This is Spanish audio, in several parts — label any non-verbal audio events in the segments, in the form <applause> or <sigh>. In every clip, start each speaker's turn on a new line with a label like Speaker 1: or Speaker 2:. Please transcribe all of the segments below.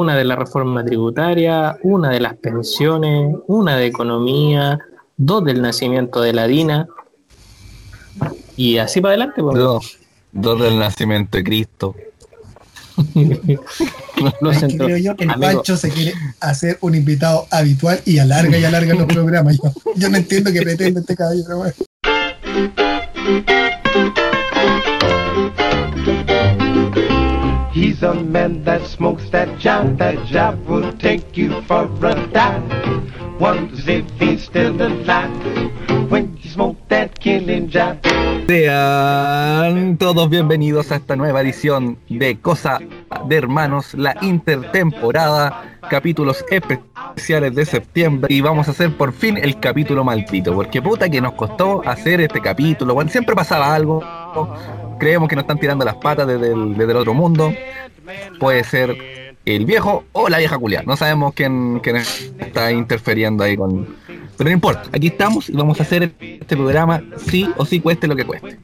Speaker 1: una de la reforma tributaria, una de las pensiones, una de economía, dos del nacimiento de la DINA. Y así para adelante. Pues.
Speaker 2: Dos, dos del nacimiento de Cristo. <laughs>
Speaker 3: creo yo que el Pancho se quiere hacer un invitado habitual y alarga y alarga los programas. Yo, no entiendo qué pretende este caballero. A.
Speaker 2: Sean todos bienvenidos a esta nueva edición de Cosa de Hermanos, la intertemporada, capítulos especiales de septiembre y vamos a hacer por fin el capítulo maldito, porque puta que nos costó hacer este capítulo, bueno, siempre pasaba algo, creemos que nos están tirando las patas desde el, otro mundo, puede ser el viejo o la vieja culia, no sabemos quién, quién está interfiriendo ahí con, pero no importa, aquí estamos y vamos a hacer este programa sí o sí cueste lo que cueste.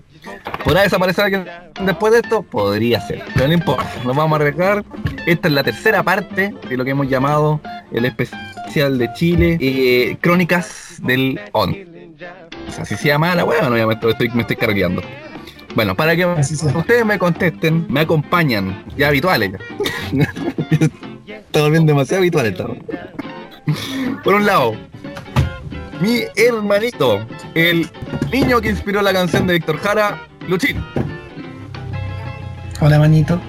Speaker 2: ¿Podrá desaparecer alguien después de esto? Podría ser, pero no importa, nos vamos a arriesgar. Esta es la tercera parte de lo que hemos llamado el especial de Chile, eh, Crónicas del ON. así se llama la hueá, no, ya me estoy, me estoy cargando. Bueno, para que ustedes me contesten, me acompañan, ya habituales. <laughs> Estamos bien demasiado habituales. Por un lado, mi hermanito, el niño que inspiró la canción de Víctor Jara, Luchín.
Speaker 3: Hola, manito.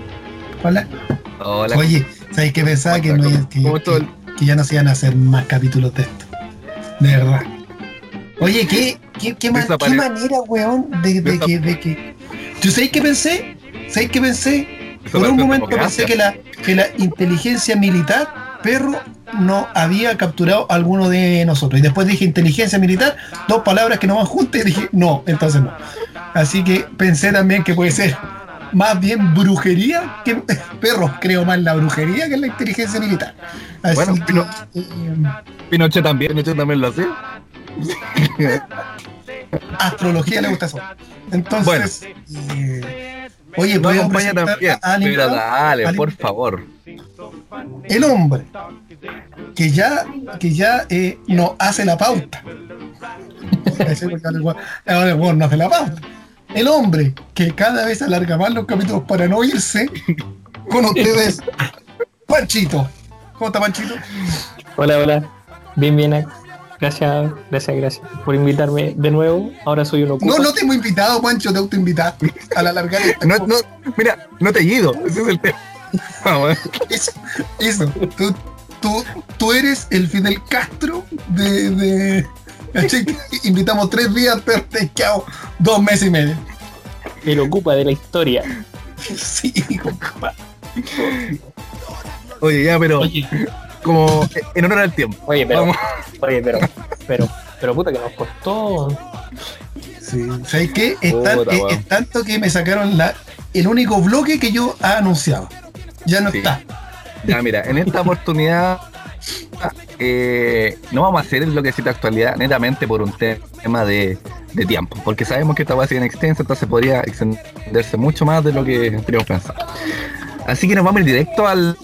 Speaker 3: Hola. Hola. Oye, ¿sabes qué pensaba? Que, no, que, ya no se iban a hacer más capítulos de esto. De verdad. Oye, ¿qué, qué, qué, manera, weón, de, que, de que... ¿Tú sabes qué pensé? ¿Sabes qué pensé? Por un momento pensé que la, que la inteligencia militar, perro, no había capturado a alguno de nosotros. Y después dije inteligencia militar, dos palabras que no van juntas y dije, no, entonces no. Así que pensé también que puede ser más bien brujería que <laughs> perros, creo más la brujería que la inteligencia militar.
Speaker 2: bueno, eh, Pinochet también, Pinochet también lo hace. <laughs>
Speaker 3: Astrología le gusta eso. Entonces,
Speaker 2: eh, oye, no acompaña también. Pero dale, por favor.
Speaker 3: El hombre que ya, que ya eh, no hace la pauta. <laughs> Ahora el no hace la pauta. El hombre que cada vez alarga más los capítulos para no irse con ustedes, <laughs> Panchito. ¿Cómo está Panchito?
Speaker 1: Hola, hola. Bien, bien. Gracias, gracias, gracias por invitarme de nuevo. Ahora soy uno.
Speaker 3: No, no te hemos invitado, Pancho, te autoinvitaste a la larga.
Speaker 2: no, no, mira, no te he ido. Ese es el tema.
Speaker 3: Eso, eso. Tú, tú, tú eres el Fidel Castro de. de Invitamos tres días, pero te he quedado dos meses y medio.
Speaker 1: El ocupa de la historia.
Speaker 3: Sí, compa.
Speaker 2: Oye, ya, pero. Como en honor al tiempo.
Speaker 1: Oye, pero. Oye, pero. <laughs> Pero, pero puta que nos costó.
Speaker 3: Sí. ¿Sabes qué? Es, es, tanto que me sacaron la, el único bloque que yo ha anunciado. Ya no está.
Speaker 2: Ya, mira, en esta <laughs> oportunidad eh, no vamos a hacer lo que de actualidad netamente por un tema de, tiempo, porque sabemos que esta va a ser extensa, entonces podría extenderse mucho más de lo que teníamos pensado. Así que nos vamos a ir directo al,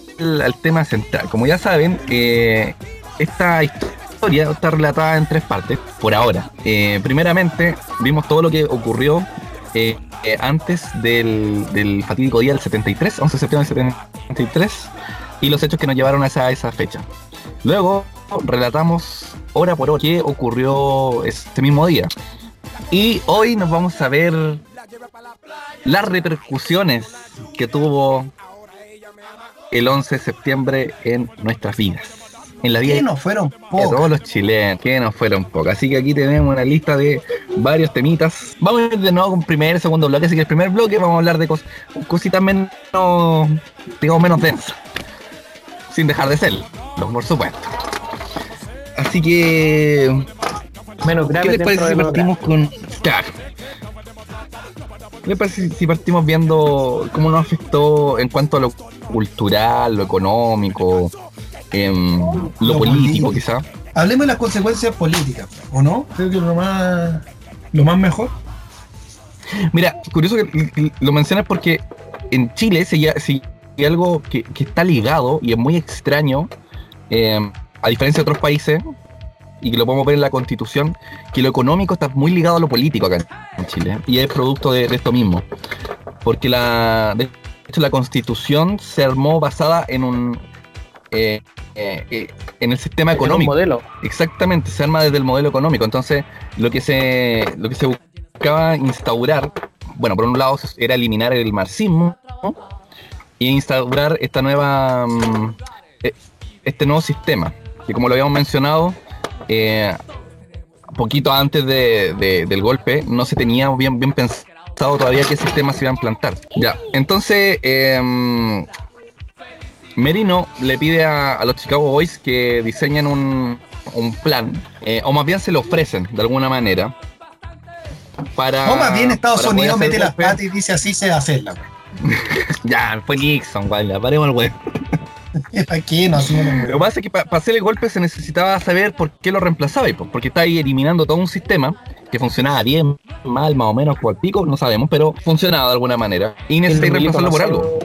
Speaker 2: tema central. Como ya saben, eh, esta historia está relatada en tres partes, por ahora. Eh, primeramente, vimos todo lo que ocurrió antes del, fatídico día del 73, 11 de septiembre del 73, y los hechos que nos llevaron a esa, esa fecha. Luego relatamos hora por hora qué ocurrió este mismo día. Y hoy nos vamos a ver las repercusiones que tuvo el 11 de septiembre en nuestras vidas. En la vida
Speaker 3: que nos fueron
Speaker 2: pocas. De todos los chilenos, que nos fueron pocas. Así que aquí tenemos una lista de varios temitas. Vamos a ir de nuevo con primer y segundo bloque. Así que el primer bloque vamos a hablar de cositas menos, digamos, menos densas sin dejar de serlo, por supuesto. Así que.
Speaker 1: Menos grave.
Speaker 2: ¿Qué les parece si partimos con. Claro. ¿Qué les parece si partimos viendo cómo nos afectó en cuanto a lo cultural, lo económico, em, lo, político, quizá?
Speaker 3: Hablemos de las consecuencias políticas, ¿o no? Creo que lo más, lo más mejor.
Speaker 2: Mira, curioso que lo mencionas porque en Chile se, ya, algo que, está ligado y es muy extraño, eh, a diferencia de otros países, y que lo podemos ver en la constitución, que lo económico está muy ligado a lo político acá en Chile, y es producto de, esto mismo. Porque la, de hecho la constitución se armó basada en un... Eh, eh, en el sistema económico.
Speaker 1: modelo.
Speaker 2: Exactamente, se arma desde el modelo económico. Entonces, lo que se, lo que se buscaba instaurar, bueno, por un lado era eliminar el marxismo, y instaurar esta nueva, mm, e, este nuevo sistema, que como lo habíamos mencionado, eh, poquito antes del golpe, no se tenía bien, bien pensado todavía qué sistema se iba a implantar. Ya, entonces, em, Merino le pide a, los Chicago Boys que diseñen un, plan, eh, o más bien se lo ofrecen de alguna manera. Para,
Speaker 4: o más bien Estados Unidos mete las patas y dice así se va a hacerla. <laughs>
Speaker 2: ya, fue Nixon, ya paremos el <laughs>
Speaker 4: qué no
Speaker 2: Lo que pasa es que para hacer el golpe se necesitaba saber por qué lo reemplazaba, y porque está ahí eliminando todo un sistema que funcionaba bien, mal, más o menos, por pico, no sabemos, pero funcionaba de alguna manera. Y necesitaba reemplazarlo por algo.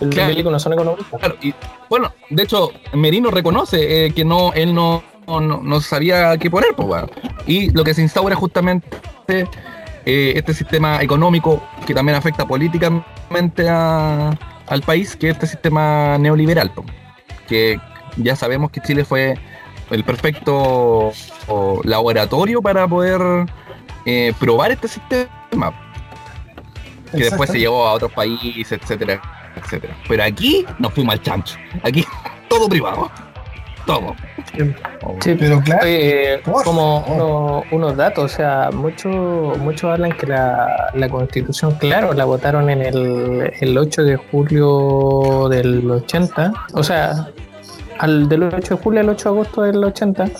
Speaker 1: El claro, no son económicos.
Speaker 2: Claro, y bueno, de hecho, Merino reconoce eh, que no, él no, no, sabía qué poner, pues, Y lo que se instaura justamente eh, este sistema económico que también afecta políticamente al país, que es este sistema neoliberal, que ya sabemos que Chile fue el perfecto laboratorio para poder eh, probar este sistema, que después se llevó a otros países, etcétera, etcétera. Pero aquí nos fuimos al chancho, aquí <laughs> todo privado, todo.
Speaker 1: Sí, pero claro. Eh, como unos datos, o sea, muchos mucho hablan que la, la, constitución, claro, la votaron en el, el 8 de julio del 80, o sea, al del 8 de julio al 8 de agosto del 80,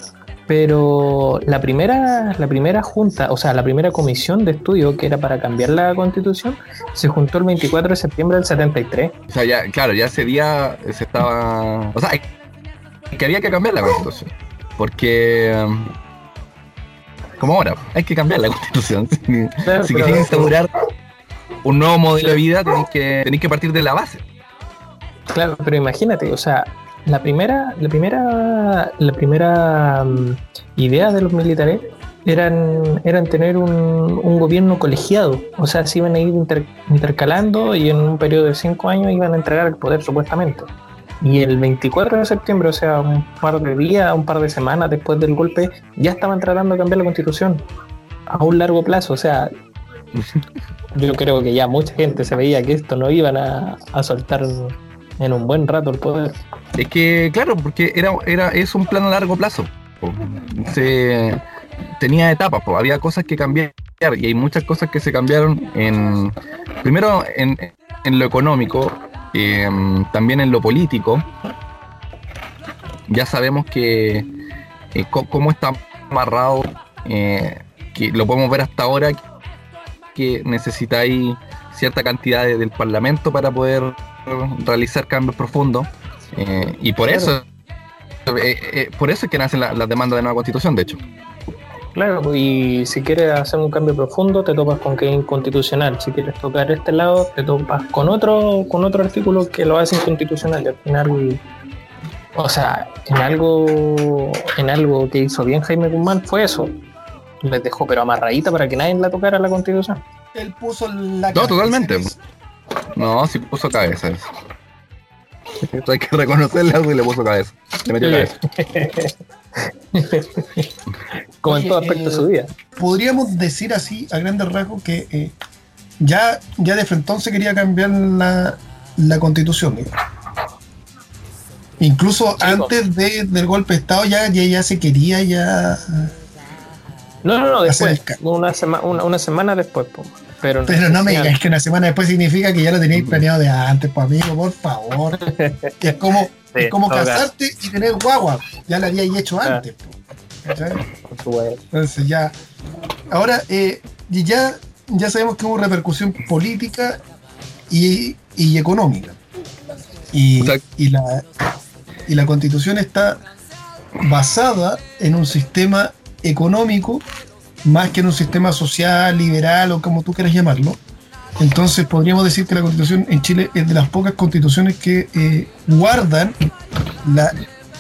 Speaker 1: pero la primera, la primera junta, o sea, la primera comisión de estudio que era para cambiar la constitución, se juntó el 24 de septiembre del 73.
Speaker 2: O sea, ya, claro, ya ese día se estaba. O sea, que había que cambiar la constitución. Porque. Um, como ahora, hay que cambiar la <laughs> constitución. si quieres instaurar un nuevo modelo de vida, tenéis que, tenéis que partir de la base.
Speaker 1: Claro, pero imagínate, o sea, la primera, la primera, la primera um, idea de los militares eran, eran tener un, un, gobierno colegiado. O sea, se iban a ir intercalando y en un periodo de cinco años iban a entregar el poder supuestamente. Y el 24 de septiembre, o sea, un par de días, un par de semanas después del golpe, ya estaban tratando de cambiar la constitución a un largo plazo. O sea, <laughs> yo creo que ya mucha gente se veía que esto no iban a, soltar en un buen rato el poder.
Speaker 2: Es que, claro, porque era, era, es un plan a largo plazo. Se tenía etapas, había cosas que cambiar y hay muchas cosas que se cambiaron en primero en, en lo económico Em, también en lo político, ya sabemos que eh, cómo está amarrado, eh, que lo podemos ver hasta ahora, que necesitáis cierta cantidad del Parlamento para poder realizar cambios profundos. Eh, y por eso, por eso es que nacen las demandas de nueva constitución, de hecho.
Speaker 1: Claro, y si quieres hacer un cambio profundo, te topas con que es inconstitucional. Si quieres tocar este lado, te topas con otro, con otro artículo que lo hace inconstitucional. Y al final, o sea, en algo, en algo que hizo bien Jaime Guzmán fue eso. Les dejó pero amarradita para que nadie la tocara la constitución.
Speaker 4: Él puso la
Speaker 2: No, totalmente. No, sí puso cabeza. Hay que reconocerle algo y le puso cabeza. Le metió cabeza. <laughs>
Speaker 1: Como en todo aspecto de su vida. Eh,
Speaker 4: podríamos decir así, a grandes rasgos, que eh, ya, ya de frente se quería cambiar la, la constitución. Incluso antes del golpe de Estado ya, ya, se quería ya...
Speaker 1: No, no, no, después, una, una, semana después. Pero,
Speaker 4: pero no me digas que una semana después significa que ya lo tenéis planeado de antes, pues amigo, por favor. <laughs> es como, es como casarte y tener guagua. Ya lo habíais hecho Entonces ya. Ahora, eh, ya, ya sabemos que hubo repercusión política y, y económica. Y, y, la, y la constitución está basada en un sistema económico más que en un sistema social, liberal o como tú quieras llamarlo,
Speaker 3: Entonces podríamos decir que la constitución en Chile es de las pocas constituciones que eh, guardan la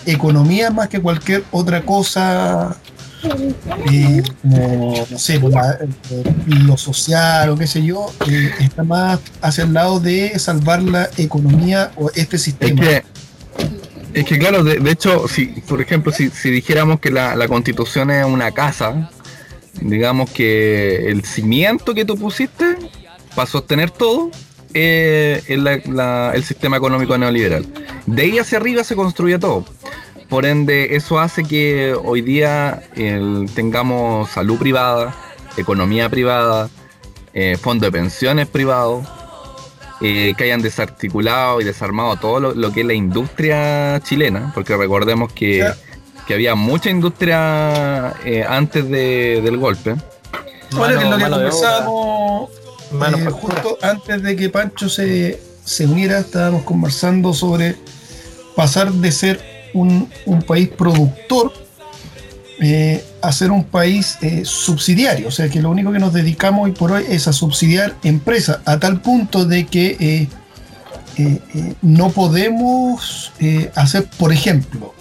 Speaker 3: economía más que cualquier otra cosa, eh, como, no sé, pues lo social o qué sé yo, eh, está más hacia el lado de salvar la economía o este sistema.
Speaker 2: Es que, claro, de, hecho, si por ejemplo, si, dijéramos que la, la constitución es una casa, digamos que el cimiento que tú pusiste para sostener todo eh, el sistema económico neoliberal. De ahí hacia arriba se construye todo. Por ende, eso hace que hoy día tengamos salud privada, economía privada, eh, fondos de pensiones privados, eh, que hayan desarticulado y desarmado todo lo, que es la industria chilena, porque recordemos que, había mucha industria antes del golpe.
Speaker 3: Bueno, que lo que conversábamos eh, justo antes de que Pancho se, uniera, estábamos conversando sobre pasar de ser un, país productor eh, a ser un país eh, subsidiario. O sea que lo único que nos dedicamos hoy por hoy es a subsidiar empresas, a tal punto de que no podemos hacer, por ejemplo,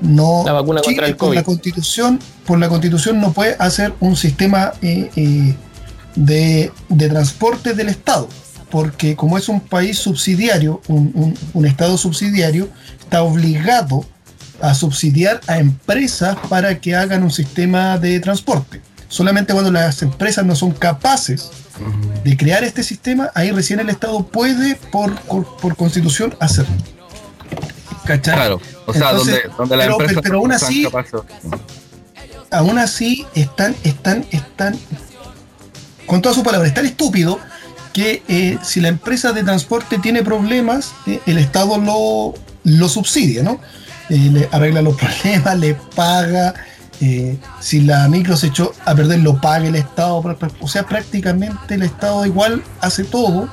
Speaker 3: no
Speaker 1: la vacuna contra el COVID.
Speaker 3: Por la constitución, por la constitución no puede hacer un sistema de, transporte del Estado, porque como es un país subsidiario, un, Estado subsidiario, está obligado a subsidiar a empresas para que hagan un sistema de transporte. Solamente cuando las empresas no son capaces de crear este sistema, ahí recién el Estado puede, por, por, constitución, hacerlo.
Speaker 2: ¿Cachai? Claro, o sea, donde, donde la
Speaker 3: pero, pero aún así, aún así están, están, están con todas sus palabras, es tan estúpido que eh, si la empresa de transporte tiene problemas, eh, el Estado lo, lo subsidia, ¿no? Eh, le arregla los <laughs> problemas, le paga. si la micro se echó a perder, lo paga el Estado. O sea, prácticamente el Estado igual hace todo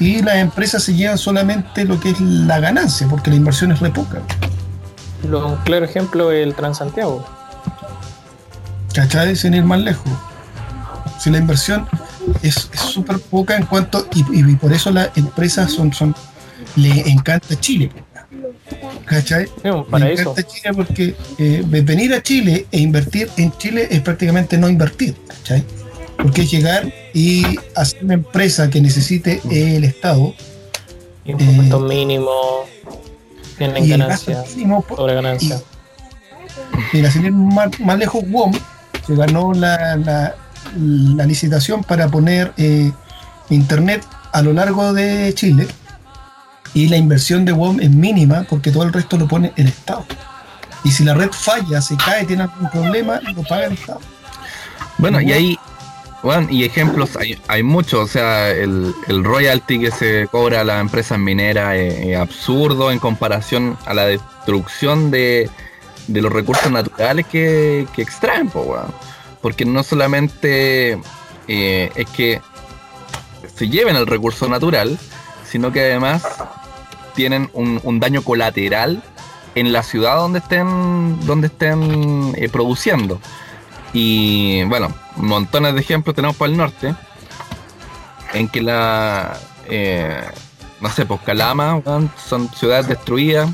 Speaker 3: y las empresas se llevan solamente lo que es la ganancia, porque la inversión es re poca.
Speaker 1: Un claro ejemplo es el Transantiago.
Speaker 3: ¿Cachai? Sin ir más lejos si la inversión es súper poca en cuanto, y, por eso las empresas son, son, le encanta Chile. ¿Cachai?
Speaker 1: le encanta
Speaker 3: Chile porque eh, venir a Chile e invertir en Chile es prácticamente no invertir, ¿cachai? Porque llegar y hacer una empresa que necesite el Estado.
Speaker 1: Impuestos eh, mínimos, tienen ganancias, sobre ganancias.
Speaker 3: Mira, sin ir más, más lejos, WOM, que ganó la, la licitación para poner eh, internet a lo largo de Chile y la inversión de WOM es mínima porque todo el resto lo pone el Estado. Y si la red falla, se cae, tiene algún problema, lo paga el Estado.
Speaker 2: Bueno, y ahí, bueno, y ejemplos hay, muchos, o sea, el, royalty que se cobra a las empresas mineras es, absurdo en comparación a la destrucción de, los recursos naturales que, extraen, pues, porque no solamente eh, es que se lleven el recurso natural, sino que además tienen un, daño colateral en la ciudad donde estén, donde estén eh, produciendo. Y bueno, montones de ejemplos tenemos para el norte, en que la, eh, no sé, pues Calama son ciudades destruidas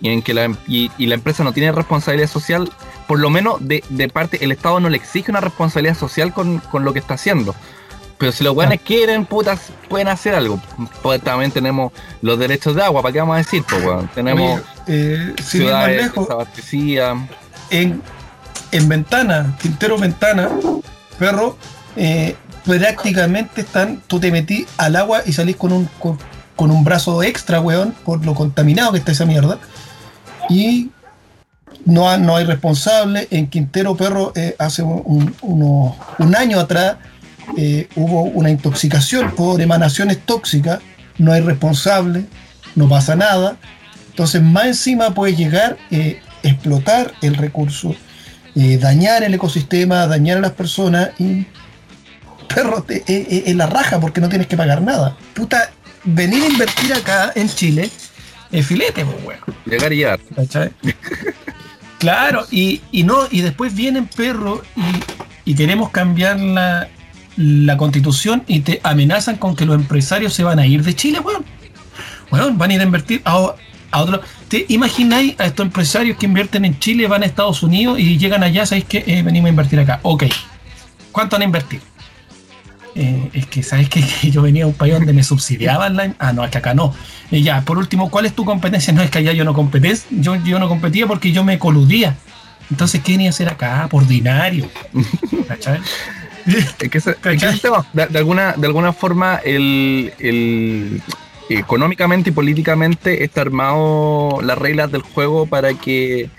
Speaker 2: y en que la, y la empresa no tiene responsabilidad social por lo menos de, parte, el Estado no le exige una responsabilidad social con, lo que está haciendo. Pero si los guanes quieren, putas, pueden hacer algo. Pues también tenemos los derechos de agua, ¿para qué vamos a decir? Pues, Tenemos
Speaker 3: eh, ciudades En, en Ventana, Quintero Ventana, perro, eh, prácticamente están, tú te metís al agua y salís con un, con, con un brazo extra, weón, por lo contaminado que está esa mierda. Y no, no hay responsable. En Quintero Perro eh, hace un, año atrás eh, hubo una intoxicación por emanaciones tóxicas, no hay responsable, no pasa nada. Entonces más encima puede llegar, eh, explotar el recurso, dañar el ecosistema, dañar a las personas y perro es la raja porque no tienes que pagar nada. Puta, venir a invertir acá en Chile es filete, pues,
Speaker 2: Llegar y. <laughs>
Speaker 3: Claro, y, no, y después vienen perros y, queremos cambiar la, la constitución y te amenazan con que los empresarios se van a ir de Chile, weón. Bueno, van a ir a invertir a, a otro. ¿Te imagináis a estos empresarios que invierten en Chile, van a Estados Unidos y llegan allá, sabéis que eh, venimos a invertir acá? Ok. ¿Cuánto van a invertir? Eh, es que, ¿sabes <laughs> que Yo venía a un país donde me subsidiaban la... Ah, no, es que acá no. Y ya, por último, ¿cuál es tu competencia? No, es que allá yo no competía, yo, yo no competía porque yo me coludía. Entonces, ¿qué venía a hacer acá? Por ordinario. <laughs>
Speaker 2: ¿Cachai? Es que, de, alguna, de alguna forma el, el, económicamente y políticamente está armado las reglas del juego para que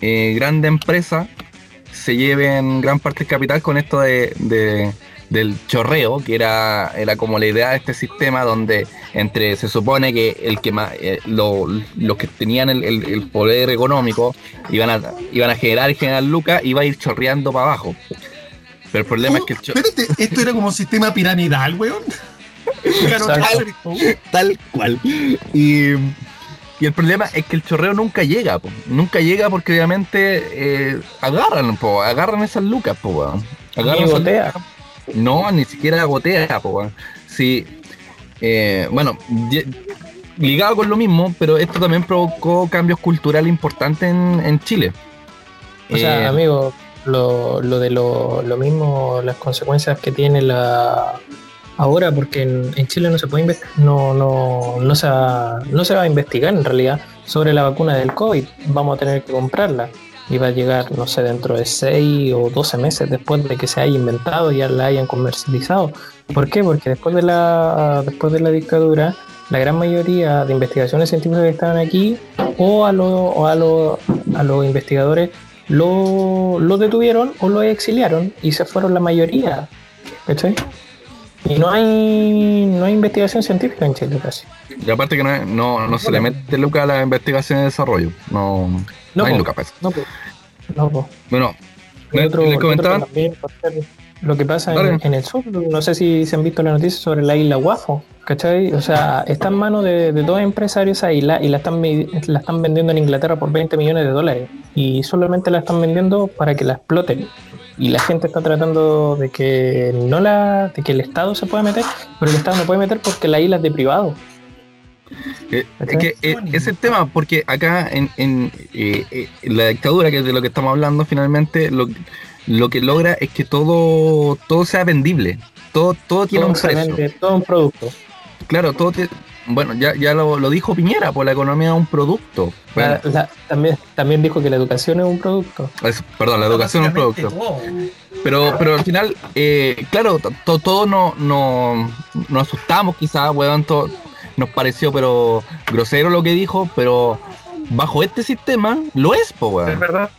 Speaker 2: eh, grandes empresas se lleven gran parte del capital con esto de del chorreo, que era, era como la idea de este sistema donde entre se supone que el que más, eh, los que tenían el, poder económico iban a, iban a generar y generar lucas, iba a ir chorreando para abajo. Pero el problema es que
Speaker 3: Espérate, esto era como un sistema piramidal, weón. <laughs>
Speaker 2: tal, cual. Y, y, el problema es que el chorreo nunca llega, nunca llega porque obviamente eh, agarran, po, agarran esas lucas, po, agarran esas lucas, no, ni siquiera gotea, po, Sí, eh, bueno, ligado con lo mismo, pero esto también provocó cambios culturales importantes en, Chile.
Speaker 1: O sea, eh, amigo, lo, lo de lo, lo, mismo, las consecuencias que tiene la ahora, porque en, Chile no se puede no, no, no, se va, no se va a investigar en realidad sobre la vacuna del COVID. Vamos a tener que comprarla y va a llegar, no sé, dentro de 6 o 12 meses después de que se haya inventado y ya la hayan comercializado. ¿Por qué? Porque después de la, después de la dictadura, la gran mayoría de investigaciones científicas que estaban aquí, o a, lo, a, a los investigadores lo, lo, detuvieron o lo exiliaron y se fueron la mayoría. ¿Cachai? Y no hay, no hay investigación científica en Chile casi.
Speaker 2: Y aparte que no, no, no se le mete lucas a la investigación y desarrollo. No, no, hay lucas para
Speaker 1: No, no,
Speaker 2: Bueno,
Speaker 1: lo que pasa en, el sur, no sé si se han visto las noticias sobre la isla Guafo, ¿cachai? O sea, está en manos de, dos empresarios esa isla y la están, la están vendiendo en Inglaterra por 20 millones de dólares. Y solamente la están vendiendo para que la exploten. Y la gente está tratando de que no la de que el Estado se pueda meter, pero el Estado no puede meter porque la isla es de privado.
Speaker 2: Eh, es que eh, es el tema, porque acá en, eh, la dictadura, que es de lo que estamos hablando, finalmente lo, lo que logra es que todo, todo sea vendible. Todo, todo tiene un precio.
Speaker 1: todo un producto.
Speaker 2: Claro, todo bueno, ya, ya lo, dijo Piñera, por pues la economía es un producto.
Speaker 1: también, también dijo que la educación es un producto.
Speaker 2: perdón, la educación es un producto. Pero, pero al final, eh, claro, todos no, no, nos asustamos quizás, weón, nos pareció pero grosero lo que dijo, pero bajo este sistema lo es, po, weón.
Speaker 3: Es verdad.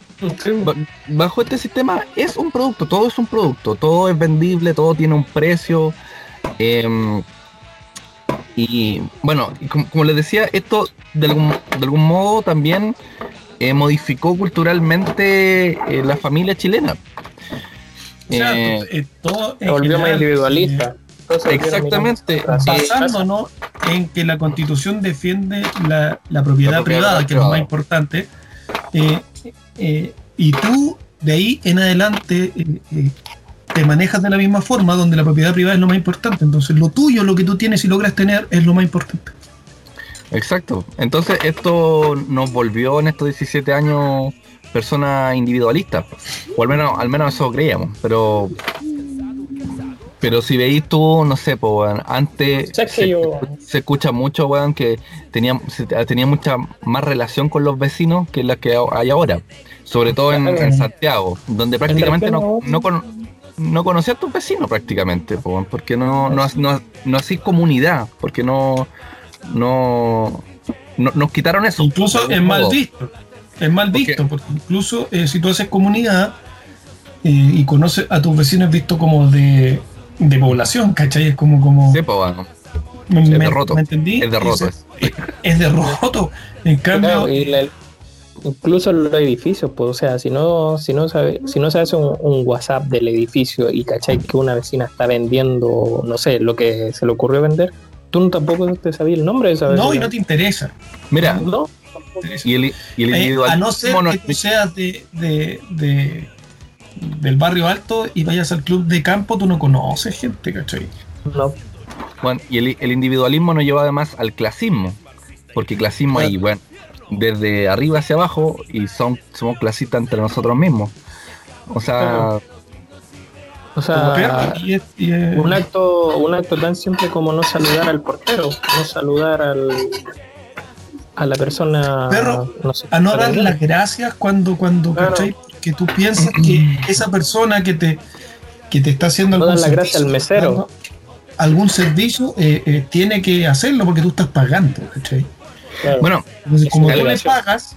Speaker 2: Bajo este sistema es un producto, todo es un producto, todo es vendible, todo tiene un precio. Eh, y bueno, como, les decía, esto de algún, de algún modo también eh, modificó culturalmente eh, la familia chilena.
Speaker 3: O sea, eh, todo
Speaker 1: se volvió más individualista.
Speaker 2: Exactamente.
Speaker 3: Basándonos en que la constitución defiende la, propiedad, privada, que es lo más importante. y tú, de ahí en adelante, te manejas de la misma forma, donde la propiedad privada es lo más importante. Entonces, lo tuyo, lo que tú tienes y logras tener, es lo más importante.
Speaker 2: Exacto. Entonces, esto nos volvió en estos 17 años personas individualistas. O al menos, al menos eso creíamos. Pero pero si veis tú, no sé, pues, antes se, escucha mucho, weón, que tenía, tenía mucha más relación con los vecinos que la que hay ahora. Sobre todo en, Santiago, donde prácticamente no, no, no conocía a tus vecinos prácticamente, porque no, no, no, así comunidad, porque no, no, nos quitaron eso.
Speaker 3: Incluso es mal visto, es mal visto, porque incluso eh, si tú haces comunidad eh, y conoces a tus vecinos visto como de, de población, ¿cachai? Es como... como
Speaker 2: sí, pues, bueno. Me, es derroto. ¿me entendí? Es derroto.
Speaker 3: Es, es, derroto. En cambio
Speaker 1: incluso los edificios, pues, o sea, si no, si no sabe, si no sabes un, un, WhatsApp del edificio y cachai que una vecina está vendiendo, no sé, lo que se le ocurrió vender, tú no tampoco te sabías el nombre de esa
Speaker 3: vecina. No, y no te interesa.
Speaker 2: Mira, no. Y el, y el
Speaker 3: eh, a no ser que tú seas de, de, de,
Speaker 4: del barrio alto y vayas al club de campo, tú no conoces gente, ¿cachai?
Speaker 1: No.
Speaker 2: Bueno, y el, individualismo nos lleva además al clasismo, porque clasismo ahí, bueno, desde arriba hacia abajo y son, somos clasistas entre nosotros mismos. O sea...
Speaker 1: O sea, un acto, un acto tan simple como no saludar al portero, no saludar al, a la persona.
Speaker 4: Perro, a no dar las gracias cuando, cuando Que tú piensas que esa persona que te, que te está haciendo
Speaker 1: no algún servicio, al mesero.
Speaker 4: Algún servicio eh, eh, tiene que hacerlo porque tú estás pagando.
Speaker 2: Bueno,
Speaker 4: como tú le pagas,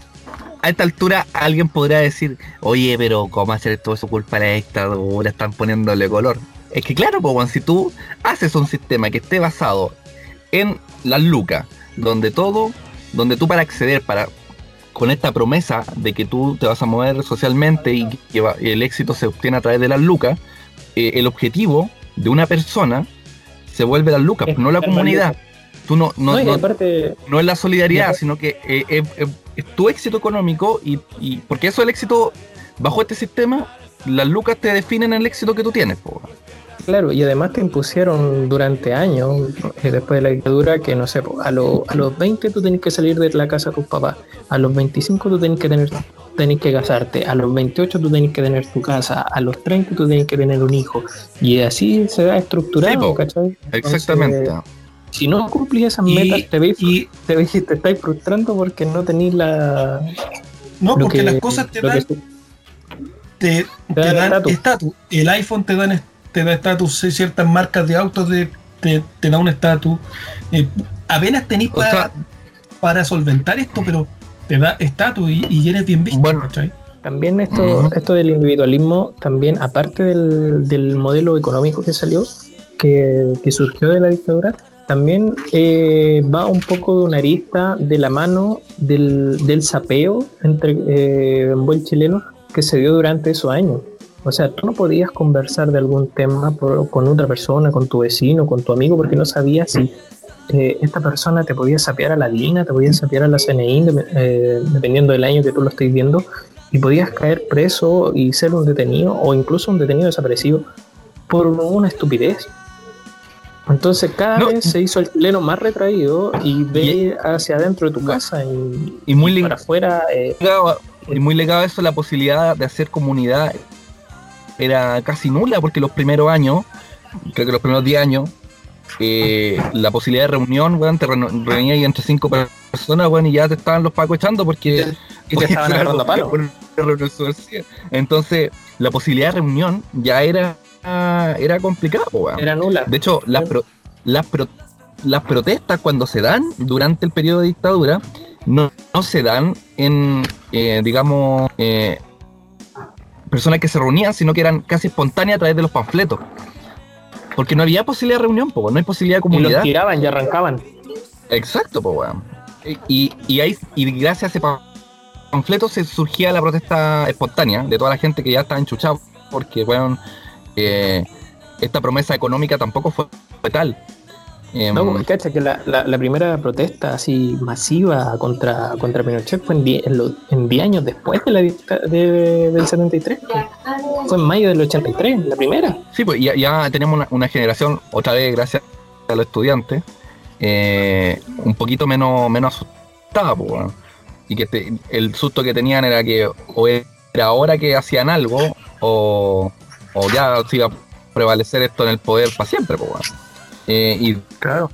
Speaker 2: a esta altura alguien podría decir, oye, pero ¿cómo hacer todo eso culpa de la dictadura? Están poniéndole color. Es que claro, pues, si tú haces un sistema que esté basado en las lucas, donde todo, donde tú para acceder, para con esta promesa de que tú te vas a mover socialmente y que el éxito se obtiene a través de las lucas, eh, el objetivo de una persona se vuelve las lucas, no la comunidad. Tú no, no, no, es la solidaridad, sino que eh, es tu éxito económico y, porque eso es el éxito bajo este sistema, las lucas te definen el éxito que tú tienes.
Speaker 1: Claro, y además te impusieron durante años, eh, después de la dictadura, que no sé, a, a los 20 tú tenés que salir de la casa de tus papás, a los 25 tú tenés que tener tenés que casarte, a los 28 tú tenés que tener tu casa, a los 30 tú tenés que tener un hijo, y así se va estructurando, ¿cachai?
Speaker 2: Exactamente
Speaker 1: si no cumplís esas metas, te veis y te, veis, te estáis frustrando porque no tenéis la.
Speaker 4: No, porque las cosas te dan. Te, dan estatus. El iPhone te, dan, te da estatus, ciertas marcas de autos te, te da un estatus. Eh, apenas tenéis para, para solventar esto, pero te da estatus y, eres bien visto. Bueno,
Speaker 1: también esto, esto del individualismo, también aparte del, del modelo económico que salió, que, que surgió de la dictadura, también eh, va un poco de una arista de la mano del, del sapeo entre eh, buen chileno que se dio durante esos años. O sea, tú no podías conversar de algún tema con otra persona, con tu vecino, con tu amigo, porque no sabías si eh, esta persona te podía sapear a la DINA, te podía sapear a la CNI, eh, dependiendo del año que tú lo estés viendo, y podías caer preso y ser un detenido, o incluso un detenido desaparecido, por una estupidez. Entonces cada vez se hizo el chileno más retraído y ve hacia adentro de tu casa y,
Speaker 2: muy
Speaker 1: para afuera.
Speaker 2: Eh, y muy legado eso, la posibilidad de hacer comunidad era casi nula porque los primeros años, creo que los primeros 10 años, eh, la posibilidad de reunión, bueno, te reunías entre cinco personas, bueno, y ya te estaban los pacos echando porque, <laughs>
Speaker 1: y te estaban agarrando palo.
Speaker 2: Entonces, la posibilidad de reunión ya era era complicado.
Speaker 1: Era nula.
Speaker 2: De hecho, las, las, las protestas cuando se dan durante el periodo de dictadura no, se dan en, eh, digamos, eh, personas que se reunían, sino que eran casi espontáneas a través de los panfletos. Porque no había posibilidad de reunión, no hay posibilidad de comunidad. Y los
Speaker 1: tiraban y arrancaban.
Speaker 2: Exacto, pues, Y, y, ahí, y gracias a ese panfleto se surgía la protesta espontánea de toda la gente que ya estaba enchuchada porque, bueno, esta promesa económica tampoco fue, tal.
Speaker 1: Em, no, porque cacha que la, la, primera protesta así masiva contra, contra Pinochet fue en 10 años después de la de, del 73. Fue en mayo del 83, la primera.
Speaker 2: Sí, pues ya, tenemos una, generación, otra vez gracias a los estudiantes, eh, un poquito menos, menos asustada, pues, y que el susto que tenían era que o era ahora que hacían algo o, o ya siga a prevalecer esto en el poder para siempre, pues, y
Speaker 1: claro.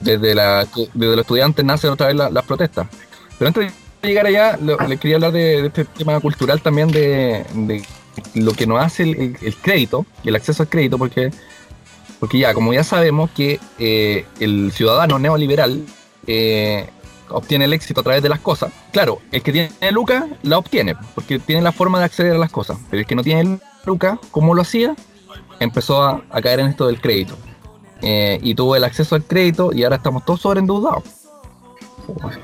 Speaker 2: desde, la, desde los estudiantes nacen otra vez las protestas. Pero antes de llegar allá, les quería hablar de, este tema cultural también de, lo que nos hace el, crédito y el acceso al crédito, porque, porque ya, como ya sabemos que eh, el ciudadano neoliberal eh, obtiene el éxito a través de las cosas. Claro, el que tiene lucas la obtiene, porque tiene la forma de acceder a las cosas, pero el que no tiene lucas, ¿cómo lo hacía? Empezó a, caer en esto del crédito. Eh, y tuvo el acceso al crédito y ahora estamos todos sobreendeudados.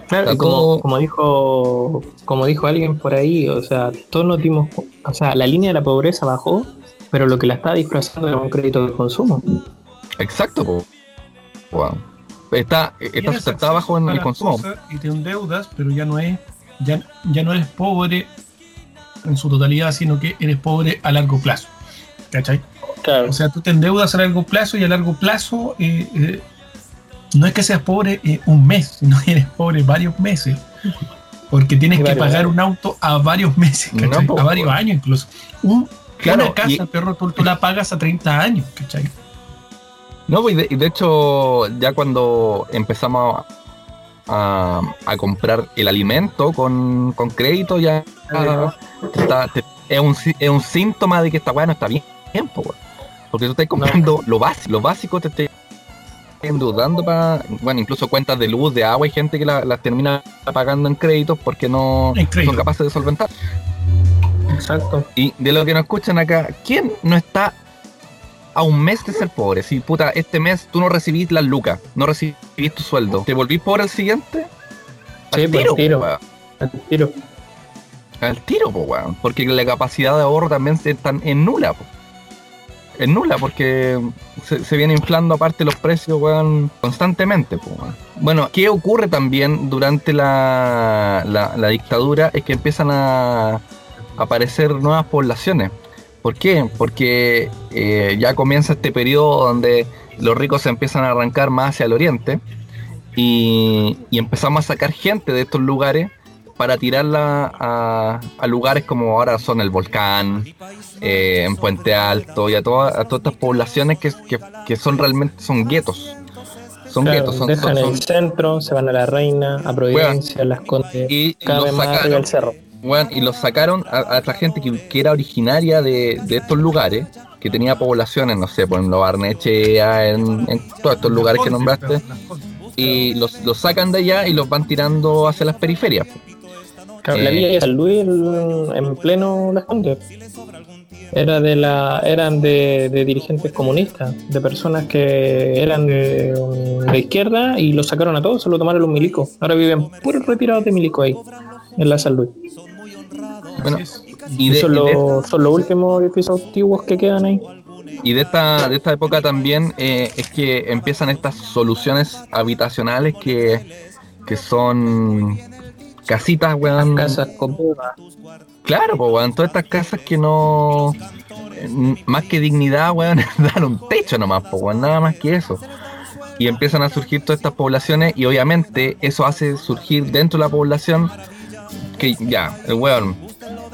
Speaker 1: Claro, como, como, dijo como dijo alguien por ahí, o sea, todos nos dimos, o sea, la línea de la pobreza bajó, pero lo que la está disfrazando era un crédito de consumo.
Speaker 2: Exacto, wow está, está sustentada bajo en el consumo.
Speaker 4: Y te endeudas, pero ya no es, ya, ya no eres pobre
Speaker 3: en su totalidad, sino que eres pobre a largo plazo. ¿Cachai? O sea, tú te endeudas a largo plazo y a largo plazo eh, eh, no es que seas pobre eh, un mes, sino que eres pobre varios meses. Porque tienes que pagar un auto a varios meses, ¿cachai? a varios años incluso. Un, una casa, perro, tú, la pagas a 30 años, ¿cachai?
Speaker 2: No, y de, hecho, ya cuando empezamos a, comprar el alimento con, crédito, ya es, un, es un síntoma de que esta weá no está bien, porque tú estás comprando lo básico, lo básico te estás endeudando para, bueno, incluso cuentas de luz, de agua, y gente que las termina pagando en créditos porque no son capaces de solventar.
Speaker 1: Exacto.
Speaker 2: Y de lo que nos escuchan acá, ¿quién no está a un mes de ser pobre? Si puta, este mes tú no recibís las lucas, no recibís tu sueldo, ¿te volvís pobre el siguiente?
Speaker 1: Sí, al tiro, tiro. Al tiro.
Speaker 2: Al tiro, po, weón. Porque la capacidad de ahorro también está en nula, po. En nula, porque se, viene inflando aparte los precios, constantemente, Bueno, ¿qué ocurre también durante la, la dictadura? Es que empiezan a aparecer nuevas poblaciones. ¿Por qué? Porque eh, ya comienza este periodo donde los ricos se empiezan a arrancar más hacia el oriente y, empezamos a sacar gente de estos lugares para tirarla a, lugares como ahora son el volcán, eh, en Puente Alto y a, todas estas poblaciones que, son realmente son guetos.
Speaker 1: Son guetos. Son, dejan el centro, se van a la Reina, a Providencia, las Condes, y cada vez más arriba del cerro
Speaker 2: bueno, y los sacaron a, esta gente que, era originaria de, estos lugares, que tenía poblaciones, no sé, por ejemplo, Barnechea, en, todos estos lugares que nombraste, y los, sacan de allá y los van tirando hacia las periferias.
Speaker 1: Claro, la Villa de San Luis en pleno Las Condes era de la eran de, dirigentes comunistas de personas que eran de, de, izquierda y los sacaron a todos se lo tomaron los milicos. Ahora viven puros retirados de milico ahí en la San Luis. Y son, los, últimos episodios antiguos que quedan ahí.
Speaker 2: Y de esta, de esta época también eh, es que empiezan estas soluciones habitacionales que, que son casitas, weón.
Speaker 1: Casas con
Speaker 2: Claro, pues, weón, todas estas casas que no. Más que dignidad, weón, <laughs> dan un techo nomás, pues, weón, nada más que eso. Y empiezan a surgir todas estas poblaciones, y obviamente eso hace surgir dentro de la población que ya, el weón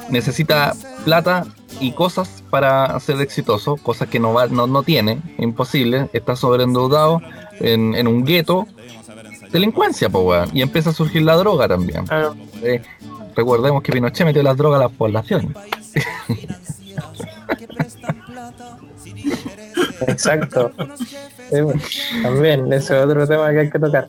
Speaker 2: necesita plata y cosas para ser exitoso, cosas que no, va, no, no tiene, imposible, está sobreendeudado en, en un gueto, delincuencia, pues, y empieza a surgir la droga también. Eh, recordemos que Pinochet metió las drogas a la población.
Speaker 1: Exacto. también, ese es otro tema que hay que tocar.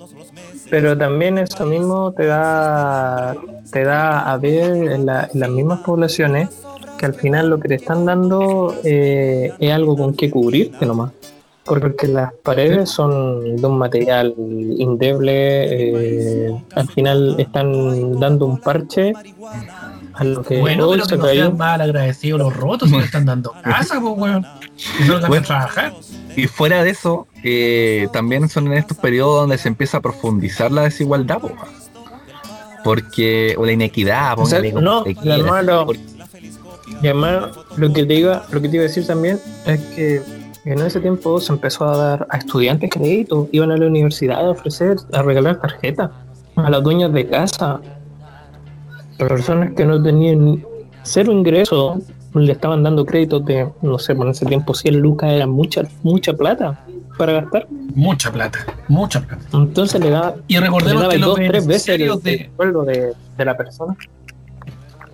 Speaker 1: Pero también eso mismo te da, te da a ver en, las mismas poblaciones que al final lo que te están dando eh, es algo con que cubrirte nomás. Porque las paredes son de un material indeble, eh, al final están dando un parche
Speaker 3: a lo que bueno, pero que no sean mal agradecidos los rotos, se están dando <laughs> casa, pues, weón. Y no bueno, trabajar.
Speaker 2: Y fuera de eso, eh, también son en estos periodos donde se empieza a profundizar la desigualdad, porque o la inequidad,
Speaker 1: o sea, no, hermano, y además lo que te iba, lo que te iba a decir también es que en ese tiempo se empezó a dar a estudiantes créditos, iban a la universidad a ofrecer, a regalar tarjetas a los dueños de casa, a personas que no tenían cero ingreso, le estaban dando créditos de, no sé, por ese tiempo 100 lucas era mucha, mucha plata para gastar.
Speaker 3: Mucha plata, mucha plata.
Speaker 1: Entonces le da.
Speaker 3: Y recordemos que
Speaker 1: dos, tres veces el, de, sueldo de, la persona.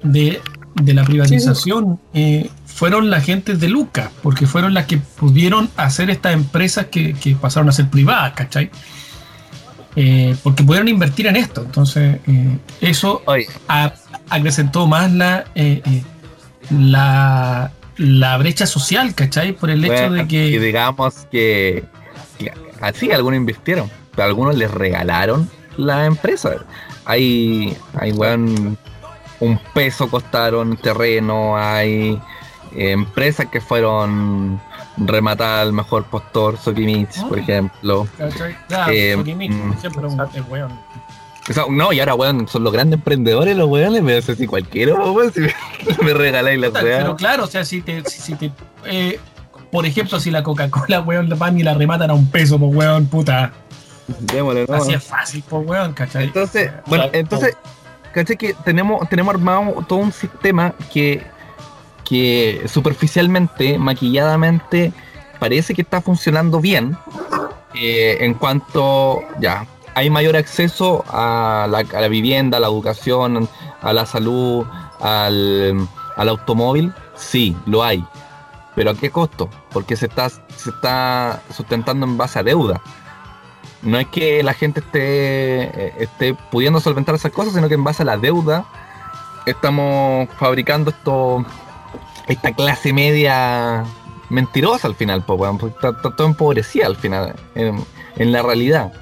Speaker 3: De, la privatización eh, fueron la gente de Lucas, porque fueron las que pudieron hacer estas empresas que, pasaron a ser privadas, ¿cachai? Eh, porque pudieron invertir en esto. Entonces, eh, eso acrecentó más la, la la brecha social, ¿cachai? Por el hecho de que...
Speaker 2: Y digamos que, así algunos invirtieron, pero algunos les regalaron la empresa. Hay, hay bueno, un peso costaron terreno, hay eh, empresas que fueron rematar al mejor postor, Sokimich, por ejemplo.
Speaker 3: Eh, mm,
Speaker 2: no, y ahora, weón, son los grandes emprendedores, los weones, me hace si cualquiera, weón. <laughs> me regaláis la weá.
Speaker 3: Pero claro, o sea, si te, si, te eh, por ejemplo, si la Coca-Cola, weón, le van y la rematan a un peso, pues weón, puta. Démosle, ¿no? Así es fácil, pues weón, ¿cachai?
Speaker 2: Entonces, bueno, entonces, ¿cachai? Que tenemos, tenemos armado todo un sistema que, que superficialmente, maquilladamente, parece que está funcionando bien. Eh, en cuanto, ya, hay mayor acceso a la, vivienda, a la educación, a la salud, al, al, automóvil, sí, lo hay. Pero ¿a qué costo? Porque se está, se está sustentando en base a deuda. No es que la gente esté, eh, esté pudiendo solventar esas cosas, sino que en base a la deuda estamos fabricando esto, esta clase media mentirosa al final, porque está, todo empobrecida al final, en, en la realidad.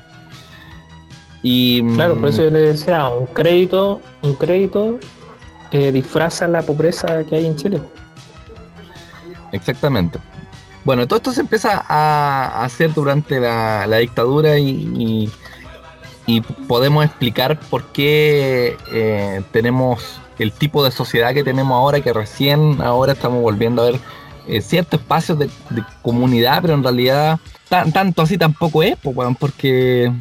Speaker 1: Y, claro, por eso yo le decía, un crédito, un crédito que disfraza la pobreza que hay en Chile.
Speaker 2: Exactamente. Bueno, todo esto se empieza a hacer durante la, dictadura y, y, podemos explicar por qué eh, tenemos el tipo de sociedad que tenemos ahora, que recién ahora estamos volviendo a ver eh, ciertos espacios de, comunidad, pero en realidad tanto así tampoco es, porque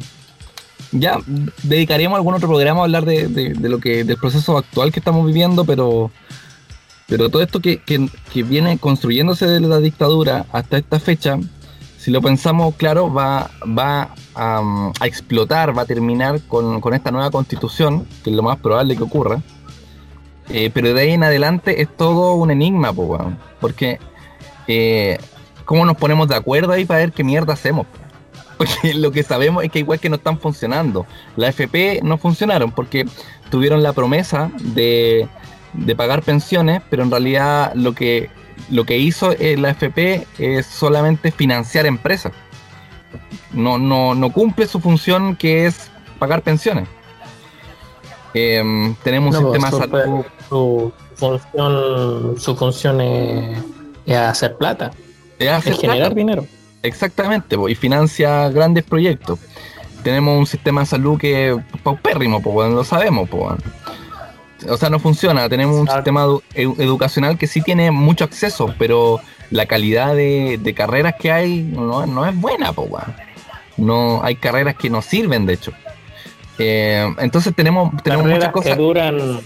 Speaker 2: ya dedicaríamos algún otro programa a hablar de, lo que del proceso actual que estamos viviendo, pero pero todo esto que, viene construyéndose desde la dictadura hasta esta fecha, si lo pensamos claro, va, va a, explotar, va a terminar con, esta nueva constitución, que es lo más probable que ocurra. Eh, pero de ahí en adelante es todo un enigma, porque eh, ¿cómo nos ponemos de acuerdo ahí para ver qué mierda hacemos? <laughs> Porque lo que sabemos es que igual que no están funcionando. La FP no funcionaron porque tuvieron la promesa de, pagar pensiones, pero en realidad lo que, lo que hizo la FP es solamente financiar empresas. No, no, no cumple su función que es pagar pensiones. Em, tenemos un sistema
Speaker 1: salud. Su, función, su función es, hacer plata. Es, generar dinero.
Speaker 2: Exactamente, y financia grandes proyectos. Tenemos un sistema de salud que es paupérrimo, lo sabemos. O sea, no funciona. Tenemos un sistema educacional que sí tiene mucho acceso, pero la calidad de, carreras que hay no, es buena. Pues, no Hay carreras que no sirven, de hecho. Eh, entonces tenemos, tenemos muchas cosas.
Speaker 1: Que duran,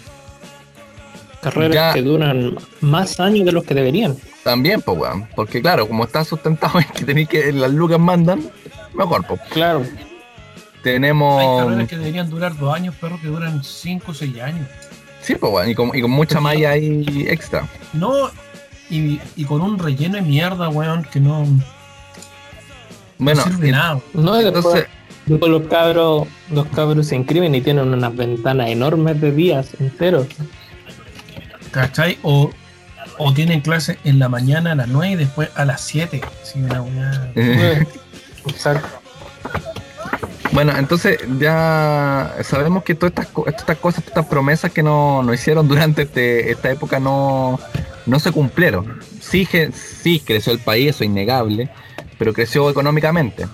Speaker 1: carreras que duran más años de los que deberían.
Speaker 2: También, pues, weón. Porque claro, como está sustentado en que tenéis que las lucas mandan, mejor, pues.
Speaker 1: Claro.
Speaker 2: Tenemos.
Speaker 3: Hay carreras que deberían durar dos años, pero que duran cinco o seis años.
Speaker 2: Sí, pues, weón. Y con, y con mucha malla ahí extra.
Speaker 3: No, y, y, con un relleno de mierda, weón, que no.
Speaker 1: Bueno, no sirve nada. No, entonces. Después los cabros, los cabros se inscriben y tienen unas ventanas enormes de días enteros.
Speaker 3: ¿Cachai? O, o tienen clase en la mañana a las 9 y después a las 7.
Speaker 2: Exacto. Bueno, entonces ya sabemos que todas estas, estas cosas, estas promesas que nos no hicieron durante este, esta época no, no se cumplieron. Sí, sí creció el país, eso es innegable, pero creció económicamente.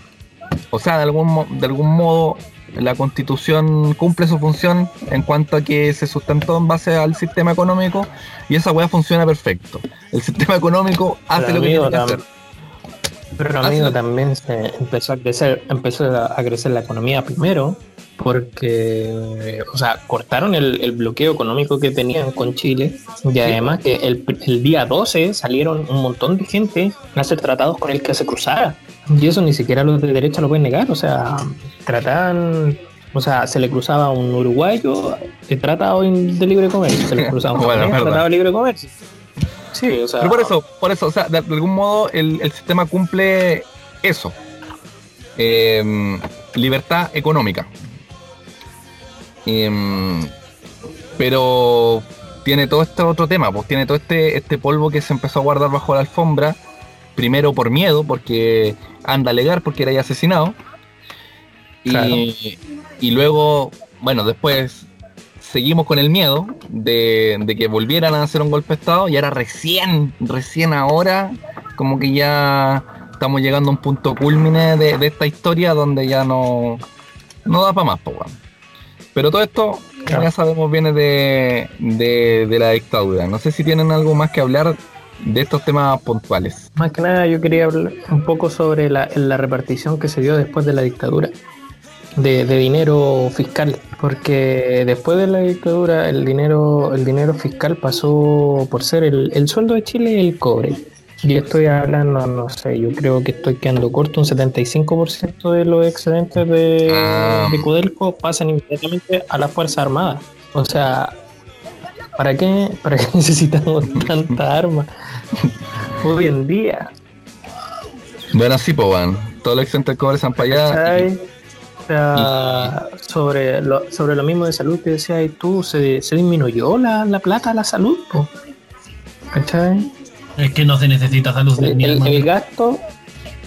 Speaker 2: O sea, de algún, de algún modo la constitución cumple su función en cuanto a que se sustentó en base al sistema económico y esa weá funciona perfecto. El sistema económico hace lo que tiene que hacer.
Speaker 1: Pero amigo, también se empezó a crecer, empezó a crecer la economía primero, porque, o sea, cortaron el, bloqueo económico que tenían con Chile y además que el, el, día 12 salieron un montón de gente a hacer tratados con el que se cruzara. Y eso ni siquiera los de derecha lo pueden negar, o sea, trataban, o sea, se le cruzaba a un uruguayo el tratado de libre comercio, se le cruzaba un <laughs> tratado de libre comercio.
Speaker 2: Sí, o sea, Pero por eso, por eso, o sea, de, algún modo el, sistema cumple eso. Em, libertad económica. Em, pero tiene todo este otro tema, pues tiene todo este, este polvo que se empezó a guardar bajo la alfombra, primero por miedo, porque anda a alegar porque era asesinado. Y, y, luego, bueno, después seguimos con el miedo de, que volvieran a hacer un golpe de Estado y ahora recién, recién ahora, como que ya estamos llegando a un punto culmine de, esta historia donde ya no, no da para más, pues, Pero todo esto ya sabemos viene de, de, la dictadura. No sé si tienen algo más que hablar de estos temas puntuales.
Speaker 1: Más que nada yo quería hablar un poco sobre la, la repartición que se dio después de la dictadura. De, de, dinero fiscal, porque después de la dictadura el dinero, el dinero fiscal pasó por ser el, el sueldo de Chile y el cobre. Y estoy hablando, no sé, yo creo que estoy quedando corto, un 75% de los excedentes de, ah. de Codelco pasan inmediatamente a la Fuerza Armada. O sea, ¿para qué, para qué <laughs> necesitamos tanta arma hoy en día?
Speaker 2: Bueno, sí, pues, van. Todos los excedentes de cobre están para allá.
Speaker 1: O sea, sobre lo, sobre lo mismo de salud que decías tú, se, se disminuyó la, la plata a la salud,
Speaker 3: ¿cachai? Es que no se necesita salud.
Speaker 1: El, el, gasto,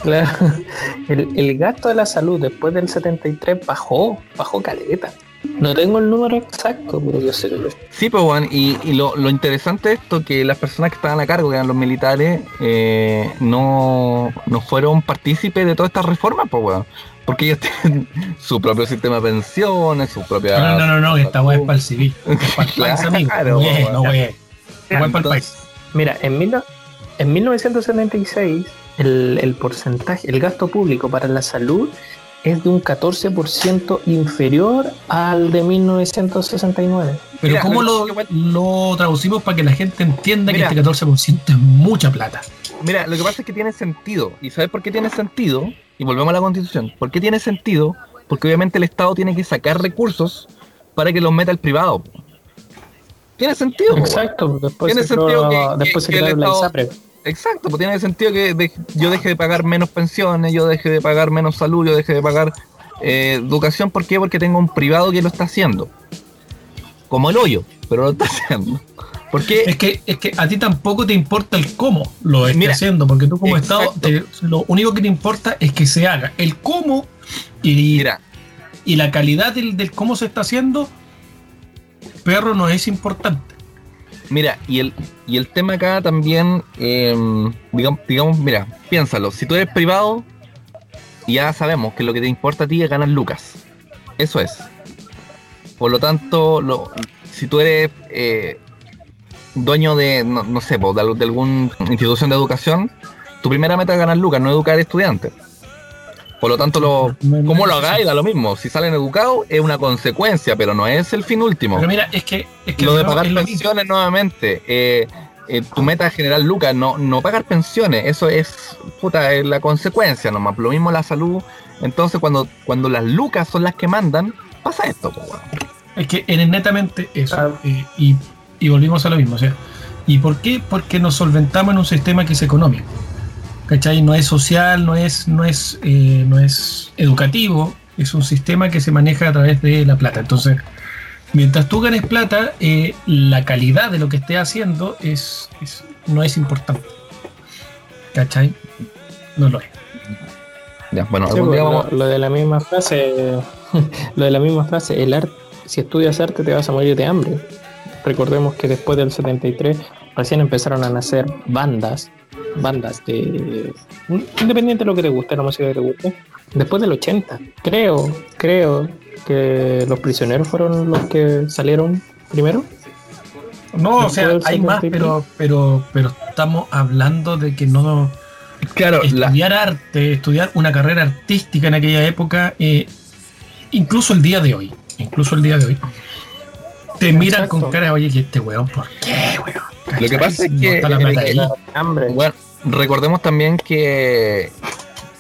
Speaker 1: claro, <laughs> el, gasto de la salud después del 73 bajó, bajó caleta. No tengo el número exacto, pero yo sé que
Speaker 2: Sí, pues, Juan, y, lo, interesante de esto que las personas que estaban a cargo, que eran los militares, eh, no, no fueron partícipes de todas estas reformas, pues, weón. Porque ellos tienen su propio sistema de pensiones, su propia.
Speaker 3: No, no, no, no, esta weá es para el civil. Es para el país, amigo. No, no, es para el país.
Speaker 1: Mira, en, mil, en 1976, el, porcentaje, el gasto público para la salud es de un 14% inferior al de 1969.
Speaker 3: Pero ¿cómo lo, traducimos para que la gente entienda que este 14% es mucha plata?
Speaker 2: Mira, lo que pasa es que tiene sentido. ¿Y sabes por qué tiene sentido? Y volvemos a la constitución. ¿Por qué tiene sentido? Porque obviamente el Estado tiene que sacar recursos para que los meta el privado. Tiene sentido.
Speaker 1: Exacto. Después tiene sentido que, después se el la
Speaker 2: Exacto, pues tiene sentido que yo deje de pagar menos pensiones, yo deje de pagar menos salud, yo deje de pagar eh, educación. ¿Por qué? Porque tengo un privado que lo está haciendo. Como el hoyo, pero lo está <laughs> haciendo.
Speaker 3: Porque es que, es que a ti tampoco te importa el cómo lo está haciendo, porque tú como Estado, lo único que te importa es que se haga. El cómo y, y la calidad del, del cómo se está haciendo, perro, no es importante.
Speaker 2: Mira, y el, y el tema acá también, em, digamos, digamos, mira, piénsalo, si tú eres privado, ya sabemos que lo que te importa a ti es ganar lucas. Eso es. Por lo tanto, lo, si tú eres eh, dueño de, no, sé, de, de alguna institución de educación, tu primera meta es ganar lucas, no educar estudiantes. Por lo tanto, lo, ¿cómo lo hagáis? Da lo mismo. Si salen educados es una consecuencia, pero no es el fin último.
Speaker 3: Pero mira, es que.
Speaker 2: lo de pagar pensiones nuevamente. Eh, eh, tu meta es generar lucas, no, no pagar pensiones. Eso es, puta, es la consecuencia nomás. Lo mismo la salud. Entonces, cuando, cuando las lucas son las que mandan, pasa esto.
Speaker 3: Es que es netamente eso. Eh, y, y volvimos a lo mismo. O sea, ¿y por qué? Porque nos solventamos en un sistema que es económico. ¿Cachai? No es social, no es, no es, eh, no es educativo, es un sistema que se maneja a través de la plata. Entonces, mientras tú ganes plata, eh, la calidad de lo que estés haciendo es, no es importante. ¿Cachai? No lo es.
Speaker 1: Ya, bueno, pues, lo, de la misma frase, <laughs> lo de la misma frase, el arte, si estudias arte te vas a morir de hambre. Recordemos que después del 73 recién empezaron a nacer bandas bandas de. Independiente de lo que te guste, la música que te guste. Después del 80, creo, creo que los prisioneros fueron los que salieron primero.
Speaker 3: No, o sea, hay más, pero, pero, pero estamos hablando de que no. Claro, estudiar arte, estudiar una carrera artística en aquella época, eh, incluso el día de hoy, incluso el día de hoy, te miran con cara, oye, que este weón, ¿por qué, weón?
Speaker 2: Lo que pasa es que, bueno, recordemos también que,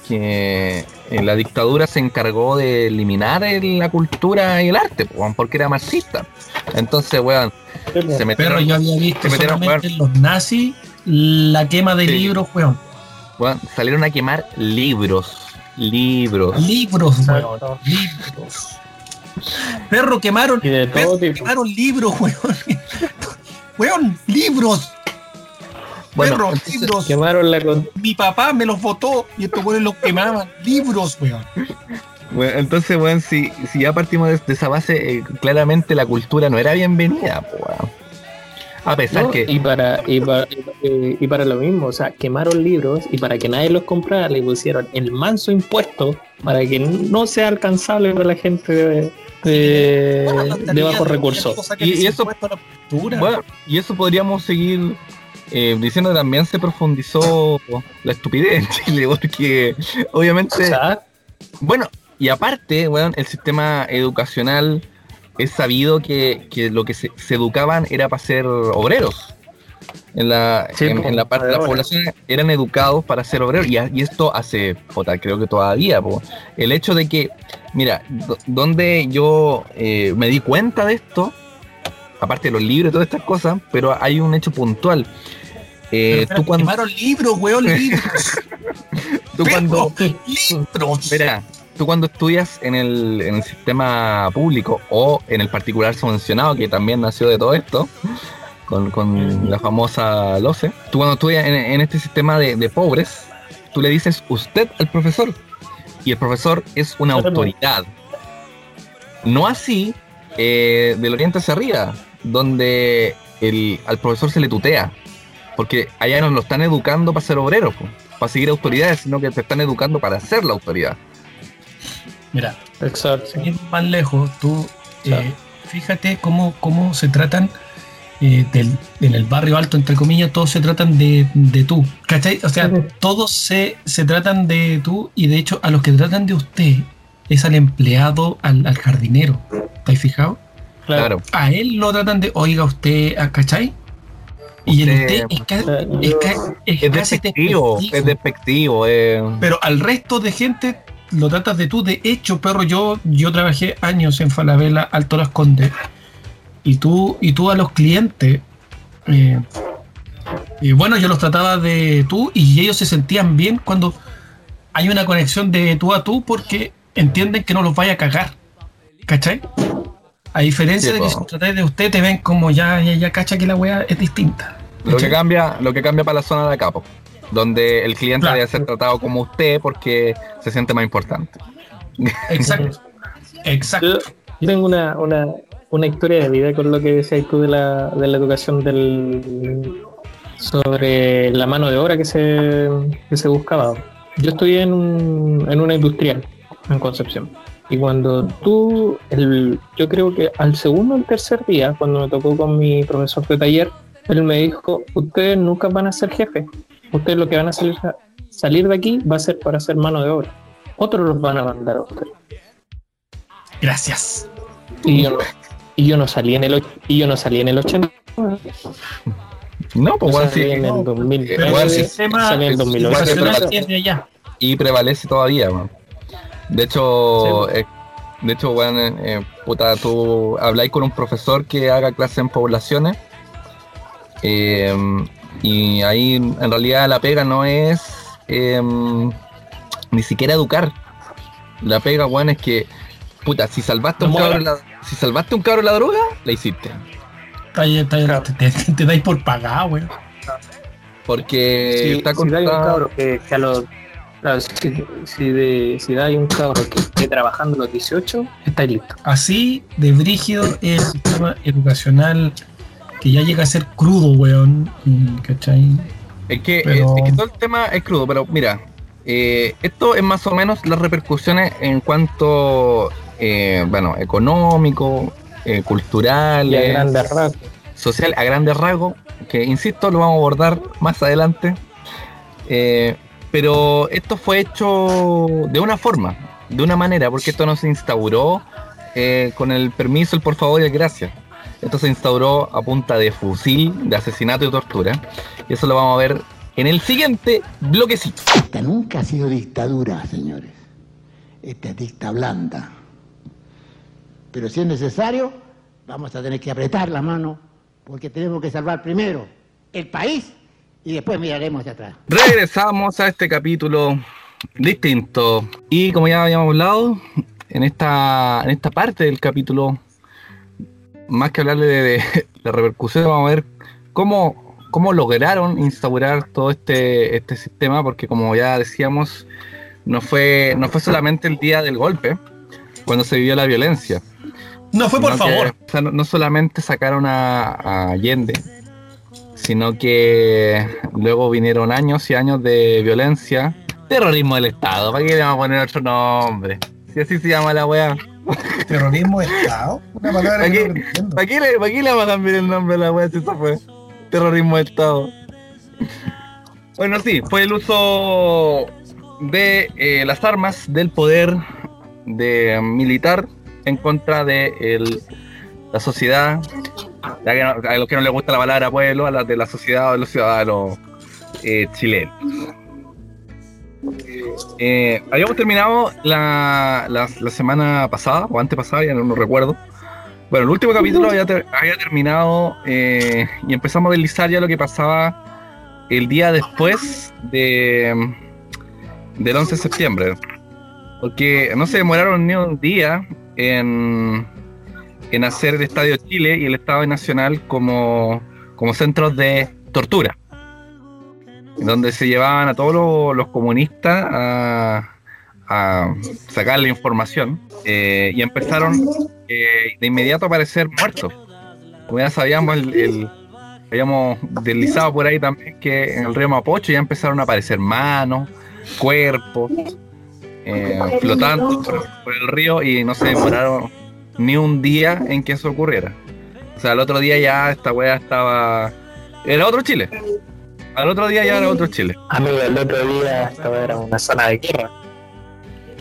Speaker 2: que la dictadura se encargó de eliminar la cultura y el arte, porque era marxista. Entonces, weón,
Speaker 3: se metieron. Pero yo había visto solamente los nazis la quema de libros, weón.
Speaker 2: Weón, salieron a quemar libros. Libros.
Speaker 3: Libros, weón. Libros. Perro, quemaron, perro, quemaron libros, weón. Weón, libros. Bueno, libros.
Speaker 1: Quemaron la
Speaker 3: Mi papá me los votó y estos weones los quemaban. <laughs> libros, weón.
Speaker 2: Bueno, entonces, weón, si, si ya partimos de, esa base, eh, claramente la cultura no era bienvenida, weón.
Speaker 1: A pesar que. Y para, y, para, y, para lo mismo, o sea, quemaron libros y para que nadie los comprara le pusieron el manso impuesto para que no sea alcanzable para la gente de, <laughs> de, de bajos recursos.
Speaker 2: Y, eso, y eso podríamos seguir eh, diciendo que también se profundizó la estupidez en Chile, <laughs> porque obviamente. Bueno, y aparte, bueno, el sistema educacional es sabido que, lo que se, educaban era para ser obreros. En la, en, la parte de la población eran educados para ser obreros y, esto hace, creo que todavía, el hecho de que, mira, donde yo eh, me di cuenta de esto, aparte de los libros y todas estas cosas, pero hay un hecho puntual.
Speaker 3: Eh, tú cuando... libros, weón, libros. <laughs>
Speaker 2: tú cuando... libros. Mira, tú cuando estudias en el, sistema público o en el particular subvencionado, que también nació de todo esto, con, la famosa LOCE, tú cuando estudias en, este sistema de, pobres, tú le dices usted al profesor, y el profesor es una autoridad. No así eh, del oriente hacia arriba, donde el, al profesor se le tutea, porque allá no lo están educando para ser obreros, para seguir autoridades, sino que te están educando para ser la autoridad.
Speaker 3: Mira, Exacto. más lejos, tú eh, fíjate cómo, cómo se tratan eh, en el barrio alto, entre comillas, todos se tratan de, tú. ¿Cachai? O sea, todos se, se tratan de tú y de hecho a los que tratan de usted es al empleado, al, jardinero. ¿Estáis fijado? Claro. A él lo tratan de, oiga usted, ¿cachai? Y el usted es,
Speaker 2: es, es, despectivo, es despectivo. Eh.
Speaker 3: Pero al resto de gente lo tratas de tú. De hecho, perro, yo, yo trabajé años en Falabella, Alto Las Condes. Y tú, y tú a los clientes, eh, y bueno, yo los trataba de tú y ellos se sentían bien cuando hay una conexión de tú a tú porque entienden que no los vaya a cagar. ¿Cachai? A diferencia de que si tratáis de usted, te ven como ya, ya, ya cacha que la weá es distinta.
Speaker 2: Lo que cambia, lo que cambia para la zona de acá, donde el cliente debe ser tratado como usted porque se siente más importante.
Speaker 3: Exacto. <laughs> Exacto.
Speaker 1: Yo, tengo una, una, una, historia de vida con lo que decías tú de la, de la educación del sobre la mano de obra que se, que se buscaba. Yo estudié en, un, en una industrial en Concepción. Y cuando tú, el, yo creo que al segundo o el tercer día, cuando me tocó con mi profesor de taller, él me dijo, ustedes nunca van a ser jefes, ustedes lo que van a salir, salir de aquí va a ser para hacer mano de obra. Otros los van a mandar a ustedes.
Speaker 3: Gracias.
Speaker 1: Y yo, y yo no salí en el y yo no salí en el 80.
Speaker 2: No, pues
Speaker 1: salí en el 2000. el sistema,
Speaker 2: en el 2008. Y prevalece todavía, man. De hecho, eh, de hecho, bueno, eh, eh, puta, tú habláis con un profesor que haga clase en poblaciones y ahí en realidad la pega no es ni siquiera educar. La pega, bueno, es que, puta, si salvaste, un cabro la, si salvaste un cabro la droga, la hiciste.
Speaker 3: te, dais por pagar, weón.
Speaker 2: Porque
Speaker 1: está con si un cabro que, a los Claro, si, si, de, si da un cabro que esté trabajando los 18, está listo.
Speaker 3: Así de brígido el sistema educacional que ya llega a ser crudo, weón. ¿Cachai?
Speaker 2: Es que, es, que todo el tema es crudo, pero mira, eh, esto es más o menos las repercusiones en cuanto, eh, bueno, económico, eh, cultural,
Speaker 1: a grandes rasgos.
Speaker 2: social, a grandes rasgos, que insisto, lo vamos a abordar más adelante. pero esto fue hecho de una forma, de una manera, porque esto no se instauró con el permiso, el por favor y el gracias. Esto se instauró a punta de fusil, de asesinato y tortura. Y eso lo vamos a ver en el siguiente bloquecito.
Speaker 5: Esta nunca ha sido dictadura, señores. Esta es dicta blanda. Pero si es necesario, vamos a tener que apretar la mano porque tenemos que salvar primero el país y después miraremos hacia atrás.
Speaker 2: Regresamos a este capítulo distinto. Y como ya habíamos hablado, en esta, en esta parte del capítulo más que hablarle de, <laughs> la repercusión, vamos a ver cómo, cómo lograron instaurar todo este, este sistema, porque como ya decíamos, no fue, no fue solamente el día del golpe, cuando se vivió la violencia.
Speaker 3: No fue por favor.
Speaker 2: no, solamente sacaron a, Allende, sino que luego vinieron años y años de violencia, terrorismo del Estado. ¿Para qué le vamos a poner otro nombre? Si así se llama la weá.
Speaker 4: ¿Terrorismo de Estado? Una palabra
Speaker 2: que no. ¿Para qué, le, ¿Para qué le vamos a cambiar el nombre a la wea si eso fue? Terrorismo de Estado. Bueno, sí, fue el uso de eh, las armas del poder de militar en contra de el, la sociedad, a los que no les gusta la palabra pueblo, a las de la sociedad o de los ciudadanos eh, chilenos. Eh, habíamos terminado la, la, semana pasada, o antes pasada, ya no, recuerdo. Bueno, el último capítulo había, había terminado eh, y empezamos a deslizar ya lo que pasaba el día después de del 11 de septiembre. Porque no se demoraron ni un día en, en hacer el Estadio Chile y el Estado Nacional como, como centros de tortura donde se llevaban a todos los, comunistas a, sacar la información eh, y empezaron eh, de inmediato a aparecer muertos. Como ya sabíamos, el, habíamos deslizado por ahí también que en el río Mapocho ya empezaron a aparecer manos, cuerpos, eh, flotando por, el río y no se demoraron ni un día en que eso ocurriera. O sea, el otro día ya esta wea estaba... Era otro Chile. Al otro día ya era otro Chile.
Speaker 1: Amigo, el otro día estaba era una zona de guerra.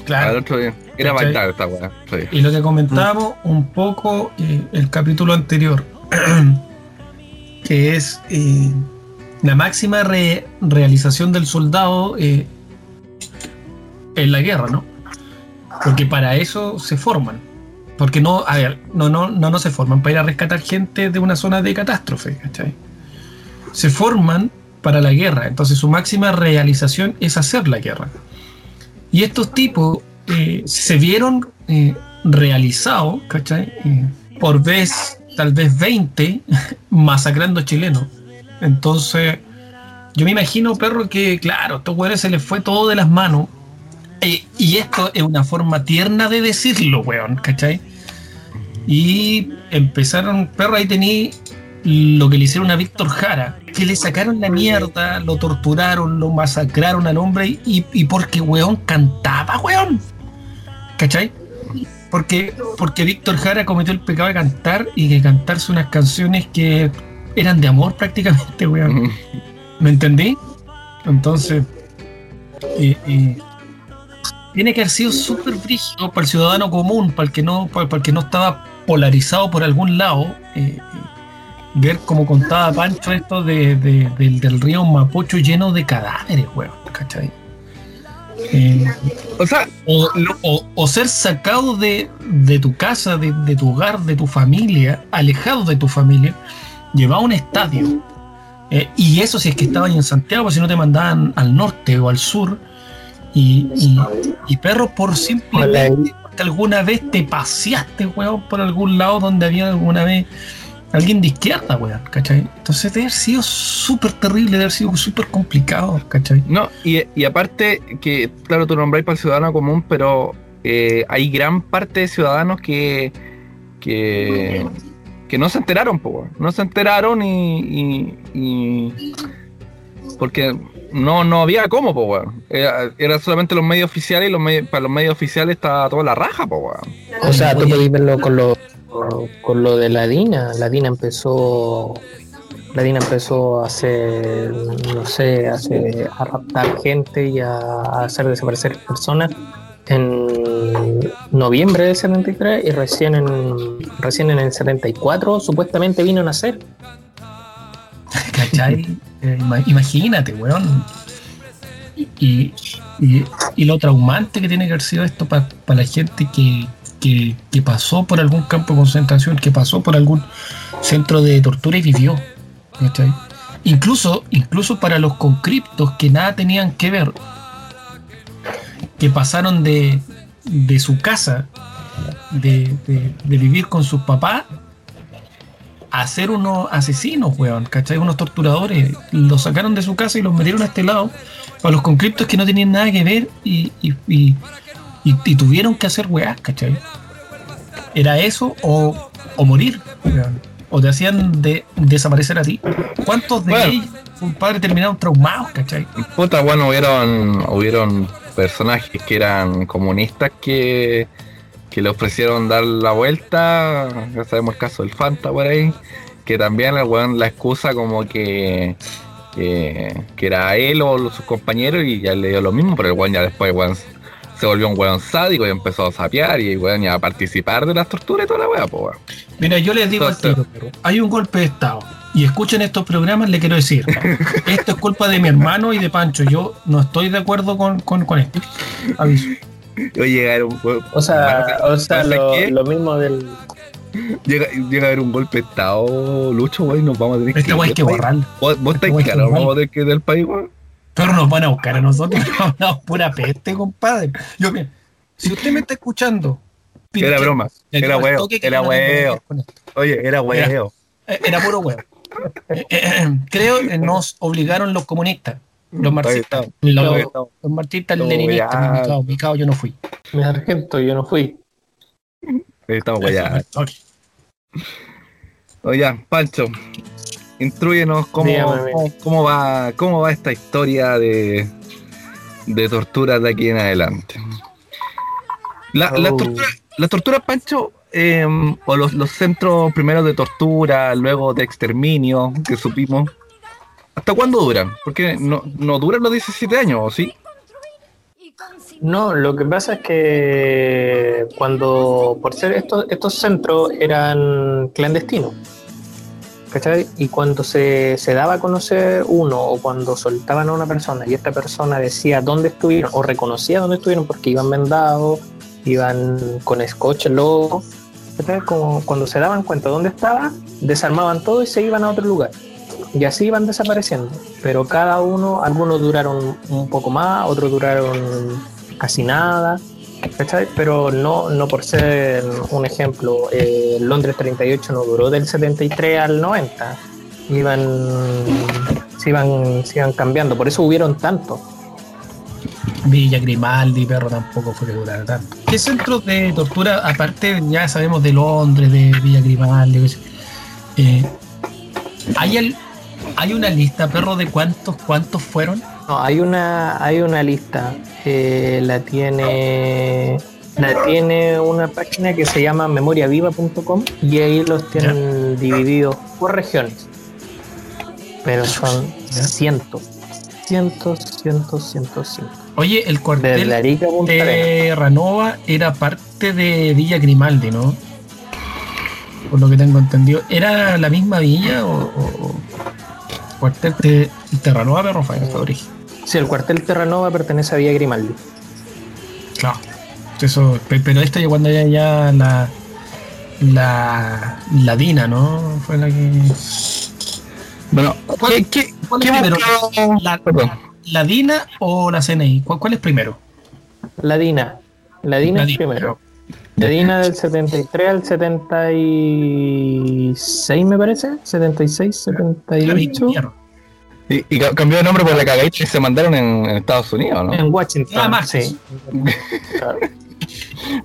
Speaker 2: Claro. Al otro día. Era Bagdad esta weá.
Speaker 3: Y lo que comentábamos un poco eh, el capítulo anterior, <clears throat> que es eh, la máxima realización del soldado eh, en la guerra, ¿no? Porque para eso se forman. Porque no, a ver, no, no, no, no se forman para ir a rescatar gente de una zona de catástrofe, ¿cachai? Se forman para la guerra. Entonces su máxima realización es hacer la guerra. Y estos tipos eh, se vieron eh, realizados, ¿cachai? Eh, por vez, tal vez 20, <laughs> masacrando chilenos. Entonces, yo me imagino, perro, que claro, a estos se les fue todo de las manos. Y esto es una forma tierna de decirlo, weón, ¿cachai? Y empezaron, perro, ahí tení lo que le hicieron a Víctor Jara, que le sacaron la mierda, lo torturaron, lo masacraron al hombre y, y porque weón cantaba, weón. ¿Cachai? Porque, porque Víctor Jara cometió el pecado de cantar y de cantarse unas canciones que eran de amor prácticamente, weón. ¿Me entendí? Entonces, tiene que haber sido súper brígido para el ciudadano común, para el que no, para, el que no estaba polarizado por algún lado. Eh, ver como contaba Pancho esto de, del, río Mapocho lleno de cadáveres, weón, ¿cachai? Eh, o sea, o, ser sacado de, tu casa, de, tu hogar, de tu familia, alejado de tu familia, llevado a un estadio. Eh, y eso si es que estabas en Santiago, si no te mandaban al norte o al sur. Y, y, y perro por simplemente que alguna vez te paseaste, weón, por algún lado donde había alguna vez alguien de izquierda, weón, ¿cachai? Entonces debe haber sido súper terrible, debe haber sido súper complicado, ¿cachai?
Speaker 2: No, y, aparte que, claro, tú nombráis para el ciudadano común, pero eh, hay gran parte de ciudadanos que, que, que no se enteraron, po, no se enteraron y, y, porque no, no había cómo, po, weón. Era, solamente los medios oficiales y los para los medios oficiales estaba toda la raja, po, weón.
Speaker 1: O sea, tú podías verlo con los con lo de la DINA. La DINA empezó la DINA empezó a hacer, no sé, a, raptar gente y a, hacer desaparecer personas en noviembre del 73 y recién en, recién en el 74 supuestamente vino a nacer. <laughs>
Speaker 3: ¿Cachai? Eh, imagínate, weón. Y, lo traumante que tiene que haber sido esto para la gente que, pasó por algún campo de concentración, que pasó por algún centro de tortura y vivió. Incluso, incluso para los concriptos que nada tenían que ver, que pasaron de, de su casa, de, vivir con sus papás, a ser unos asesinos, weón, ¿cachai? Unos torturadores. Los sacaron de su casa y los metieron a este lado. Para los concriptos que no tenían nada que ver y, y, tuvieron que hacer weá, ¿cachai? Era eso o, o morir, o te hacían de, desaparecer a ti. ¿Cuántos de ellos, un padre, terminaron traumados, cachai?
Speaker 2: Puta, bueno, hubieron, hubieron personajes que eran comunistas que, que le ofrecieron dar la vuelta, ya sabemos el caso del Fanta por ahí, que también el weón la excusa como que, que, era él o sus compañeros y ya le dio lo mismo, pero el weón ya después weón, se volvió un weón sádico y empezó a sapear y weón ya a participar de las torturas y toda la weá, pues
Speaker 3: Mira, yo les digo al tiro, hay un golpe de estado. Y escuchen estos programas, le quiero decir, esto es culpa de mi hermano y de Pancho. Yo no estoy de acuerdo con, con, con esto. Aviso.
Speaker 1: Oye, un, o sea, o sea lo, lo, mismo del.
Speaker 2: Llega, llega a haber un golpe de estado, Lucho, güey, nos vamos a tener
Speaker 3: este que. Este hay que borrarlo.
Speaker 2: ¿Vos, vos este estáis claro, vamos a tener que del país, güey?
Speaker 3: Pero nos van a buscar a nosotros, <laughs> no, pura peste, compadre. Yo, si usted me está escuchando.
Speaker 2: Era broma, era huevo, era huevo. Oye, era huevo.
Speaker 3: Era, era puro huevo. Eh, eh, creo que nos obligaron los comunistas los marxistas, los, los marxistas leninistas, mi cao, yo no fui.
Speaker 1: Mi argento, yo no fui.
Speaker 2: Estamos allá. <laughs> Oye, Pancho, instruyenos cómo, cómo, va, cómo va esta historia de, de tortura de aquí en adelante. La, la, oh. tortura, la tortura, Pancho, eh, o los, los centros primero de tortura, luego de exterminio, que supimos, ¿Hasta cuándo duran? Porque no, no duran los 17 años, ¿o sí?
Speaker 1: No, lo que pasa es que cuando, por ser estos, estos centros eran clandestinos, ¿cachai? Y cuando se, se, daba a conocer uno o cuando soltaban a una persona y esta persona decía dónde estuvieron o reconocía dónde estuvieron porque iban vendados, iban con scotch, logo, Como cuando se daban cuenta dónde estaba, desarmaban todo y se iban a otro lugar y así iban desapareciendo. Pero cada uno, algunos duraron un poco más, otros duraron casi nada, Pero no, no por ser un ejemplo, eh, Londres 38 no duró del 73 al 90, iban, iban, iban cambiando, por eso hubieron tanto.
Speaker 3: Villa Grimaldi, perro tampoco fue que durara tanto. ¿Qué centros de tortura, aparte ya sabemos de Londres, de Villa Grimaldi, eh, hay, el, ¿Hay una lista, perro, de cuántos, cuántos fueron?
Speaker 1: No, hay una, hay una lista. Eh, la tiene. La tiene una página que se llama memoriaviva.com y ahí los tienen divididos por regiones. Pero son cientos, cientos, cientos, cientos, cientos.
Speaker 3: Oye, el cuartel de, Ranova era parte de Villa Grimaldi, ¿no? Por lo que tengo entendido. ¿Era la misma villa o, cuartel de Terranova de Rafael origen.
Speaker 1: Sí, el cuartel Terranova pertenece a Villa Grimaldi.
Speaker 3: Claro. Eso, pero esta ya cuando ya, ya la, la, la Dina, ¿no? Fue la que. Bueno, ¿qué, qué, cuál es primero? La, la, Dina o la CNI? ¿Cuál, es primero?
Speaker 1: La Dina. La Dina es primero. Dina del 73 al 76, me parece. 76, 78.
Speaker 2: Y, y cambió de nombre por la cagadita y se mandaron en, Estados Unidos, ¿no?
Speaker 1: En Washington. Nada más. Sí. <laughs>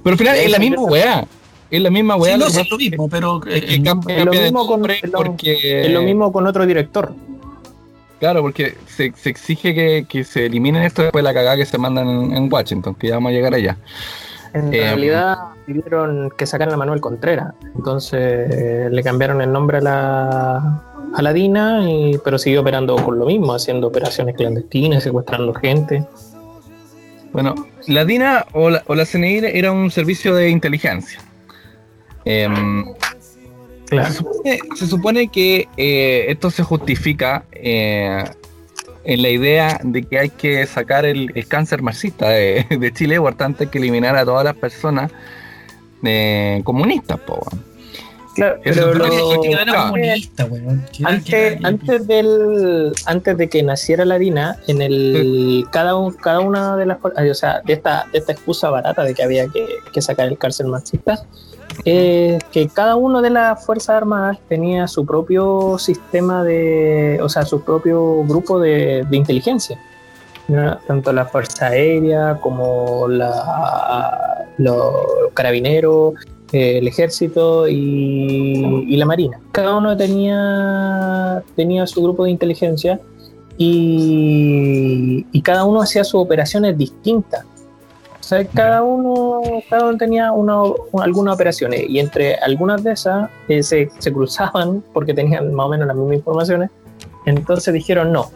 Speaker 2: Pero al final es la misma weá. Es la misma weá.
Speaker 3: no, es lo mismo, pero
Speaker 1: es, lo mismo con, porque... es lo mismo con otro director.
Speaker 2: Claro, porque se, se exige que, que, se eliminen esto después de la cagada que se mandan en, en Washington, que ya vamos a llegar allá.
Speaker 1: En eh, realidad pidieron que sacaran a Manuel Contreras, entonces eh, le cambiaron el nombre a la, a la DINA, y, pero siguió operando con lo mismo, haciendo operaciones clandestinas, secuestrando gente.
Speaker 2: Bueno, la DINA o la, o la CNI era un servicio de inteligencia. Em, se, supone, que eh, esto se justifica en la idea de que hay que sacar el, cáncer marxista de, Chile, por tanto hay que eliminar a todas las personas eh, comunistas, po.
Speaker 1: Claro, pero antes, antes, del, antes de que naciera la DINA, en el cada, cada una de las o sea, de esta, de esta excusa barata de que había que, que sacar el cárcel marxista, que cada una de las Fuerzas Armadas tenía su propio sistema de, o sea, su propio grupo de, inteligencia. Tanto la Fuerza Aérea como los carabineros, eh, el ejército y, la marina. Cada uno tenía, tenía su grupo de inteligencia y, y cada uno hacía sus operaciones distintas sea, cada uno, cada uno tenía una, algunas operaciones y entre algunas de esas eh, se, se, cruzaban porque tenían más o menos las mismas informaciones. Entonces dijeron no.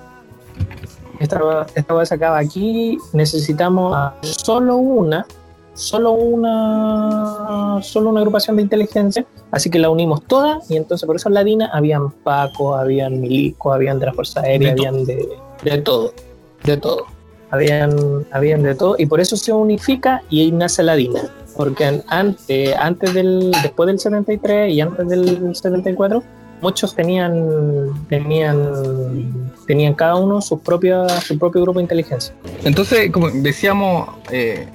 Speaker 1: Esta, esta vez acaba aquí, necesitamos solo una, solo una, solo una agrupación de inteligencia, así que la unimos todas y entonces por eso en la DINA habían Paco, habían Milico, habían de la Fuerza Aérea, habían de, de todo, de todo habían, habían de todo, y por eso se unifica y ahí nace la DINA. Porque antes, antes del, después del 73 y antes del 74, muchos tenían, tenían, tenían cada uno su, propia, su propio grupo de inteligencia.
Speaker 2: Entonces, como decíamos, eh,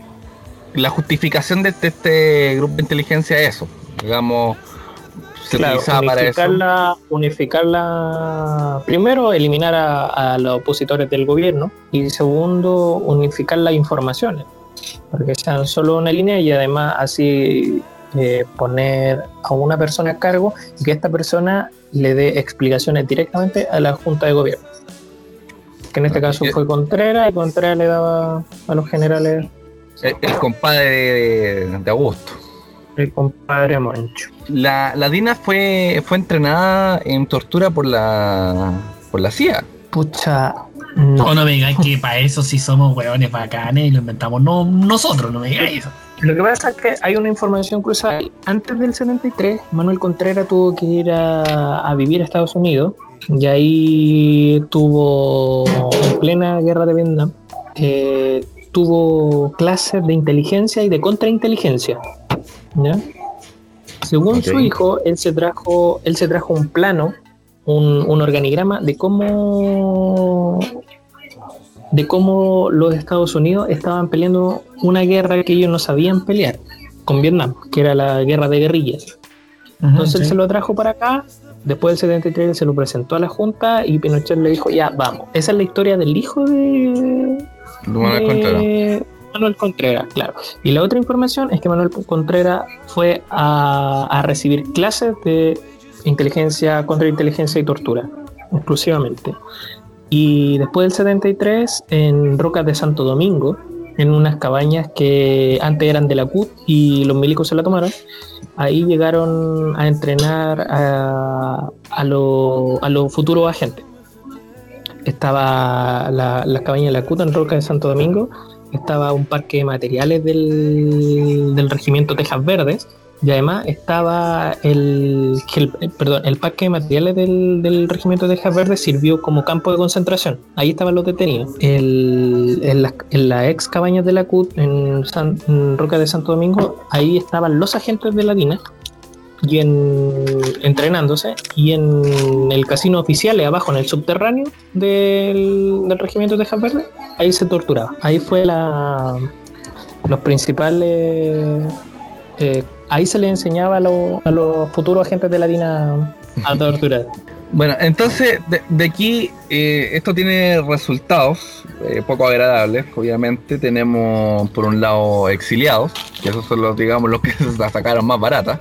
Speaker 2: la justificación de este, este grupo de inteligencia es eso, digamos,
Speaker 1: unificarla, Unificarla, primero, eliminar a, los opositores del gobierno y segundo, unificar las informaciones, porque sean solo una línea y además así eh, poner a una persona a cargo y que esta persona le dé explicaciones directamente a la Junta de Gobierno. Que en este caso fue Contreras y Contreras le daba a los generales.
Speaker 2: El, compadre de Augusto.
Speaker 1: El compadre Moncho.
Speaker 2: La, la Dina fue, fue entrenada en tortura por la por la CIA.
Speaker 1: Pucha.
Speaker 3: No, no me digáis que para eso sí somos hueones bacanes y lo inventamos no, nosotros, no me digáis eso.
Speaker 1: Lo que pasa es que hay una información cruzada. Antes del 73, Manuel Contreras tuvo que ir a, vivir a Estados Unidos y ahí tuvo, en plena guerra de Vietnam, eh, tuvo clases de inteligencia y de contrainteligencia. ¿ya? Según su hijo, él se trajo, él se trajo un plano, un, organigrama de cómo de cómo los Estados Unidos estaban peleando una guerra que ellos no sabían pelear con Vietnam, que era la guerra de guerrillas. Entonces él se lo trajo para acá, después del 73 se lo presentó a la Junta y Pinochet le dijo, ya, vamos. Esa es la historia del hijo de, Manuel Contreras, claro. Y la otra información es que Manuel Contreras fue a, recibir clases de inteligencia, contrainteligencia y tortura, exclusivamente. Y después del 73, en Rocas de Santo Domingo, en unas cabañas que antes eran de la CUT y los milicos se la tomaron, ahí llegaron a entrenar a, a los futuros agentes. Estaba la, la cabaña de la CUT en Rocas de Santo Domingo estaba un parque de materiales del, regimiento Tejas Verdes y además estaba el, perdón, el parque de materiales del, regimiento Tejas Verdes sirvió como campo de concentración. Ahí estaban los detenidos. en, la ex cabañas de la CUT en, San, Roca de Santo Domingo, ahí estaban los agentes de la DINA y en, entrenándose y en el casino oficial abajo en el subterráneo del, del regimiento de Verde ahí se torturaba. Ahí fue la los principales eh, ahí se le enseñaba a, los futuros agentes de la DINA a torturar. <laughs>
Speaker 2: Bueno entonces de, aquí eh, esto tiene resultados eh, poco agradables obviamente. Tenemos por un lado exiliados que esos son los digamos los que <laughs> se sacaron más baratas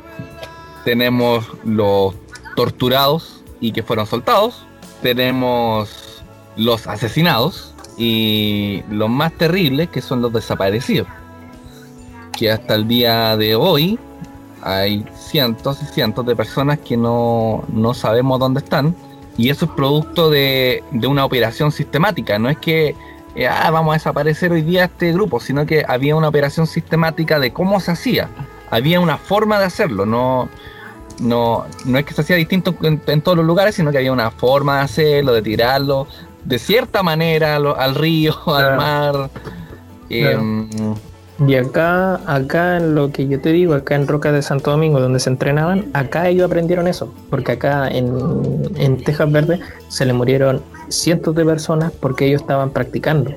Speaker 2: tenemos los torturados y que fueron soltados, tenemos los asesinados y los más terribles que son los desaparecidos. Que hasta el día de hoy hay cientos y cientos de personas que no, sabemos dónde están y eso es producto de, una operación sistemática, no es que eh, ah, vamos a desaparecer hoy día este grupo, sino que había una operación sistemática de cómo se hacía, había una forma de hacerlo, no, no, no es que se hacía distinto en, todos los lugares, sino que había una forma de hacerlo, de tirarlo de cierta manera al río, <laughs> al mar.
Speaker 1: Em, y acá, acá en lo que yo te digo, acá en Roca de Santo Domingo, donde se entrenaban, acá ellos aprendieron eso, porque acá en, en Texas Verde se le murieron cientos de personas porque ellos estaban practicando.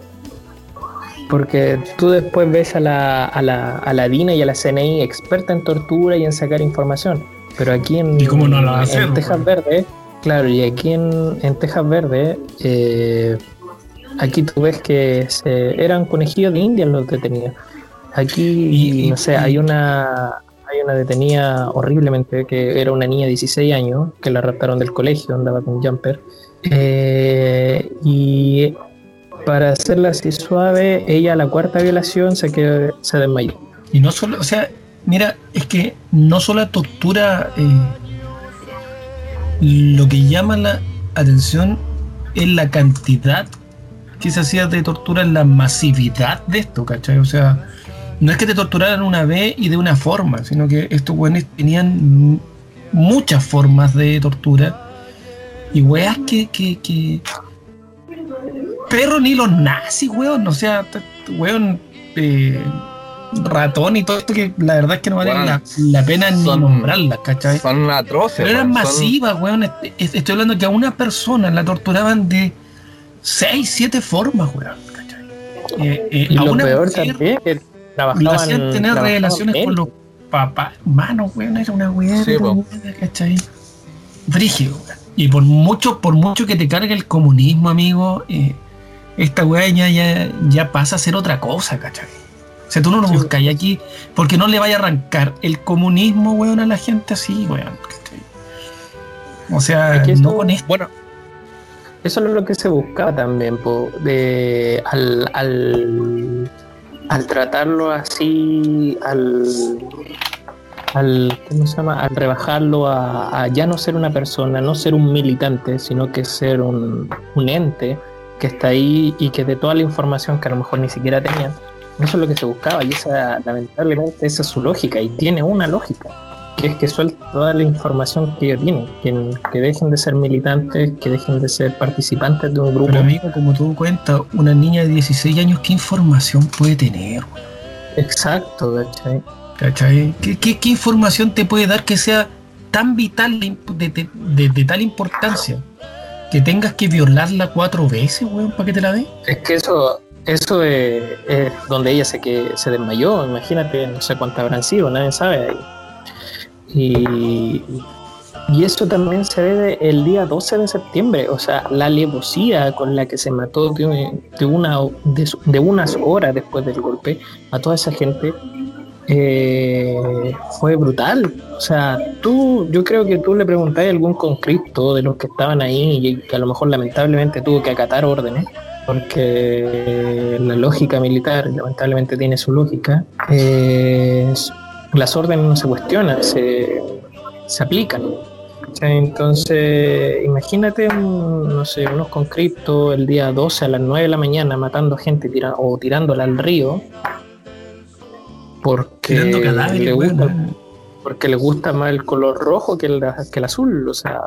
Speaker 1: Porque tú después ves a la, a la, a la DINA y a la CNI experta en tortura y en sacar información pero aquí en, Texas Verde, claro, y aquí en, en Texas Verde, eh, aquí tú ves que se, eran conejillos de India los detenidos. Aquí, no sé, hay una hay una detenida horriblemente que era una niña de 16 años que la raptaron del colegio, andaba con jumper. Eh, y para hacerla así suave, ella a la cuarta violación se, quedó, se desmayó.
Speaker 3: Y no solo, o sea, mira, es que no solo la tortura, eh, lo que llama la atención es la cantidad que se hacía de tortura, la masividad de esto, ¿cachai? O sea, no es que te torturaran una vez y de una forma, sino que estos weones tenían muchas formas de tortura y weas que, que, que perro ni los nazis, weón. O sea, weón, eh, ratón y todo esto que la verdad es que no vale la, pena ni nombrarlas, ¿cachai?
Speaker 2: Son atroces.
Speaker 3: Pero eran masivas, weón. Estoy hablando que a una persona la torturaban de 6, 7 formas, weón. ¿cachai?
Speaker 1: Eh, eh, y a lo una peor también, que
Speaker 3: lo hacían tener relaciones con los papás. Mano, weón, era una weá, sí, ¿cachai? Brígido, weón. Y por mucho, por mucho que te cargue el comunismo, amigo, eh, esta weá ya, ya, pasa a ser otra cosa, ¿cachai? O sea, tú no lo buscas aquí porque no le vaya a arrancar el comunismo, weón, a la gente así, weón. O sea, no con esto.
Speaker 1: Bueno, eso es lo que se buscaba también, de, al, al, al tratarlo así, al, al, ¿cómo se llama? al rebajarlo a, ya no ser una persona, no ser un militante, sino que ser un, un ente que está ahí y que de toda la información que a lo mejor ni siquiera tenían, eso es lo que se buscaba y esa, lamentablemente esa es su lógica y tiene una lógica, que es que suelta toda la información que ellos tienen, que, que dejen de ser militantes, que dejen de ser participantes de un grupo.
Speaker 3: Pero amigo, como tú cuentas, una niña de 16 años, ¿qué información puede tener?
Speaker 1: Exacto, ¿cachai?
Speaker 3: ¿Cachai? ¿Qué, qué, información te puede dar que sea tan vital, de, de tal importancia? que tengas que violarla cuatro veces, weón, para que te la dé.
Speaker 1: Es que eso, eso es, donde ella se, que, se desmayó. Imagínate, no sé cuántas habrán sido, nadie sabe. Y, y eso también se ve el día 12 de septiembre. O sea, la alevosía con la que se mató de, una, de, unas horas después del golpe a toda esa gente eh, fue brutal. O sea, tú, yo creo que tú le preguntáis a algún conscripto de los que estaban ahí y que a lo mejor lamentablemente tuvo que acatar órdenes, porque la lógica militar lamentablemente tiene su lógica, las órdenes no se cuestionan, se, se aplican. Entonces, imagínate, no sé, unos conscriptos el día 12 a las 9 de la mañana matando gente o tirándola al río, porque le gusta, porque le gusta más el color rojo que el, que el azul, o sea.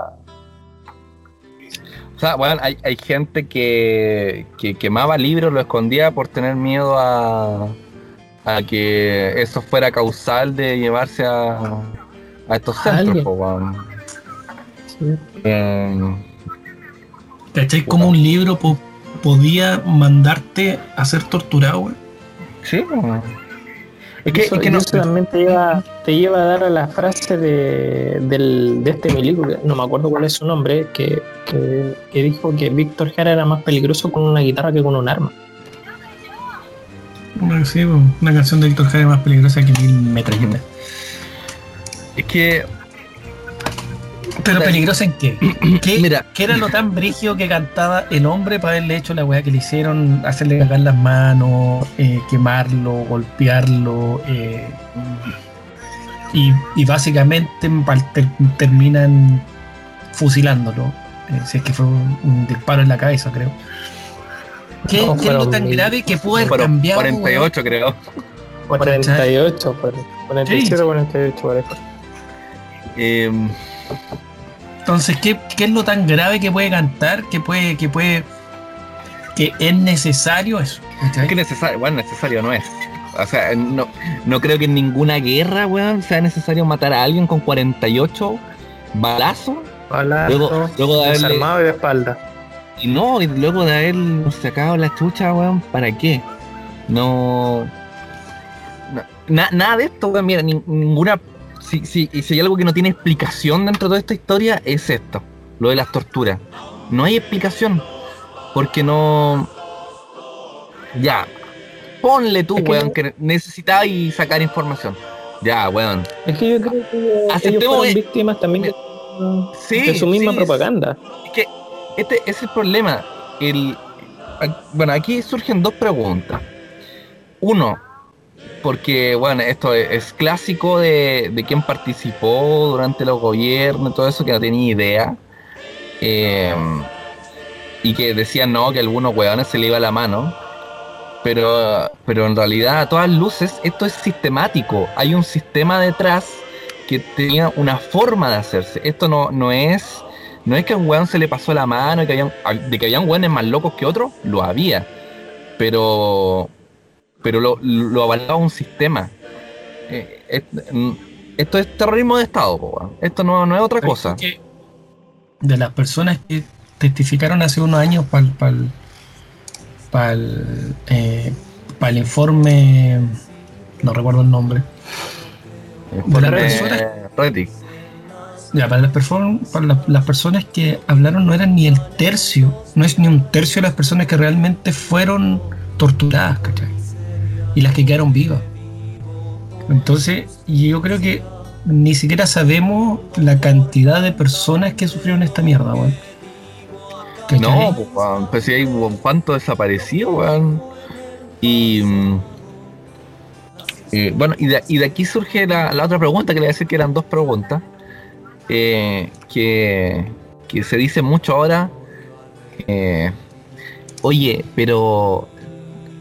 Speaker 2: O sea, bueno, hay, hay gente que, que, quemaba libros, lo escondía por tener miedo a, a que eso fuera causal de llevarse a, a estos centros. Pues,
Speaker 3: sí. eh, ¿Cachai? Como un libro podía mandarte a ser torturado, güey?
Speaker 1: Sí, es que, es que no, también te lleva, te lleva a dar a la frase de, del, de este milico, no me acuerdo cuál es su nombre, que, que, dijo que Víctor Jara era más peligroso con una guitarra que con un arma.
Speaker 3: Sí, una canción de Víctor Jara es más peligrosa que mil metros.
Speaker 2: Es que
Speaker 3: ¿Pero peligrosa en qué? <clears throat> ¿Qué, Mira. ¿Qué era lo tan brigio que cantaba el hombre para haberle hecho la weá que le hicieron? Hacerle cagar las manos, eh, quemarlo, golpearlo. Eh, y, básicamente terminan fusilándolo. Eh, si es que fue un, disparo en la cabeza, creo. ¿Qué, es lo tan grave que puede haber cambiado?
Speaker 2: 48, creo.
Speaker 1: 48, 47 48, parece.
Speaker 2: Eh,
Speaker 3: entonces, ¿qué, es lo tan grave que puede cantar? Que puede, que puede, que es necesario eso.
Speaker 2: Es que necesario, bueno, necesario no es. O sea, no, no creo que en ninguna guerra, weón, sea necesario matar a alguien con 48 balazos.
Speaker 1: Balazo, luego, de haberle, desarmado y de espalda.
Speaker 2: Y no, y luego de haber sacado la chucha, weón, ¿para qué? No. nada de esto, weón, mira, ninguna si, si, y si hay algo que no tiene explicación dentro de toda esta historia, es esto, lo de las torturas. No hay explicación, porque no... Ya, ponle tú, weón, que, necesitaba y sacar información. Ya, weón.
Speaker 1: Es que yo creo que ellos fueron víctimas también de, su misma propaganda.
Speaker 2: Es que este es el problema. El, bueno, aquí surgen dos preguntas. Uno, porque bueno, esto es, clásico de, de quien participó durante los gobiernos, todo eso que no tenía idea. Eh, y que decían no, que algunos hueones se le iba la mano. Pero, pero en realidad, a todas luces, esto es sistemático. Hay un sistema detrás que tenía una forma de hacerse. Esto no, no es no es que a un weón se le pasó la mano y que habían, de que habían weones más locos que otros, lo había. Pero pero lo, lo avalaba un sistema. Eh, mm, esto es terrorismo de Estado, esto no, no, es otra cosa.
Speaker 3: de las personas que testificaron hace unos años para el, para el, eh, el, informe, no recuerdo el nombre.
Speaker 2: de las personas,
Speaker 3: ya, para, las, para las, personas que hablaron no eran ni el tercio, no es ni un tercio de las personas que realmente fueron torturadas, ¿cachai? Y las que quedaron vivas. Entonces, yo creo que ni siquiera sabemos la cantidad de personas que sufrieron esta mierda, weón.
Speaker 2: No, pues, pues si hay un cuanto desaparecido, weón. Y, mm, bueno, y de, aquí surge la, la, otra pregunta, que le voy a decir que eran dos preguntas, eh, que, que, se dice mucho ahora. Eh, oye, pero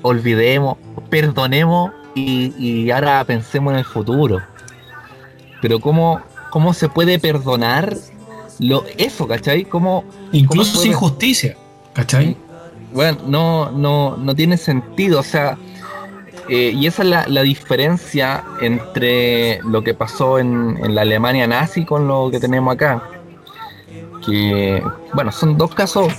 Speaker 2: olvidemos, perdonemos y, ahora pensemos en el futuro. Pero ¿cómo, cómo se puede perdonar lo, eso, ¿cachai? ¿Cómo,
Speaker 3: Incluso sin justicia, ¿cachai?
Speaker 2: Bueno, no, no, no tiene sentido, o sea, eh, y esa es la, diferencia entre lo que pasó en, en, la Alemania nazi con lo que tenemos acá. Que, bueno, son dos casos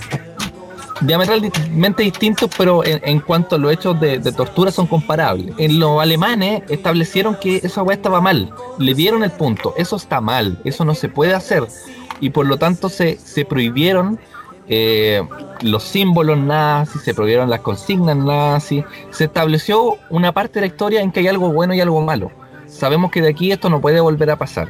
Speaker 2: diametralmente distintos, pero en, cuanto a los hechos de, tortura son comparables. En los alemanes establecieron que esa weá estaba mal, le dieron el punto, eso está mal, eso no se puede hacer, y por lo tanto se, se prohibieron eh, los símbolos nazis, se prohibieron las consignas nazis, se estableció una parte de la historia en que hay algo bueno y algo malo. Sabemos que de aquí esto no puede volver a pasar.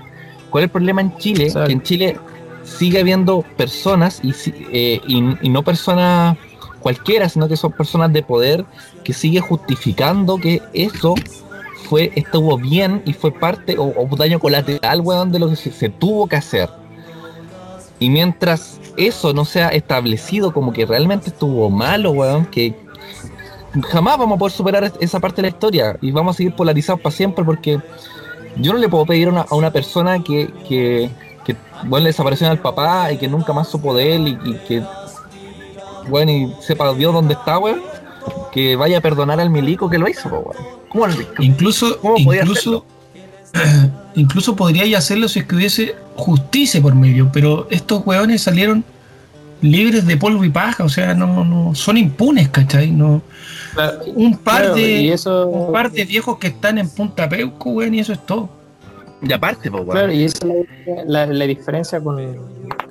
Speaker 2: ¿Cuál es el problema en Chile? Que en Chile sigue habiendo personas eh, y, y, no personas cualquiera, sino que son personas de poder que sigue justificando que eso fue, estuvo bien y fue parte o, daño colateral, weón, de lo que se, tuvo que hacer. Y mientras eso no sea establecido como que realmente estuvo malo, weón, que jamás vamos a poder superar esa parte de la historia y vamos a seguir polarizados para siempre porque yo no le puedo pedir a una, persona que, que que bueno, le desapareció al papá y que nunca más supo de él y, que bueno y sepa Dios dónde está, weón, que vaya a perdonar al milico que lo hizo, weón.
Speaker 3: incluso, incluso, <clears throat> incluso podría hacerlo si es que hubiese justicia por medio, pero estos weones salieron libres de polvo y paja, o sea, no, no son impunes, ¿cachai? No, un par de un par de viejos que están en Punta Peuco, weón, y eso es todo.
Speaker 2: Y aparte, pues,
Speaker 1: Claro, y esa es la, diferencia con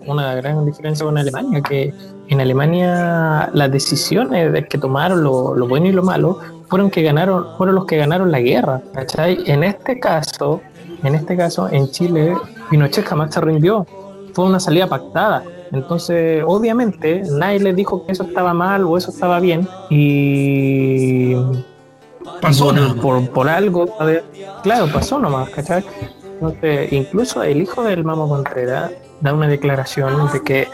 Speaker 1: una gran diferencia con Alemania, que en Alemania las decisiones que tomaron lo, bueno y lo malo fueron que ganaron, fueron los que ganaron la guerra. ¿cachai? En este caso, en este caso, en Chile, Pinochet jamás se rindió. Fue una salida pactada. Entonces, obviamente, nadie le dijo que eso estaba mal o eso estaba bien. Y
Speaker 3: pasó
Speaker 1: por, por, algo, claro, pasó nomás, ¿cachai? Incluso el hijo del Mamo Contreras da una declaración de que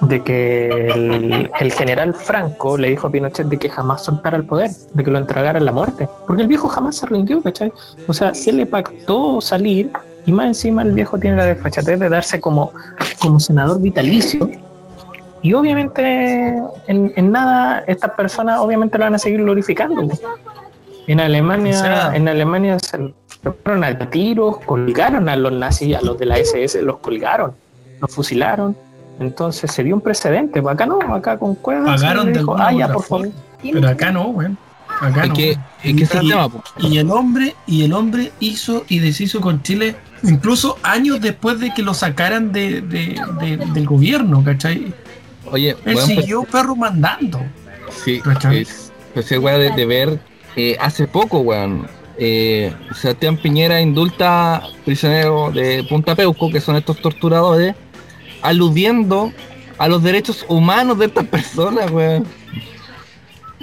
Speaker 1: de que el, general Franco le dijo a Pinochet de que jamás soltara el poder, de que lo entregara a la muerte, porque el viejo jamás se rindió, ¿cachai? O sea, se le pactó salir y más encima el viejo tiene la desfachatez de darse como, como senador vitalicio y obviamente en, nada estas personas obviamente lo van a seguir glorificando. En Alemania, en Alemania se fueron a tiros, colgaron a los nazis, a los de la SS, los colgaron, los fusilaron. Entonces se dio un precedente. Pues acá no, acá con cuevas.
Speaker 3: Pagaron de ah, ya, por favor. Pero acá no, güey. Acá no. Que, y, el hombre, y el hombre hizo y deshizo con Chile incluso años después de que lo sacaran de, del gobierno, ¿cachai?
Speaker 2: Oye,
Speaker 3: él siguió perro mandando.
Speaker 2: Sí, es, pues es de, de ver eh, hace poco, weón, eh, Sebastián Piñera indulta prisioneros de Punta Peuco, que son estos torturadores, aludiendo a los derechos humanos de estas personas, weón.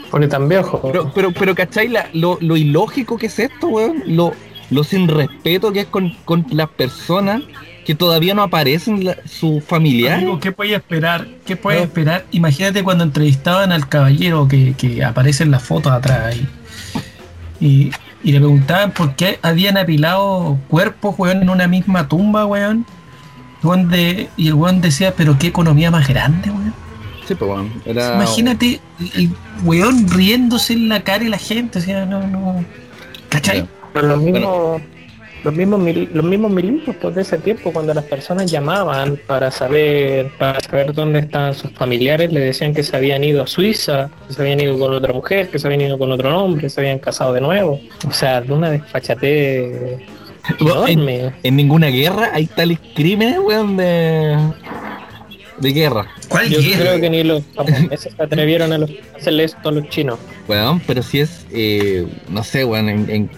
Speaker 1: Pone tan viejo.
Speaker 2: Pero, pero, pero ¿cachai? lo, lo, ilógico que es esto, weón. Lo, lo sin respeto que es con, con las personas que todavía no aparecen su familiar.
Speaker 3: ¿qué puede esperar? ¿Qué puede esperar? Imagínate cuando entrevistaban al caballero que, que aparece en la foto atrás ahí. Y, y, le preguntaban por qué habían apilado cuerpos, weón, en una misma tumba, weón. Donde, y el weón decía, pero qué economía más grande, weón.
Speaker 2: Sí, pues, weón.
Speaker 3: Imagínate el weón riéndose en la cara y la gente, o sea, no, no. ¿Cachai?
Speaker 1: Pero lo mismo los mismos los mismos milicos pues, de ese tiempo cuando las personas llamaban para saber para saber dónde estaban sus familiares le decían que se habían ido a Suiza que se habían ido con otra mujer que se habían ido con otro hombre se habían casado de nuevo. O sea de una desfachate
Speaker 2: enorme. en, ninguna guerra hay tales crímenes weón de de guerra.
Speaker 1: ¿Cuál Yo creo que ni los japoneses se atrevieron a, los, hacerle esto a los chinos.
Speaker 2: Weón pero si es eh, no sé weón en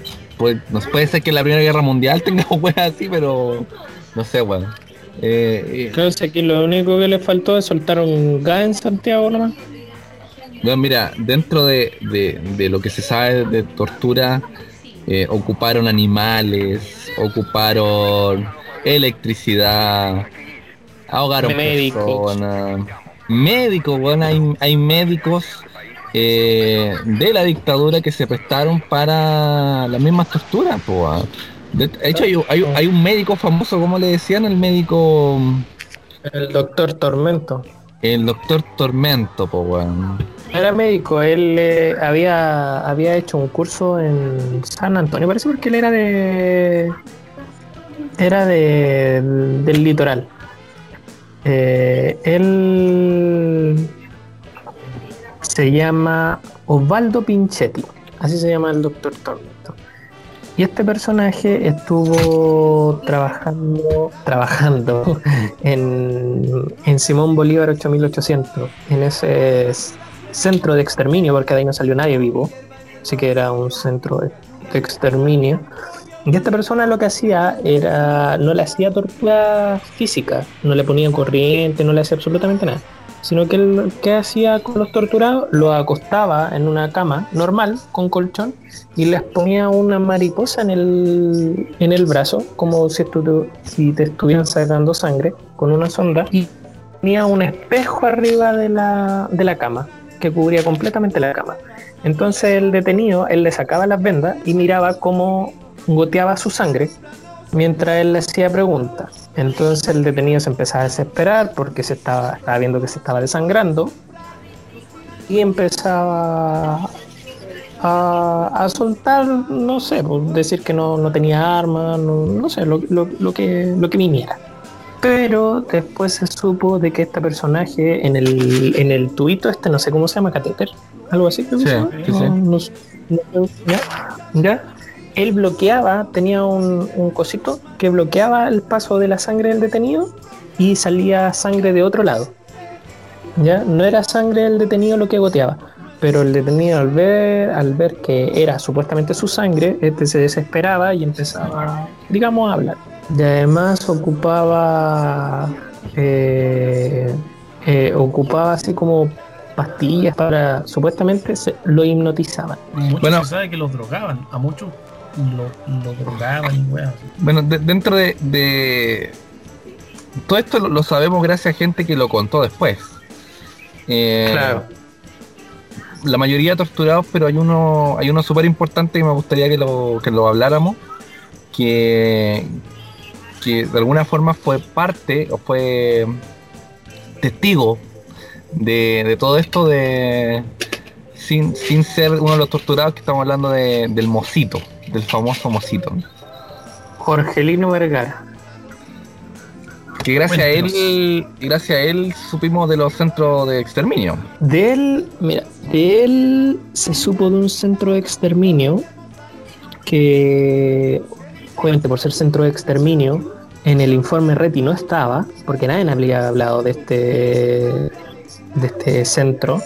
Speaker 2: pues, nos puede ser que la Primera Guerra Mundial tenga <laughs> weas así, pero no sé, weón.
Speaker 1: Eh, Creo que aquí lo único que le faltó es soltar un gas en Santiago nomás.
Speaker 2: Bueno, mira, dentro de, lo que se sabe de tortura, eh, ocuparon animales, ocuparon electricidad, ahogaron médicos. personas. Médicos, bueno, hay, hay médicos eh, de la dictadura que se prestaron para las mismas torturas. De hecho, hay, un médico famoso, como le decían, el médico...
Speaker 1: El doctor Tormento.
Speaker 2: El doctor Tormento, pues,
Speaker 1: Era médico, él eh, había, había hecho un curso en San Antonio, parece porque él era de... Era de, del litoral. Eh, él se llama Osvaldo Pinchetti, así se llama el doctor Tormento. Y este personaje estuvo trabajando, trabajando <laughs> en, en Simón Bolívar 8800, en ese centro de exterminio, porque de ahí no salió nadie vivo, así que era un centro de, exterminio. Y esta persona lo que hacía era, no le hacía tortura física, no le ponía corriente, no le hacía absolutamente nada sino que él, ¿qué hacía con los torturados? Lo acostaba en una cama normal, con colchón, y les ponía una mariposa en el, en el brazo, como si, si te estuvieran sacando sangre, con una sonda, y tenía un espejo arriba de la, de la cama, que cubría completamente la cama. Entonces el detenido, él le sacaba las vendas y miraba cómo goteaba su sangre mientras él le hacía preguntas. Entonces el detenido se empezaba a desesperar porque se estaba, estaba viendo que se estaba desangrando y empezaba a, soltar, no sé, pues, decir que no, tenía armas, no, sé, lo, que, lo que viniera. Pero después se supo de que este personaje en el, en el tuito este, no sé cómo se llama, catéter, algo así. Sí, sí, ¿Ya? ¿Ya? Él bloqueaba, tenía un, cosito que bloqueaba el paso de la sangre del detenido y salía sangre de otro lado. ¿Ya? No era sangre del detenido lo que goteaba, pero el detenido al ver, al ver que era supuestamente su sangre, este se desesperaba y empezaba, digamos, a hablar. Y además ocupaba, eh, eh, ocupaba así como pastillas para, supuestamente se, lo hipnotizaban.
Speaker 3: bueno, se sabe que los drogaban, a muchos lo, drogaban y
Speaker 2: Bueno, dentro de, Todo esto lo, sabemos gracias a gente que lo contó después. Eh, claro. La mayoría torturados, pero hay uno hay uno súper importante que me gustaría que lo, que lo habláramos, que, que de alguna forma fue parte o fue testigo de, de todo esto de sin, sin ser uno de los torturados que estamos hablando de, del mocito del famoso mocito.
Speaker 1: Jorgelino Vergara.
Speaker 2: Que gracias a él, gracias a él supimos de los centros de exterminio.
Speaker 1: De él, mira, de él se supo de un centro de exterminio que, obviamente por ser centro de exterminio, en el informe Reti no estaba, porque nadie había hablado de este, de este centro,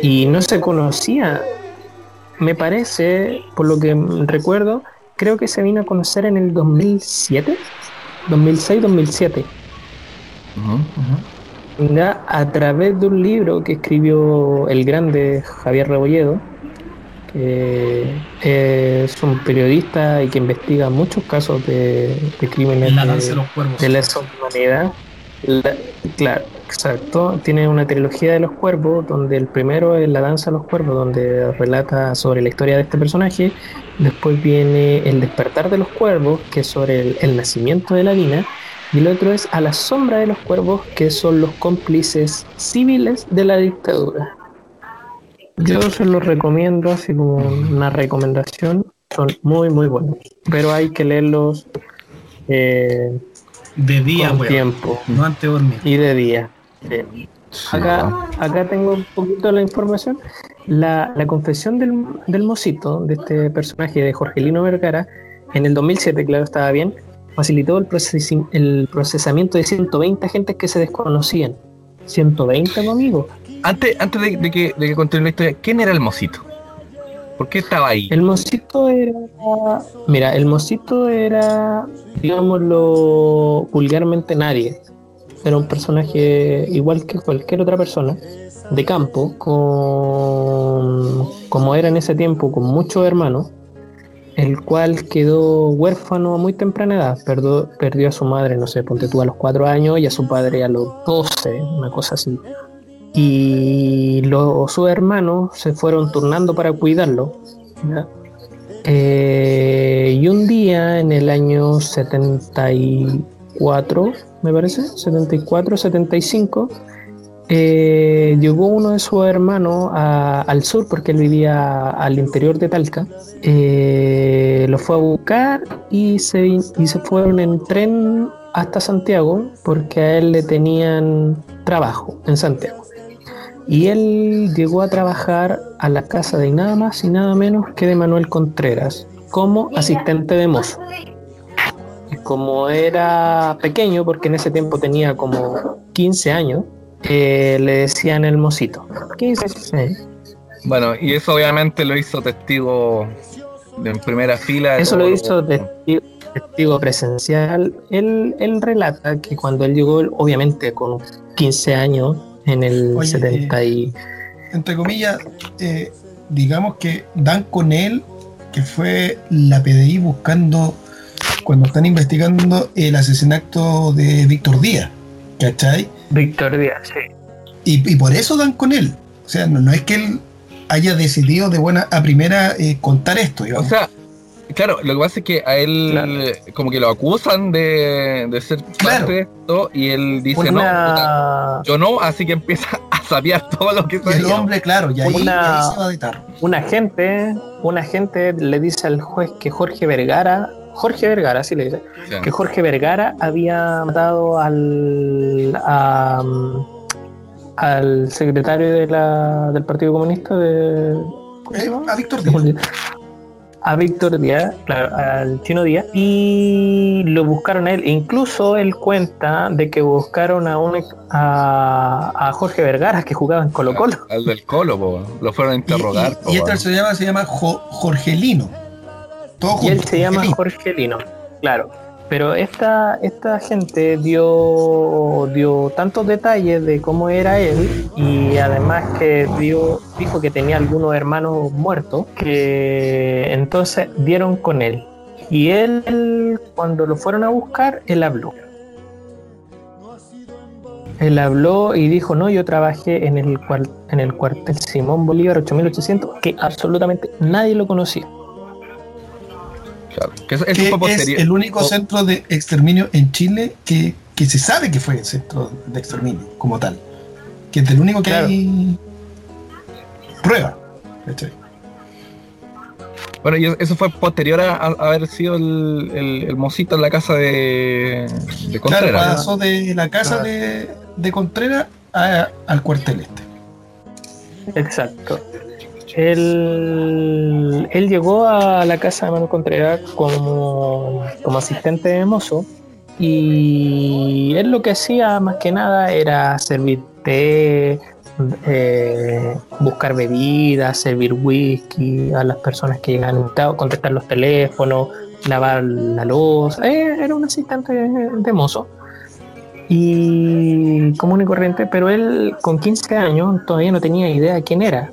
Speaker 1: y no se conocía me parece, por lo que recuerdo, creo que se vino a conocer en el 2007, 2006, 2007. a través de un libro que escribió el grande Javier Rebolledo, que es un periodista y que investiga muchos casos de, crímenes de, la humanidad. claro, exacto. Tiene una trilogía de los cuervos, donde el primero es La danza de los cuervos, donde relata sobre la historia de este personaje. Después viene El despertar de los cuervos, que es sobre el, nacimiento de la Dina. Y el otro es A la sombra de los cuervos, que son los cómplices civiles de la dictadura. Yo se los recomiendo, así como una recomendación. Son muy, muy buenos. Pero hay que leerlos eh,
Speaker 3: de día,
Speaker 1: con tiempo.
Speaker 3: No antes de dormir.
Speaker 1: Y de día. Acá, acá tengo un poquito la información. La, la confesión del, del mocito, de este personaje de Jorgelino Vergara, en el 2007, claro, estaba bien, facilitó el, el procesamiento de 120 agentes que se desconocían. 120, amigos.
Speaker 2: Antes, antes de, que, de que la historia, ¿quién era el mocito? ¿Por qué estaba ahí?
Speaker 1: El mocito era. Mira, el mocito era, digámoslo vulgarmente, nadie. Era un personaje igual que cualquier otra persona, de campo, con, como era en ese tiempo, con muchos hermanos, el cual quedó huérfano a muy temprana edad. Perdió, perdió a su madre, no sé, ponte tú a los cuatro años y a su padre a los doce, una cosa así. Y sus hermanos se fueron turnando para cuidarlo. Eh, y un día en el año 74, me parece, 74, 75, eh, llegó uno de sus hermanos al sur porque él vivía al interior de Talca. Eh, lo fue a buscar y se, y se fueron en tren hasta Santiago porque a él le tenían trabajo en Santiago. Y él llegó a trabajar a la casa de nada más y nada menos que de Manuel Contreras como asistente de mozo. Como era pequeño, porque en ese tiempo tenía como 15 años, eh, le decían el mocito. 15,
Speaker 2: Bueno, y eso obviamente lo hizo testigo de en primera fila.
Speaker 1: Eso lo hizo testigo, presencial. Él, él relata que cuando él llegó, obviamente con 15 años, en el 70 y...
Speaker 4: entre comillas, eh, digamos que dan con él, que fue la PDI buscando, cuando están investigando el asesinato de Víctor Díaz, ¿cachai?
Speaker 1: Víctor Díaz, sí.
Speaker 4: Y, por eso dan con él. O sea, no, es que él haya decidido de buena a primera eh, contar esto.
Speaker 2: O sea, Claro, lo que pasa es que a él como que lo acusan de, ser parte de esto y él dice no, yo no, así que empieza <laughs> a sabiar todo lo que
Speaker 4: sabía. el hombre, claro, y ahí, una,
Speaker 1: se va a editar. Un agente, un agente le dice al juez que Jorge Vergara, Jorge Vergara, así le dice, que Jorge Vergara había matado al al secretario de la, del Partido Comunista de
Speaker 4: eh, a Víctor Díaz
Speaker 1: a Víctor Díaz, al chino Díaz, y lo buscaron a él. Incluso él cuenta de que buscaron a un a, Jorge Vergara que jugaba en Colo Colo.
Speaker 2: Al del Colo, lo fueron a interrogar.
Speaker 4: Y, este se llama, se llama Jorgelino.
Speaker 1: Todo y él se llama Jorgelino, claro. Pero esta, esta gente dio, dio tantos detalles de cómo era él y además que dio, dijo que tenía algunos hermanos muertos, que entonces dieron con él. Y él, cuando lo fueron a buscar, él habló. Él habló y dijo, no, yo trabajé en el, en el cuartel Simón Bolívar 8800, que absolutamente nadie lo conocía
Speaker 4: que es, el único centro de exterminio en Chile que, se sabe que fue el centro de exterminio como tal. Que es el único que hay prueba.
Speaker 2: Bueno, y eso fue posterior a, haber sido el, el, mocito en la casa de,
Speaker 4: de Contreras. Claro, pasó de la casa de, de Contreras al cuartel este.
Speaker 1: Exacto. Él, llegó a la casa de Manuel Contreras como, como asistente de mozo y él lo que hacía más que nada era servir té, eh, buscar bebidas, servir whisky a las personas que llegan, contestar los teléfonos, lavar la luz. Eh, era un asistente de mozo. y común y corriente, pero él con 15 años todavía no tenía idea de quién era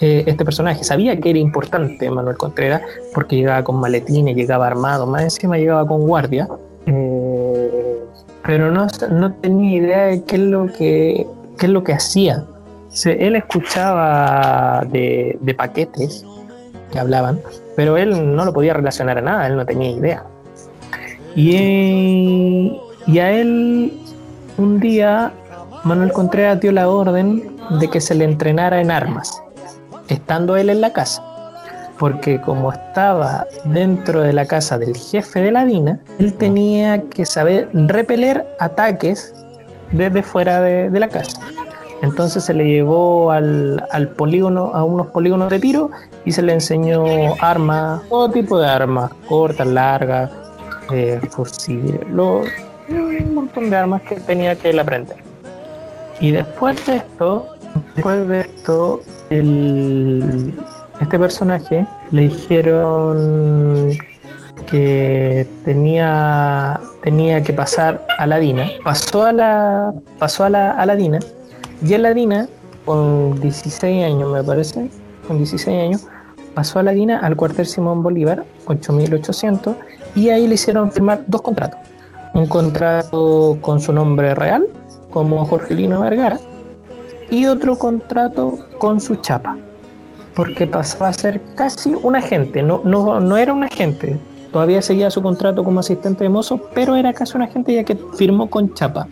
Speaker 1: eh, este personaje. Sabía que era importante Manuel Contreras porque llegaba con maletines, llegaba armado, más encima llegaba con guardia, eh, pero no, no, tenía idea de qué es lo que, qué es lo que hacía. él escuchaba de, de paquetes que hablaban, pero él no lo podía relacionar a nada, él no tenía idea. Y, y a él un día Manuel Contreras dio la orden de que se le entrenara en armas, estando él en la casa. Porque como estaba dentro de la casa del jefe de la DINA, él tenía que saber repeler ataques desde fuera de, la casa. Entonces se le llevó al, polígono, a unos polígonos de tiro y se le enseñó armas, todo tipo de armas, cortas, largas, eh, fusiles, un montón de armas que tenía que él aprender. Y después de esto, después de esto, el, este personaje le dijeron que tenía, tenía que pasar a la Dina. Pasó a la, pasó a la, a la Dina y en la Dina, con 16 años me parece, con 16 años, pasó a la Dina al cuartel Simón Bolívar, 8800, y ahí le hicieron firmar dos contratos un contrato con su nombre real, como Jorgelino Vergara, y otro contrato con su chapa, porque pasaba a ser casi un agente, no, no, no era un agente, todavía seguía su contrato como asistente de mozo, pero era casi un agente ya que firmó con chapa.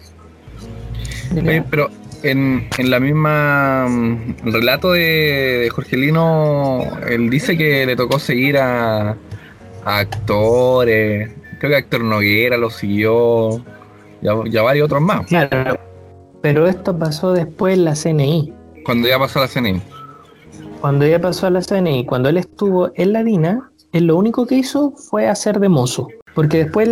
Speaker 2: pero en, en, la misma mm, relato de, Jorgelino, él dice que le tocó seguir a, a actores, Creo que Héctor Noguera lo siguió, ya, ya varios otros más.
Speaker 1: Claro, pero esto pasó después en la CNI.
Speaker 2: Cuando ya pasó a la CNI.
Speaker 1: Cuando ya pasó a la CNI, cuando él estuvo en la DINA, él lo único que hizo fue hacer de mozo. Porque después,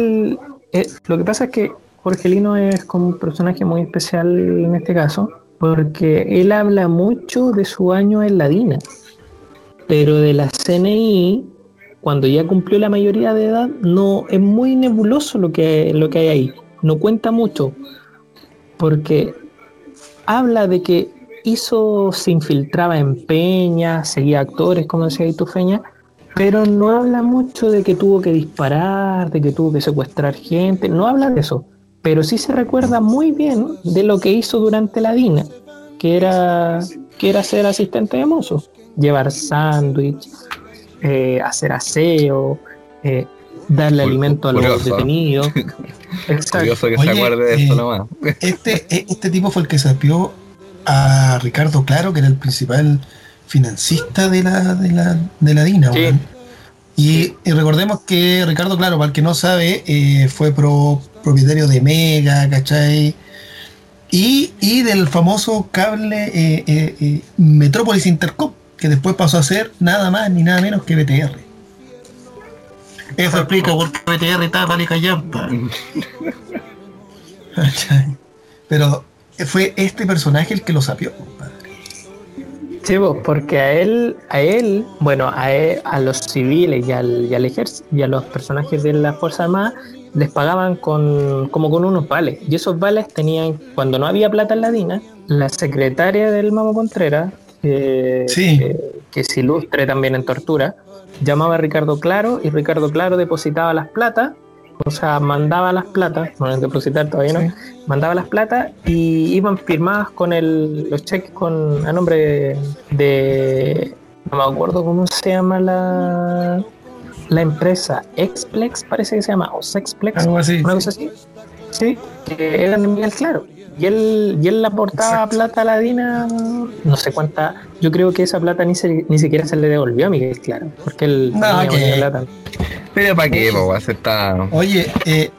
Speaker 1: eh, lo que pasa es que Jorgelino es como un personaje muy especial en este caso, porque él habla mucho de su año en la DINA, pero de la CNI cuando ya cumplió la mayoría de edad, no es muy nebuloso lo que, lo que hay ahí. No cuenta mucho. Porque habla de que hizo, se infiltraba en peñas, seguía actores, como decía Feña, pero no habla mucho de que tuvo que disparar, de que tuvo que secuestrar gente, no habla de eso, pero sí se recuerda muy bien de lo que hizo durante la DINA, que era, que era ser asistente de mozo, llevar sándwich, eh, hacer aseo, eh, darle alimento a los detenidos. <laughs>
Speaker 2: Curioso que se acuerde de esto <laughs> eh, nomás.
Speaker 4: Este, este tipo fue el que sapió a Ricardo Claro, que era el principal financista de la, de la, de la DINA. Y, recordemos que Ricardo Claro, para el que no sabe, fue propietario de Mega, ¿cachai? Y, y del famoso cable Metrópolis Intercom que después pasó a ser nada más ni nada menos que BTR. Eso explica por qué BTR está vale callampa. Pero fue este personaje el que lo sapió, compadre.
Speaker 1: Sí, porque a él, a él, bueno, a, a los civiles y al, ejército y a los personajes de la Fuerza Armada les pagaban con como con unos vales. Y esos vales tenían, cuando no había plata en la DINA, la secretaria del Mamo Contreras que, se ilustre también en tortura, llamaba a Ricardo Claro y Ricardo Claro depositaba las platas, o sea, mandaba las platas, no depositar todavía no, mandaba las platas y iban firmadas con el, los cheques con a nombre de, no me acuerdo cómo se llama la la empresa Explex parece que se llama o Sexplex
Speaker 4: algo así,
Speaker 1: una cosa así sí que eran Miguel Claro y él, y él le aportaba plata a la Dina, no sé cuánta. Yo creo que esa plata ni, ni siquiera se le devolvió a Miguel, claro. Porque él
Speaker 4: no, que...
Speaker 2: plata. Pero para qué, a aceptar.
Speaker 4: Oye, eh,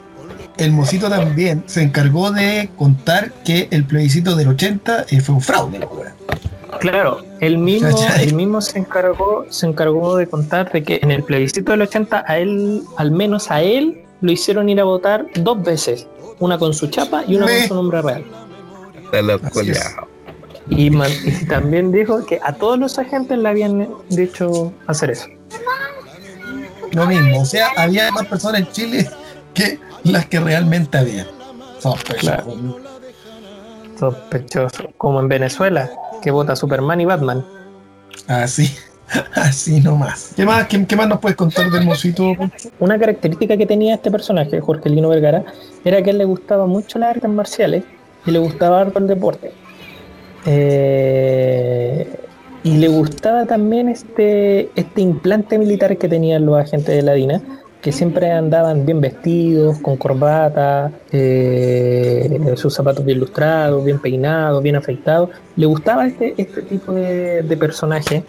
Speaker 4: el Mosito también se encargó de contar que el plebiscito del 80 eh, fue un fraude, la
Speaker 1: Claro, él mismo, <laughs> él mismo se encargó, se encargó de contar de que en el plebiscito del 80 a él, al menos a él, lo hicieron ir a votar dos veces una con su chapa y una con su nombre real. Y, también dijo que a todos los agentes le habían dicho hacer eso.
Speaker 4: Lo mismo, o sea, había más personas en Chile que las que realmente había.
Speaker 1: Sospechoso. Sospechoso. Como en Venezuela, que vota Superman y Batman.
Speaker 4: Así. <laughs> Así nomás. ¿Qué más, qué, más nos puedes contar del mosito?
Speaker 1: Una característica que tenía este personaje, Jorge Lino Vergara, era que a él le gustaba mucho las artes marciales y le gustaba harto el deporte. Eh, y le gustaba también este, este implante militar que tenían los agentes de la DINA, que siempre andaban bien vestidos, con corbata, eh, sus zapatos bien lustrados, bien peinados, bien afeitados. Le gustaba este, este tipo de, de personaje.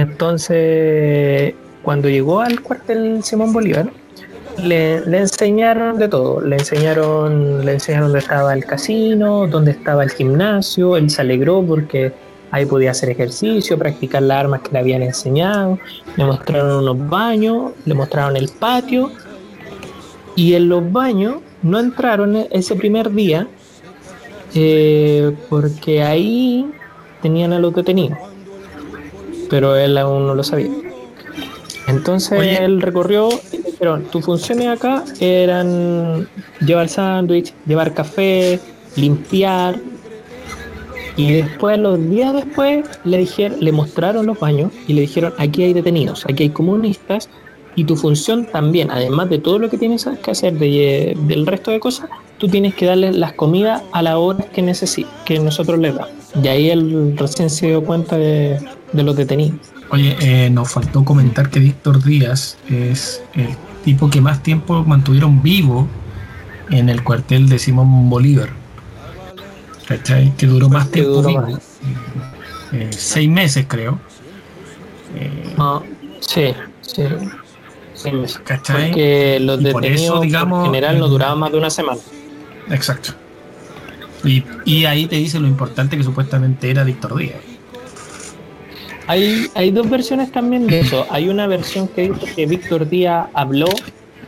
Speaker 1: Entonces, cuando llegó al cuartel Simón Bolívar, le, enseñaron de todo. Le enseñaron, le enseñaron dónde estaba el casino, dónde estaba el gimnasio. Él se alegró porque ahí podía hacer ejercicio, practicar las armas que le habían enseñado. Le mostraron unos baños, le mostraron el patio. Y en los baños no entraron ese primer día eh, porque ahí tenían a los detenidos. Pero él aún no lo sabía. Entonces él recorrió y dijeron, tus funciones acá eran llevar sándwich, llevar café, limpiar. Y después, los días después, le dijeron, le mostraron los baños y le dijeron, aquí hay detenidos, aquí hay comunistas, y tu función también, además de todo lo que tienes que hacer del resto de cosas, tú tienes que darle las comidas a la hora que que nosotros les damos. Y ahí él recién se dio cuenta de, de los detenidos.
Speaker 3: Oye, eh, nos faltó comentar que Víctor Díaz es el tipo que más tiempo mantuvieron vivo en el cuartel de Simón Bolívar. ¿Cachai? Que duró más tiempo vivo. Eh, seis meses, creo.
Speaker 1: Eh, ah, sí, sí. Seis meses. ¿Cachai? Porque los detenidos digamos, en general no duraban más de una semana.
Speaker 3: Exacto. Y, y ahí te dice lo importante que supuestamente era Víctor Díaz.
Speaker 1: Hay, hay dos versiones también de eso. Hay una versión que dice que Víctor Díaz habló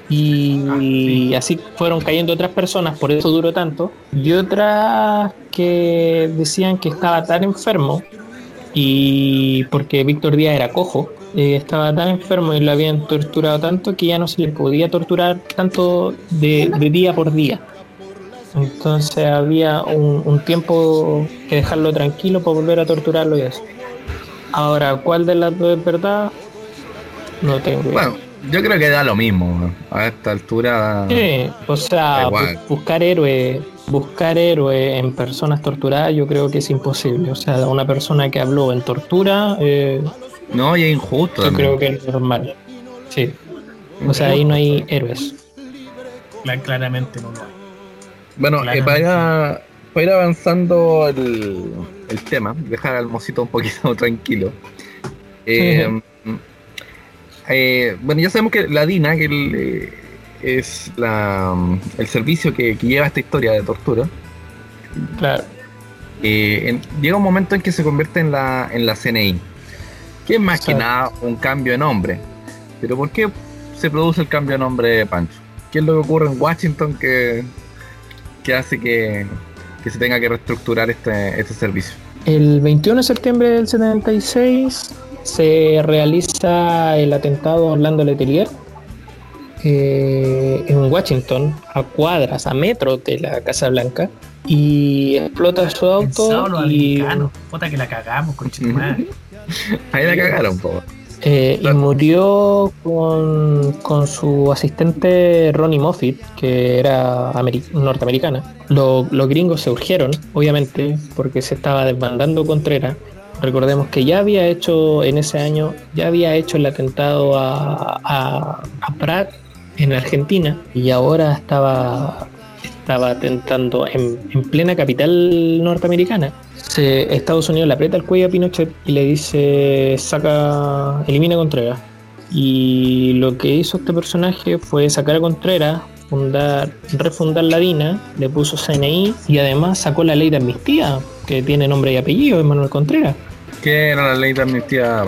Speaker 1: y así fueron cayendo otras personas, por eso duró tanto. Y otras que decían que estaba tan enfermo y porque Víctor Díaz era cojo, eh, estaba tan enfermo y lo habían torturado tanto que ya no se le podía torturar tanto de, día por día. Entonces había un, un, tiempo que dejarlo tranquilo para volver a torturarlo y eso. Ahora, ¿cuál de las dos es verdad? No tengo
Speaker 2: Bueno, yo creo que da lo mismo. A esta altura.
Speaker 1: Sí, o sea, buscar héroes, buscar héroes en personas torturadas, yo creo que es imposible. O sea, una persona que habló en tortura. Eh,
Speaker 2: no, y es injusto.
Speaker 1: Yo creo que es normal. Sí. O sea, ahí no hay héroes.
Speaker 3: Claramente no lo hay.
Speaker 2: Bueno, eh, para, para ir avanzando el, el tema, dejar al mocito un poquito <laughs> tranquilo. Eh, <laughs> eh, bueno, ya sabemos que la DINA, que eh, es la, el servicio que, lleva esta historia de tortura.
Speaker 1: Claro.
Speaker 2: llega un momento en que se convierte en la, en la CNI, que es más que nada un cambio de nombre. Pero ¿por qué se produce el cambio de nombre, Pancho? ¿Qué es lo que ocurre en Washington que, que hace que, que se tenga que reestructurar este, este servicio.
Speaker 1: El 21 de septiembre del 76 se realiza el atentado a Orlando Letelier eh, en Washington, a cuadras, a metros de la Casa Blanca, y explota su auto. y.
Speaker 3: Puta que la cagamos, con <laughs>
Speaker 2: Ahí la cagaron, po.
Speaker 1: Eh, y murió con, su asistente Ronnie Moffitt, que era norteamericana. los gringos se urgieron, obviamente, porque se estaba desbandando Contreras. Recordemos que ya había hecho en ese año, ya había hecho el atentado a, a, Pratt en Argentina y ahora estaba, estaba atentando en, en plena capital norteamericana Estados Unidos le aprieta el cuello a Pinochet y le dice, saca, elimina a Contreras. Y lo que hizo este personaje fue sacar a Contreras, fundar, refundar la DINA, le puso CNI y además sacó la ley de amnistía, que tiene nombre y apellido, Manuel Contreras.
Speaker 2: ¿Qué era la ley de amnistía?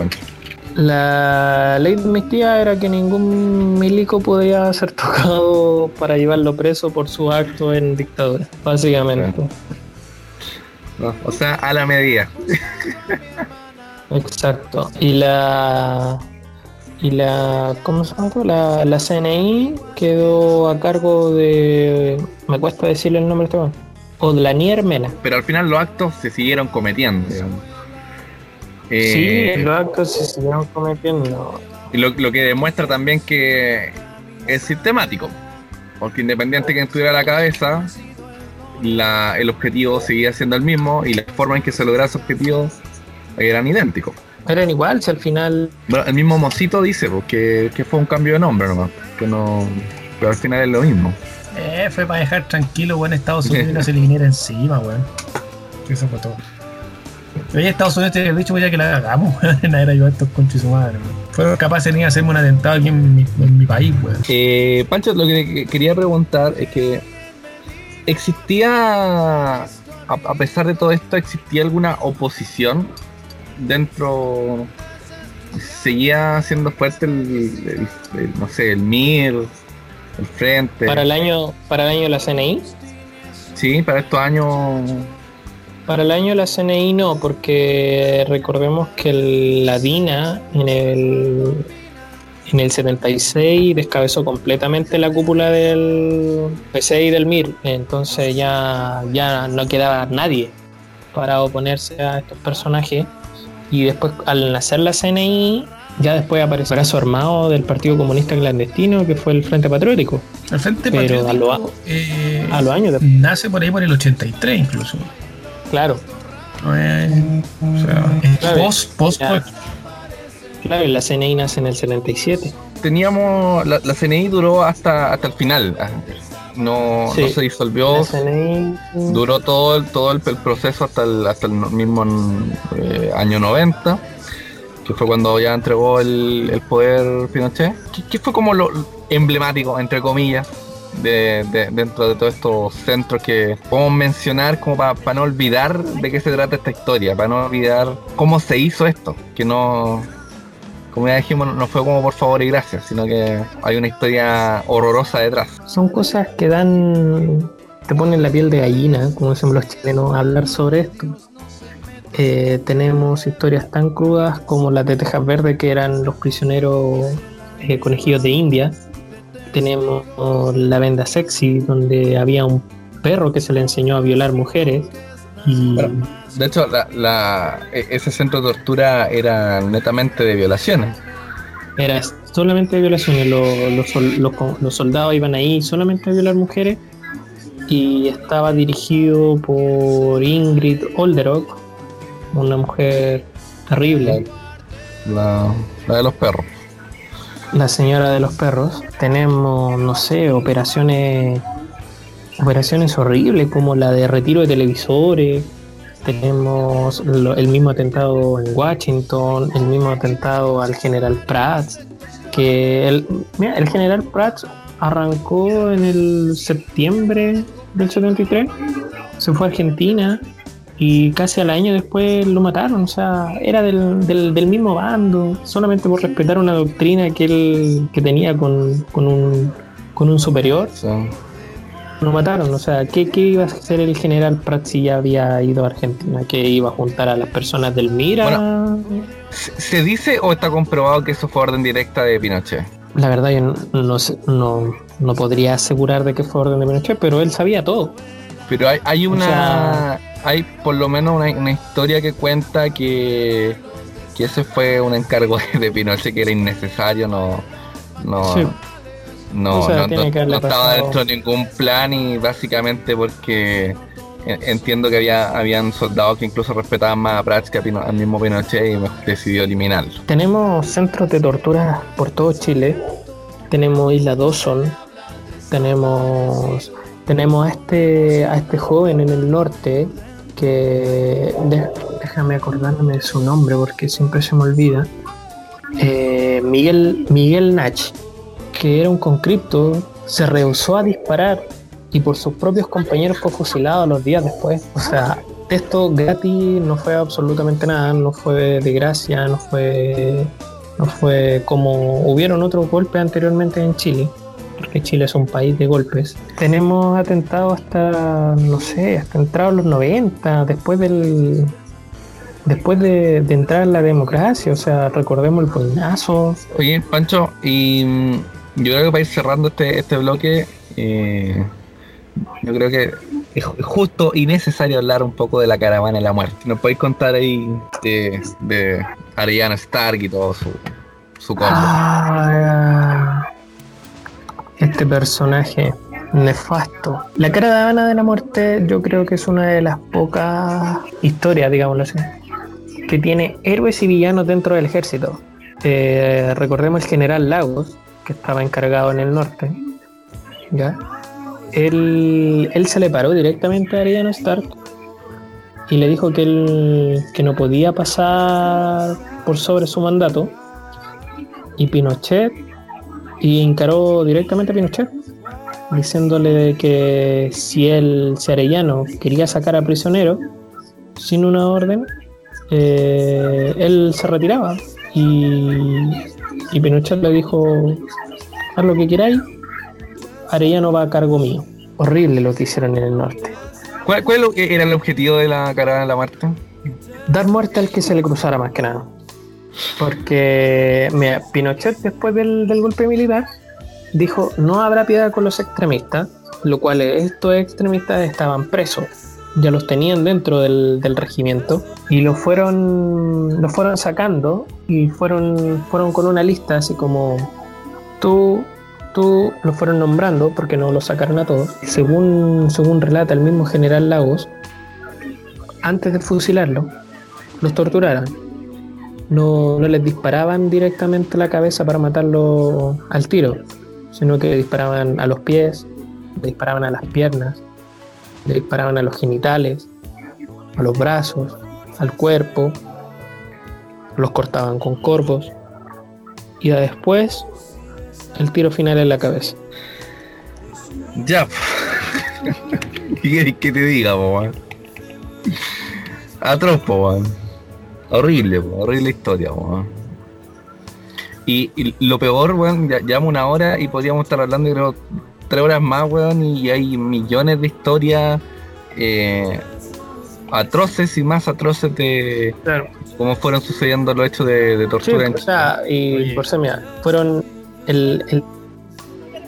Speaker 1: La ley de amnistía era que ningún milico podía ser tocado para llevarlo preso por su acto en dictadura, básicamente.
Speaker 2: O sea, a la medida.
Speaker 1: Exacto. Y la y la, ¿cómo se llama? La, la CNI quedó a cargo de, me cuesta decirle el nombre este o de la Niermena.
Speaker 2: Pero al final los actos se siguieron cometiendo,
Speaker 1: sí, eh, los actos se siguieron cometiendo.
Speaker 2: Y lo, lo, que demuestra también que es sistemático, porque independiente que estuviera a la cabeza, la, el objetivo seguía siendo el mismo y la forma en que se lograba ese objetivo eran idénticos.
Speaker 1: Eran igual, si al final.
Speaker 2: Bueno, el mismo Mocito dice que, fue un cambio de nombre nomás, que no. Pero al final es lo mismo.
Speaker 3: Eh, fue para dejar tranquilo, weón, Estados Unidos no se le viniera encima, weón. Eso fue todo. Oye, Estados Unidos te ha dicho ya que la hagamos, <laughs> weón, era yo estos conchos su madre, weón. Fueron capaces de hacerme un atentado aquí en mi, en mi país, weón.
Speaker 2: Eh, Pancho, lo que quería preguntar es que existía, a pesar de todo esto, existía alguna oposición dentro seguía siendo fuerte el, no sé, el MIR, el Frente.
Speaker 1: ¿Para el año, para el año de la CNI?
Speaker 2: Sí, para estos años.
Speaker 1: Para el año de la CNI no, porque recordemos que la DINA en el, en el 76 descabezó completamente la cúpula del PC y del MIR, entonces ya, ya no quedaba nadie para oponerse a estos personajes y después al nacer la CNI ya después apareció el brazo armado del Partido Comunista Clandestino que fue el Frente Patriótico.
Speaker 3: El Frente Pero
Speaker 1: Patriótico
Speaker 3: eh, a, los años nace por ahí por el 83 incluso.
Speaker 1: Claro.
Speaker 3: Eh, o sea, post, post,
Speaker 1: Claro, y la CNI nace en el 77.
Speaker 2: Teníamos, la, la CNI duró hasta, hasta el final no, se disolvió. Duró todo el, todo el, proceso hasta el, hasta el mismo eh, año 90, que fue cuando ya entregó el, poder Pinochet. ¿Qué, fue como lo emblemático, entre comillas, de, dentro de todos estos centros que podemos mencionar como para no olvidar de qué se trata esta historia, para no olvidar cómo se hizo esto, que no como ya dijimos, no fue como por favor y gracias, sino que hay una historia horrorosa detrás.
Speaker 1: Son cosas que dan, te ponen la piel de gallina, como dicen los chilenos, hablar sobre esto. Eh, tenemos historias tan crudas como las de Tejas Verde, que eran los prisioneros eh, conejillos de India. Tenemos la venda sexy, donde había un perro que se le enseñó a violar mujeres. Y...
Speaker 2: De hecho, la, e, ese centro de tortura era netamente de violaciones.
Speaker 1: Era solamente de violaciones. Los, soldados iban ahí solamente a violar mujeres. Y estaba dirigido por Ingrid Olderock, una mujer terrible.
Speaker 2: La, la de los perros.
Speaker 1: La señora de los perros. Tenemos, no sé, operaciones operaciones horribles como la de retiro de televisores, tenemos el mismo atentado en Washington, el mismo atentado al general Prats, que el, el general Prats arrancó en el septiembre del 73, se fue a Argentina y casi al año después lo mataron, o sea, era del, del, mismo bando, solamente por respetar una doctrina que él que tenía con, con, un, con un superior lo mataron. O sea, ¿qué, iba a hacer el general Pratt si ya había ido a Argentina? ¿Que iba a juntar a las personas del Mira?
Speaker 2: ¿Se dice o está comprobado que eso fue orden directa de Pinochet?
Speaker 1: La verdad, yo no, no, no, podría asegurar de que fue orden de Pinochet, pero él sabía todo.
Speaker 2: Pero hay, hay una. hay por lo menos una, historia que cuenta que, que ese fue un encargo <laughs> de Pinochet que era innecesario, no. no no, no, estaba dentro de ningún plan y básicamente porque entiendo que había habían soldados que incluso respetaban más a Prats que al mismo Pinochet y decidió eliminarlo.
Speaker 1: Tenemos centros de tortura por todo Chile. Tenemos Isla Dawson. Tenemos tenemos a este a este joven en el norte que déjame acordarme de su nombre porque siempre se me olvida. Eh, Miguel Miguel Nach que era un conscripto, se rehusó a disparar y por sus propios compañeros fue fusilado los días después. O sea, esto gratis no fue absolutamente nada, no fue de gracia, no fue, no fue como hubieron otros golpes anteriormente en Chile, porque Chile es un país de golpes. Tenemos atentados hasta, no sé, hasta entrados los 90, después del, después de, entrar en la democracia, o sea, recordemos el poinazo.
Speaker 2: Oye, Pancho, y mm, yo creo que para ir cerrando este, este bloque, eh, yo creo que es justo y necesario hablar un poco de la caravana de la muerte. ¿Nos podéis contar ahí de, de Ariana Stark y todo su, su combo? Ah,
Speaker 1: este personaje nefasto. La caravana de la muerte yo creo que es una de las pocas historias, digámoslo así, que tiene héroes y villanos dentro del ejército. Eh, recordemos el general Lagos, que estaba encargado en el norte. ¿ya? Él, él se le paró directamente a Ariana Stark y le dijo que él que no podía pasar por sobre su mandato. Y Pinochet, y encaró directamente a Pinochet diciéndole que si él, si Arellano, quería sacar a prisionero sin una orden, eh, él se retiraba. Y, y Pinochet le dijo, haz lo que queráis, Arellano va a cargo mío. Horrible lo que hicieron en el norte.
Speaker 2: ¿Cuál, era el objetivo de la caravana de la muerte?
Speaker 1: Dar muerte al que se le cruzara más que nada. Porque Pinochet después del golpe militar dijo no habrá piedad con los extremistas, lo cual estos extremistas estaban presos, ya los tenían dentro del, regimiento y los fueron, los fueron sacando y fueron, fueron con una lista así como tú, tú los fueron nombrando porque no los sacaron a todos. Según, según relata el mismo general Lagos, antes de fusilarlo, los torturaron. No, no les disparaban directamente a la cabeza para matarlo al tiro, sino que disparaban a los pies, le disparaban a las piernas, le disparaban a los genitales, a los brazos, al cuerpo, los cortaban con corvos y después el tiro final en la cabeza.
Speaker 2: Ya. ¿Qué que te diga, po, Atroz, po, Horrible, horrible historia, po, y, lo peor, weón, ya, llevamos una hora y podríamos estar hablando, creo, tres horas más, weón, y hay millones de historias eh, atroces y más atroces de cómo fueron sucediendo los hechos de, tortura
Speaker 1: en o sea, y por ser, mira, fueron el, el,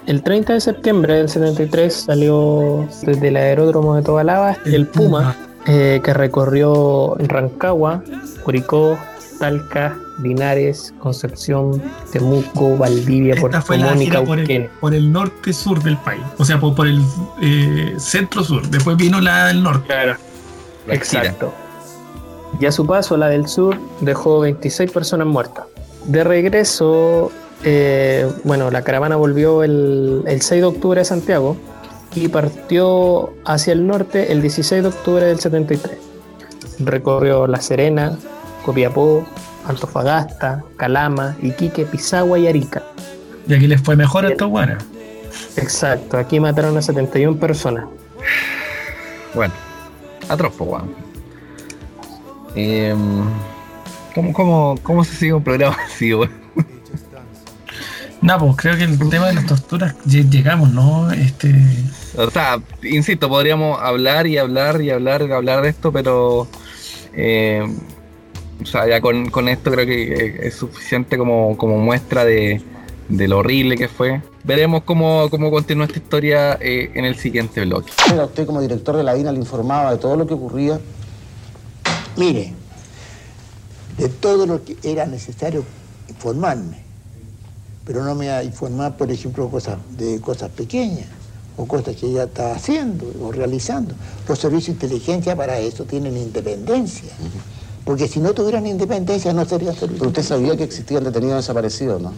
Speaker 1: el, 30 de septiembre del 73 salió desde el aeródromo de Tobalaba el Puma, eh, que recorrió Rancagua, Curicó, Talca, Linares, Concepción, Temuco, Valdivia,
Speaker 3: Esta fue la por, el, por el norte-sur del país, o sea, por, el eh, centro-sur. Después vino la del norte.
Speaker 1: Claro. Exacto. Y a su paso, la del sur dejó 26 personas muertas. De regreso, eh, bueno, la caravana volvió el, el 6 de octubre de Santiago y partió hacia el norte el 16 de octubre del 73. Recorrió La Serena, Copiapó, Antofagasta, Calama, Iquique, Pisagua y Arica.
Speaker 3: Y aquí les fue mejor a estos buenos.
Speaker 1: Exacto, aquí mataron a 71 personas.
Speaker 2: Bueno, atroz, weón. Em, ¿cómo, cómo, se sigue un programa <laughs> así, weón?
Speaker 3: No, pues creo que el tema de las torturas llegamos, ¿no? Este.
Speaker 2: O sea, insisto, podríamos hablar y hablar y hablar y hablar de esto, pero eh, o sea, ya con, esto creo que es suficiente como, muestra de, lo horrible que fue. Veremos cómo, cómo continúa esta historia eh, en el siguiente blog.
Speaker 5: Usted como director de la INA le informaba de todo lo que ocurría. Mire, de todo lo que era necesario informarme, pero no me informar, por ejemplo, cosas, de cosas pequeñas o cosas que ella está haciendo o realizando. Los servicios de inteligencia para eso tienen independencia. Porque si no tuvieran independencia no sería servicio.
Speaker 2: Pero usted sabía que existía el detenido desaparecido, ¿no?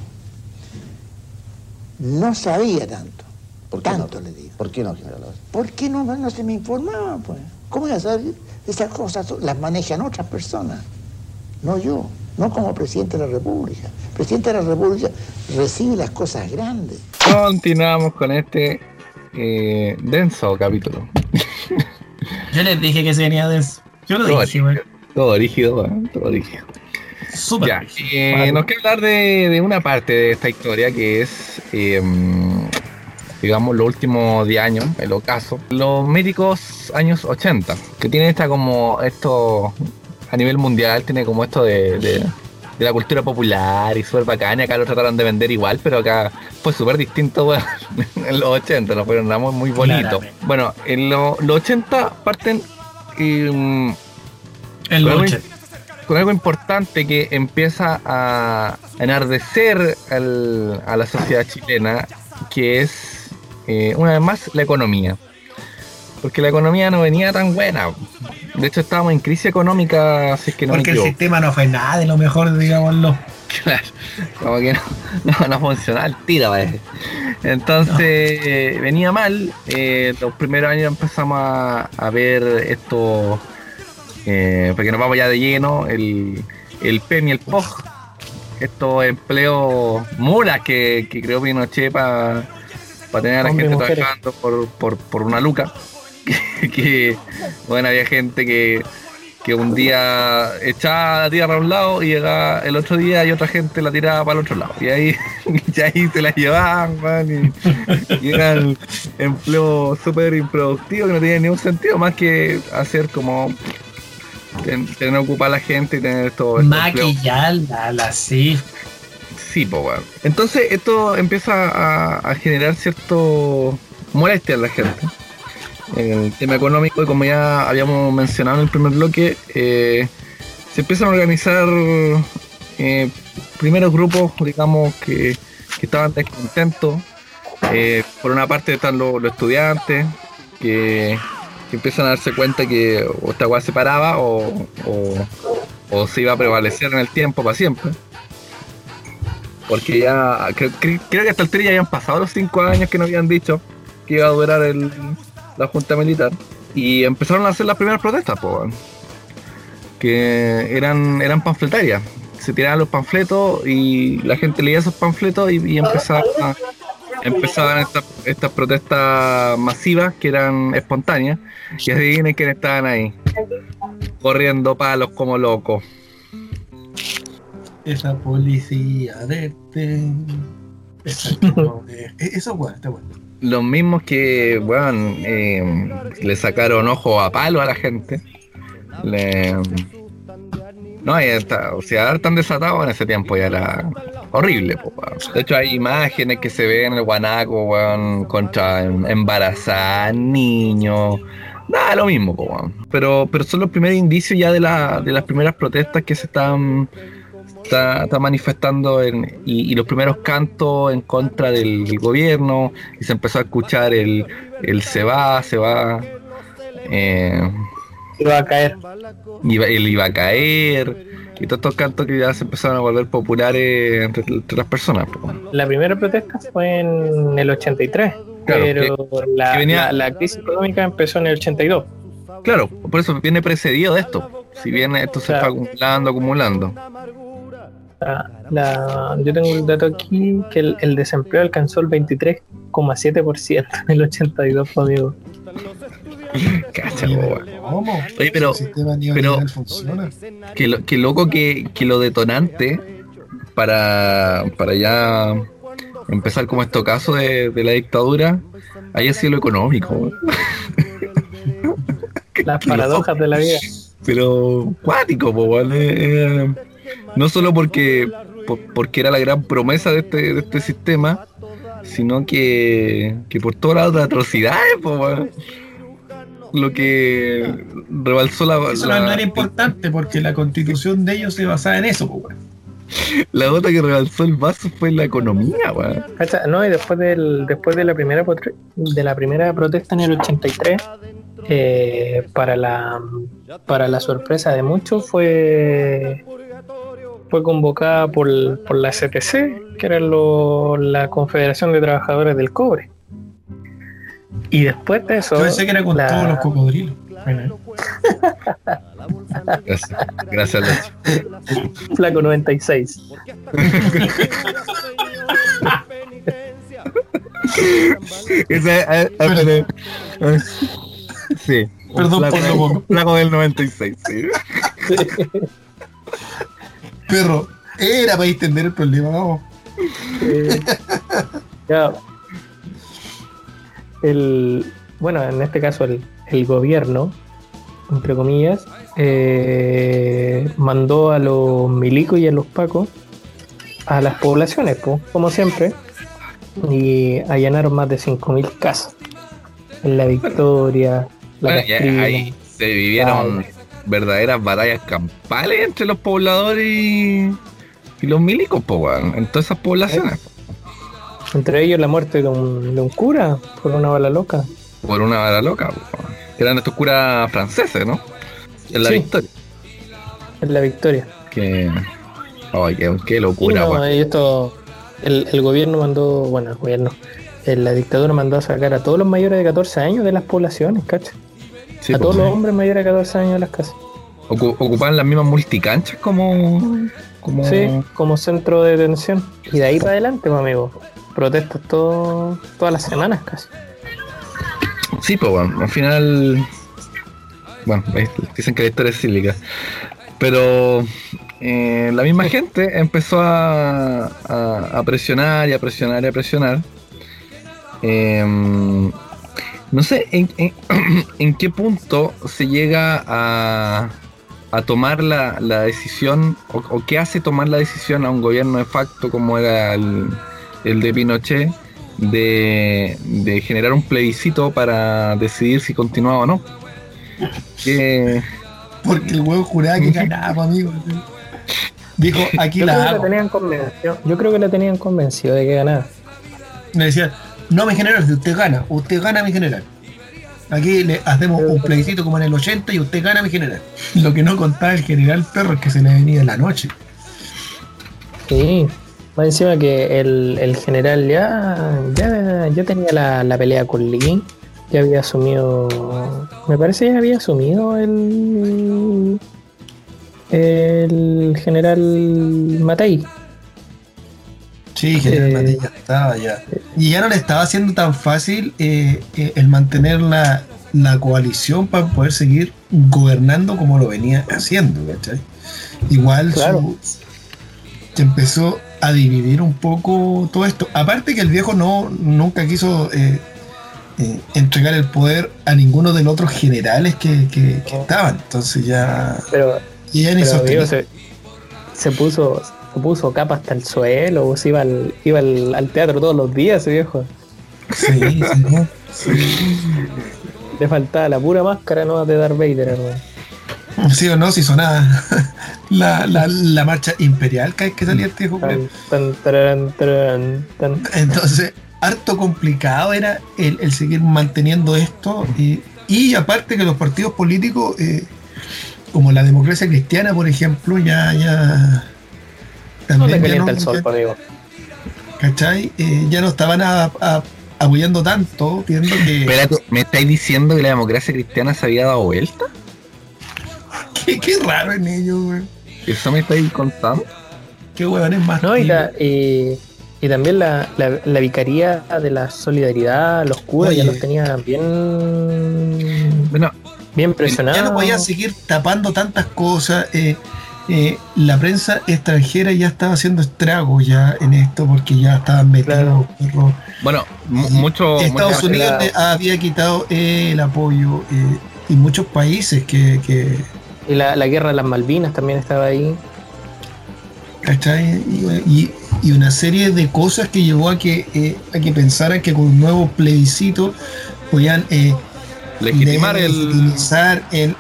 Speaker 5: No sabía tanto. ¿Por qué tanto le digo.
Speaker 2: ¿Por qué no, general?
Speaker 5: ¿Por qué no, no se me informaba, pues? ¿Cómo voy a saber? Esas cosas las manejan otras personas, no yo, no como presidente de la República. El presidente de la República recibe las cosas grandes.
Speaker 2: Continuamos con este eh, denso capítulo.
Speaker 3: Yo les dije que se venía denso. Yo lo dije, güey.
Speaker 2: Todo rígido, todo rígido. ya, eh, nos queda hablar de, una parte de esta historia que es, em, digamos, los últimos 10 años, el ocaso. Los médicos años 80, que tienen esta como, estos a nivel mundial tiene como esto de, la cultura popular y súper bacana. Acá lo trataron de vender igual, pero acá fue súper distinto <laughs> en los 80, nos fueron muy bonito. Bueno, en los 80 parten
Speaker 3: en los 80
Speaker 2: con algo importante que empieza a enardecer a la sociedad chilena, que es, eh, una vez más, la economía. Porque la economía no venía tan buena. De hecho, estábamos en crisis económica, así que no
Speaker 3: Porque el sistema no fue nada de lo mejor, digámoslo.
Speaker 2: Claro, como que no, no, no funcionaba el tiro, Entonces, eh, venía mal. Eh, los primeros años empezamos a, a ver esto eh, porque nos vamos ya de lleno, el, el PEN y el POG, estos empleos mulas que, que creó Pinochet para tener a la gente trabajando por, una luca. <laughs> que, bueno, había gente que, un día echaba la tierra a un lado y llegaba el otro día y otra gente la tiraba para el otro lado. Y ahí, <laughs> ahí se la llevaban, y, eran empleos súper improductivos que no tenían ningún sentido más que hacer como tener ocupar a la gente y tener todo.
Speaker 3: Maquillarla, sí.
Speaker 2: Sí, pues bueno. Entonces esto empieza a, generar cierto molestia en la gente. En el tema económico, y como ya habíamos mencionado en el primer bloque, eh, se empiezan a organizar eh, primeros grupos, digamos, que, estaban descontentos. Eh, por una parte están los estudiantes, que que empiezan a darse cuenta que o esta weá se paraba o, o, se iba a prevalecer en el tiempo para siempre. Porque ya, creo, que hasta el ya habían pasado los cinco años que nos habían dicho que iba a durar el, la Junta Militar. Y empezaron a hacer las primeras protestas, pues, que eran, eran panfletarias. Se tiraban los panfletos y la gente leía esos panfletos y, y empezaba a empezaban estas, estas protestas masivas que eran espontáneas. Y adivinen quiénes estaban ahí. Corriendo palos como locos.
Speaker 3: Esa policía de... Eso bueno, está bueno.
Speaker 2: Los mismos que, bueno, eh, le sacaron ojo a palo a la gente. Le, no, está, o sea, tan desatado en ese tiempo ya era horrible. de hecho, hay imágenes que se ven en el guanaco, weón, contra embarazar niños. Nada, lo mismo, pero, pero son los primeros indicios ya de, la, de las primeras protestas que se están está, manifestando y, los primeros cantos en contra del, gobierno y se empezó a escuchar el, el se va, se va.
Speaker 1: Eh, iba a caer.
Speaker 2: Iba, él iba a caer. Y todos estos cantos que ya se empezaron a volver populares entre, las personas.
Speaker 1: La primera protesta fue en el 83, pero la, la, crisis económica empezó en el 82.
Speaker 2: Claro, por eso viene precedido de esto. Si bien esto se está acumulando, acumulando.
Speaker 1: yo tengo un dato aquí que el, desempleo alcanzó el 23,7% en el 82, amigo. <laughs>
Speaker 2: Cacha, Oye, pero, pero que, lo, que loco que, que lo detonante para, para ya empezar como este caso de, de la dictadura haya sido lo económico. <laughs>
Speaker 1: Las paradojas de la vida.
Speaker 2: Pero cuático, ¿vale? no solo porque, porque era la gran promesa de este, de este sistema, sino que, que por todas las atrocidades, pues, lo que rebalsó la.
Speaker 3: Eso no era importante porque la constitución de ellos se basaba en eso, pues,
Speaker 2: La gota que rebalsó el vaso fue la economía, weón.
Speaker 1: No, y después del, después de la primera de la primera protesta en el 83, eh, para la para la sorpresa de muchos fue fue convocada por, por la CTC, que era la Confederación de Trabajadores del Cobre. Y después de eso.
Speaker 3: Yo pensé que era con todos los cocodrilos. <laughs>
Speaker 2: Gracias, gracias Lecho.
Speaker 1: Flaco 96. <laughs>
Speaker 2: Ese, eh, eh, eh, sí.
Speaker 3: Perdón flaco, por
Speaker 2: lo Flaco del 96, sí.
Speaker 3: Perro, era para entender el problema, vamos.
Speaker 1: ya el, bueno, en este caso el, el gobierno, entre comillas, eh, mandó a los milicos y a los pacos a las poblaciones, como siempre, y allanaron más de 5.000 casas en la Victoria, la
Speaker 2: ahí se vivieron verdaderas batallas campales entre los pobladores y, los milicos, en todas esas poblaciones.
Speaker 1: Entre ellos la muerte de un, cura por una bala loca.
Speaker 2: Por una bala loca, eran estos curas franceses, ¿no? En la Victoria.
Speaker 1: En la Victoria.
Speaker 2: Que. Ay, qué, locura,
Speaker 1: esto, el, gobierno mandó, bueno, el gobierno, la dictadura mandó a sacar a todos los mayores de 14 años de las poblaciones, ¿cachai? a todos los hombres mayores de 14 años de las casas.
Speaker 2: ocupaban las mismas multicanchas como,
Speaker 1: como. Sí, como centro de detención. Y de ahí para adelante, pues, amigo. Protestas todo, todas las semanas casi.
Speaker 2: Sí, pues bueno, al final. Bueno, dicen que la historia es cílica. Pero eh, la misma <laughs> gente empezó a, a, presionar y a presionar y a presionar. Em, no sé en, en, <clears throat> qué punto se llega a, a tomar la, la decisión o, qué hace tomar la decisión a un gobierno de facto como era el, el de Pinochet de, de, generar un plebiscito para decidir si continuaba o no.
Speaker 3: Porque el huevo juraba que ganaba, amigo. Dijo, <laughs> aquí la,
Speaker 1: hago. tenían Yo creo que la tenían convencido de que ganaba.
Speaker 3: Le decía, no mi general, si usted gana, usted gana mi general. Aquí le hacemos un plebiscito como en el 80 y usted gana mi general. <laughs> Lo que no contaba el general Perro es que se le venía la noche.
Speaker 1: Sí, más encima que el, general ya, ya, tenía la, pelea con Lee, ya había asumido, me parece que ya había asumido el, el general Matei.
Speaker 3: Sí, General eh, ya estaba ya. Y ya no le estaba haciendo tan fácil eh, eh, el mantener la, coalición para poder seguir gobernando como lo venía haciendo, ¿cachai? Igual se empezó a dividir un poco todo esto. Aparte que el viejo no nunca quiso entregar el poder a ninguno de los otros generales que, estaban. Entonces ya.
Speaker 1: Pero, ya ni se, se puso puso capa hasta el suelo, se iba al, iba al, teatro todos los días ese viejo. Sí, sí, Le faltaba la pura máscara no de Darth Vader, hermano.
Speaker 3: Sí o no, si sonaba <laughs> la, la, la marcha imperial que, que salía este. Entonces, harto complicado era el, seguir manteniendo esto y, y, aparte que los partidos políticos, eh, como la democracia cristiana, por ejemplo, ya, ya
Speaker 1: no te calienta el sol, amigo.
Speaker 3: ¿Cachai? Eh, ya no estaban apoyando tanto, viendo que.
Speaker 2: Espérate, ¿me estáis diciendo que la democracia cristiana se había dado vuelta?
Speaker 3: Qué, qué raro en ellos, güey.
Speaker 2: ¿Eso me estáis contando?
Speaker 3: Qué huevones más.
Speaker 1: No, y, y, también la, la, vicaría de la solidaridad, los curas ya los tenía bien. Bueno, bien presionados.
Speaker 3: Ya no podían seguir tapando tantas cosas. Eh, eh, la prensa extranjera ya estaba haciendo estragos ya en esto porque ya estaban metidos.
Speaker 2: Bueno, mucho.
Speaker 3: Estados Unidos había quitado el apoyo eh, y muchos países que.
Speaker 1: Y la, guerra de las Malvinas también estaba ahí.
Speaker 3: ¿Cachai? Y, una serie de cosas que llevó a que, eh, a que pensaran que con un nuevo plebiscito podían
Speaker 2: legitimar
Speaker 3: el... el,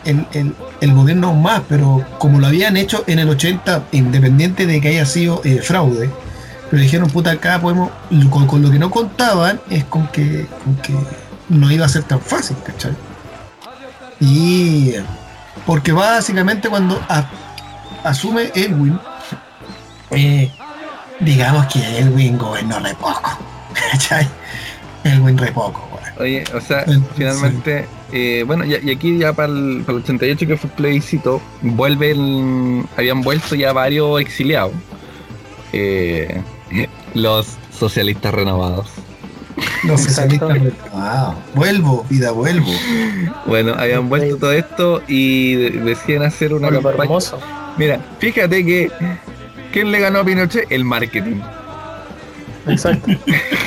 Speaker 3: el, gobierno más, pero como lo habían hecho en el 80, independiente de que haya sido eh, fraude, pero dijeron, puta, acá podemos, con, lo que no contaban es con que, que no iba a ser tan fácil, ¿cachai? Y porque básicamente cuando asume Elwin, eh, digamos que Elwin gobernó re poco. <laughs> Elwin re poco.
Speaker 2: Oye, o sea, finalmente, eh, bueno, y, aquí ya para el, 88 que fue plebiscito, vuelven, habían vuelto ya varios exiliados. Eh, <laughs> los socialistas renovados.
Speaker 3: Los socialistas renovados. Vuelvo, vida, vuelvo.
Speaker 2: Bueno, habían vuelto todo esto y decían hacer una campaña. Mira, fíjate que ¿quién le ganó a Pinochet? El marketing.
Speaker 1: Exacto.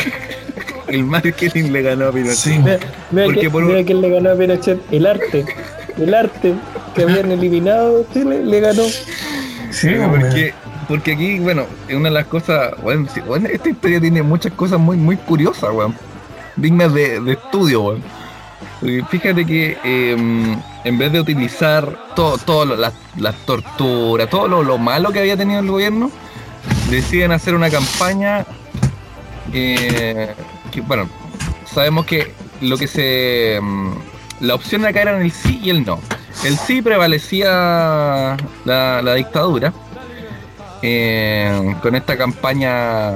Speaker 1: <laughs>
Speaker 2: el marketing le ganó a Pinochet.
Speaker 1: Porque por quién le ganó a Pinochet. El arte. El arte. que habían eliminado Chile, le ganó.
Speaker 2: Sí, porque, porque aquí, bueno, es una de las cosas, bueno, esta historia tiene muchas cosas muy, muy curiosas, weón. Dignas de, de estudio, weón. Fíjate que em, en vez de utilizar todo, todo las la torturas, todo lo, malo que había tenido el gobierno, deciden hacer una campaña eh, que, bueno, sabemos que lo que se... Em, la opción acá eran el sí y el no. El sí prevalecía la, dictadura. Eh, con esta campaña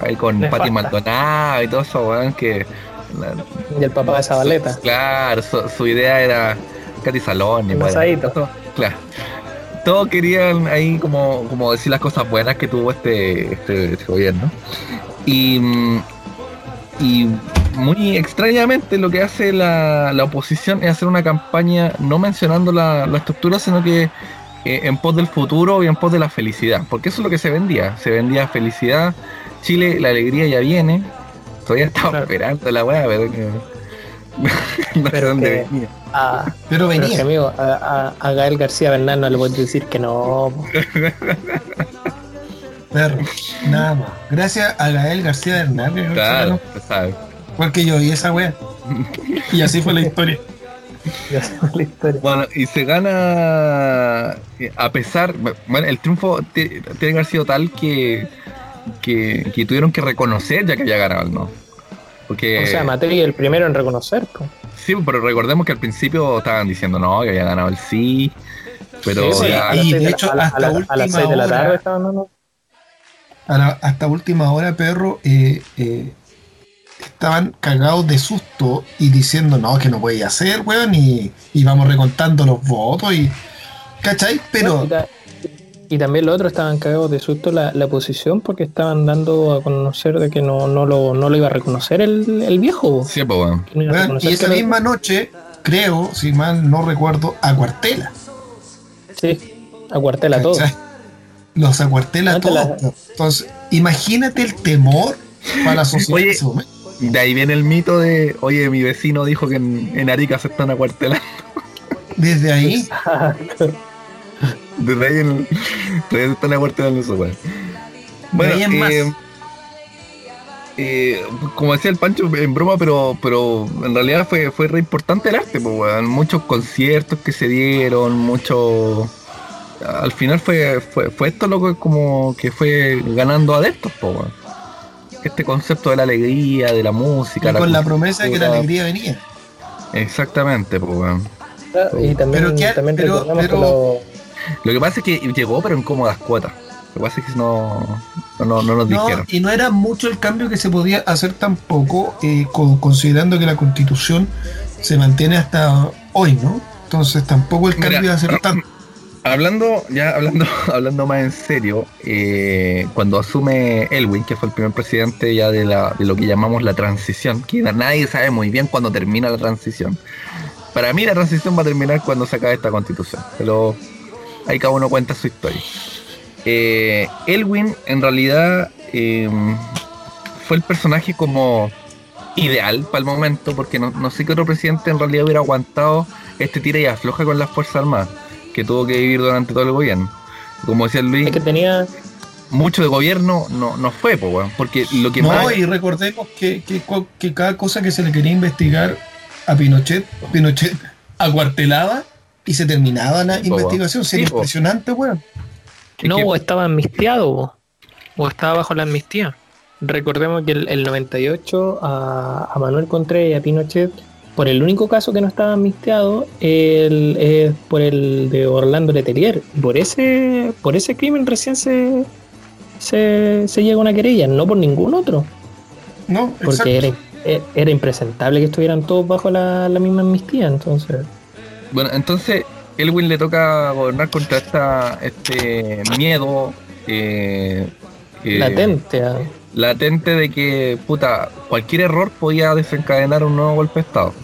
Speaker 2: ahí con Pati Maldonado y todo eso, weón, que
Speaker 1: y el papá de Zabaleta.
Speaker 2: Claro, su, idea era Katy Salón. Y claro. Todos querían ahí como, como decir las cosas buenas que tuvo este, este, este gobierno. Y, y muy extrañamente lo que hace la, oposición es hacer una campaña no mencionando la, estructura, sino que eh, en pos del futuro y en pos de la felicidad. Porque eso es lo que se vendía. Se vendía felicidad. Chile, la alegría ya viene. Todavía estaba esperando la weá, pero que. <laughs>
Speaker 1: no pero dónde venía. pero venía. amigo, a, a, Gael García Bernal no le puedo decir que no. <laughs>
Speaker 3: Perro, nada más. Gracias a Gael García Bernal. Claro, sabes. Porque yo y esa weá. Y así fue la historia. <laughs>
Speaker 2: La historia. Bueno, y se gana a pesar, bueno, el triunfo tiene que haber sido tal que que, tuvieron que reconocer ya que había ganado el no.
Speaker 1: Porque, o sea, Matei el primero en reconocer.
Speaker 2: Sí, pero recordemos que al principio estaban diciendo no, que había ganado el sí. Pero
Speaker 3: y de hecho, hasta última de la tarde estaban hasta última hora, perro, eh, eh, estaban cagados de susto y diciendo no, que no podía hacer, weón, y, y vamos recontando los votos y. ¿Cachai? Pero.
Speaker 1: Y también los otros estaban cagados de susto la, la posición porque estaban dando a conocer de que no, no, lo, no lo iba a reconocer el, el viejo.
Speaker 2: Sí, pues
Speaker 3: bueno. y esa misma noche, creo, si mal no recuerdo, acuartela.
Speaker 1: Sí, acuartela todo.
Speaker 3: Los acuartela todos. Entonces, imagínate el temor para la sociedad
Speaker 2: oye, De ahí viene el mito de, oye, mi vecino dijo que en, en Arica se están acuartelando.
Speaker 3: Desde ahí. <laughs>
Speaker 2: Desde ahí en, todavía están aguartando eso, weón. Bueno, eh, eh, como decía el Pancho en broma, pero pero en realidad fue, fue re importante el arte, pues, weón. Muchos conciertos que se dieron, muchos. Al final fue, fue, fue esto lo que como que fue ganando adeptos, pues, weón. Este concepto de la alegría, de la música.
Speaker 3: Y con la promesa de que la alegría venía.
Speaker 2: Exactamente, pues, weón.
Speaker 1: Y también, pero, también pero,
Speaker 2: lo que pasa es que llegó, pero en cómodas cuotas. Lo que pasa es que no, no, no nos dijeron.
Speaker 3: Y no era mucho el cambio que se podía hacer tampoco, eh, considerando que la constitución se mantiene hasta hoy, ¿no? Entonces tampoco el cambio iba a ser tan.
Speaker 2: Hablando, ya hablando, <laughs> hablando más en serio, eh, cuando asume Elwin, que fue el primer presidente ya de, la, de lo que llamamos la transición, que nadie sabe muy bien cuándo termina la transición. Para mí la transición va a terminar cuando se acabe esta constitución. Pero ahí cada uno cuenta su historia. Eh, Elwin en realidad em, fue el personaje como ideal para el momento, porque no, sé qué otro presidente en realidad hubiera aguantado este tira y afloja con las Fuerzas Armadas, que tuvo que vivir durante todo el gobierno. Como decía Luis,
Speaker 1: que tenía
Speaker 2: mucho de gobierno no, no fue, porque lo que
Speaker 3: no, y recordemos que, que, cada cosa que se le quería investigar a Pinochet, Pinochet aguartelaba y se terminaba la investigación. Sería impresionante, weón.
Speaker 1: No, o estaba amnistiado, o estaba bajo la amnistía. Recordemos que el, el 98 a, a, Manuel Contreras y a Pinochet, por el único caso que no estaba amnistiado, el, es por el de Orlando Letelier. Por ese, por ese crimen recién se, se, llega a una querella, no por ningún otro.
Speaker 3: No,
Speaker 1: porque era, era, impresentable que estuvieran todos bajo la, la misma amnistía, entonces.
Speaker 2: Bueno, entonces Elwin le toca gobernar contra esta, este miedo
Speaker 1: eh, eh, latente. Ah.
Speaker 2: Latente de que, puta, cualquier error podía desencadenar un nuevo golpe de Estado.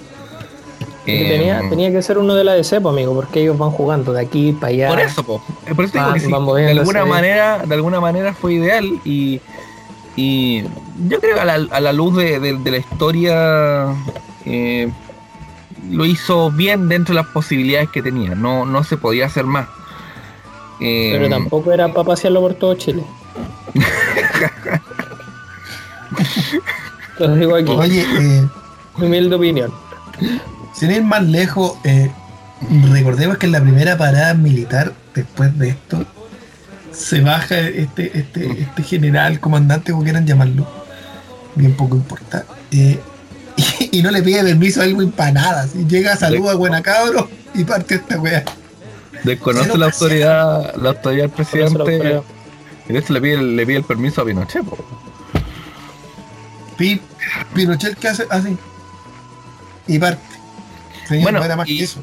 Speaker 1: Tenía, eh, tenía que ser uno de la DC, pues, amigo, porque ellos van jugando de aquí para allá.
Speaker 2: Por eso, po. por eso digo que de alguna manera, de alguna manera fue ideal y, y yo creo que a la, a la luz de, de la historia lo hizo bien dentro de las posibilidades que tenía. No, no se podía hacer más.
Speaker 1: Pero tampoco era para pasearlo por todo Chile. <laughs> Lo digo aquí. Oye, eh, humilde opinión.
Speaker 4: Sin ir más lejos, eh, recordemos que en la primera parada militar, después de esto, se baja este, este, este general, comandante, como quieran llamarlo, bien poco importa, eh, <laughs> y, no le pide permiso a Elwin para nada. Si llega, saluda a buena cabro y parte esta weá.
Speaker 2: Desconoce la autoridad, la autoridad del presidente. Y de hecho le pide, le pide el permiso a Pinochet.
Speaker 4: Pinochet, ¿qué hace? Así. Y parte.
Speaker 2: Bueno, más y, que eso.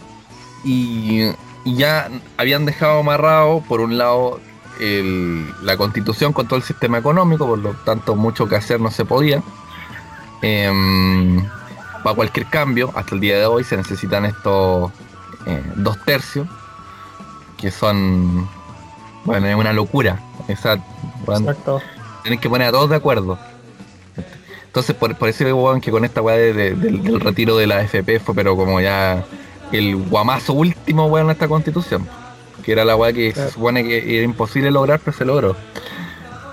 Speaker 2: Y, ya habían dejado amarrado, por un lado, la constitución con todo el sistema económico, por lo tanto, mucho que hacer no se podía. Em, para cualquier cambio, hasta el día de hoy se necesitan estos eh, dos tercios, que son, bueno, es una locura. Exacto. Tienen que poner a todos de acuerdo. Entonces, por, por eso weón, que con esta weá del retiro de la FP fue, pero como ya el guamazo último, weón, en esta constitución. Que era la weá que se supone que era imposible lograr, pero se logró.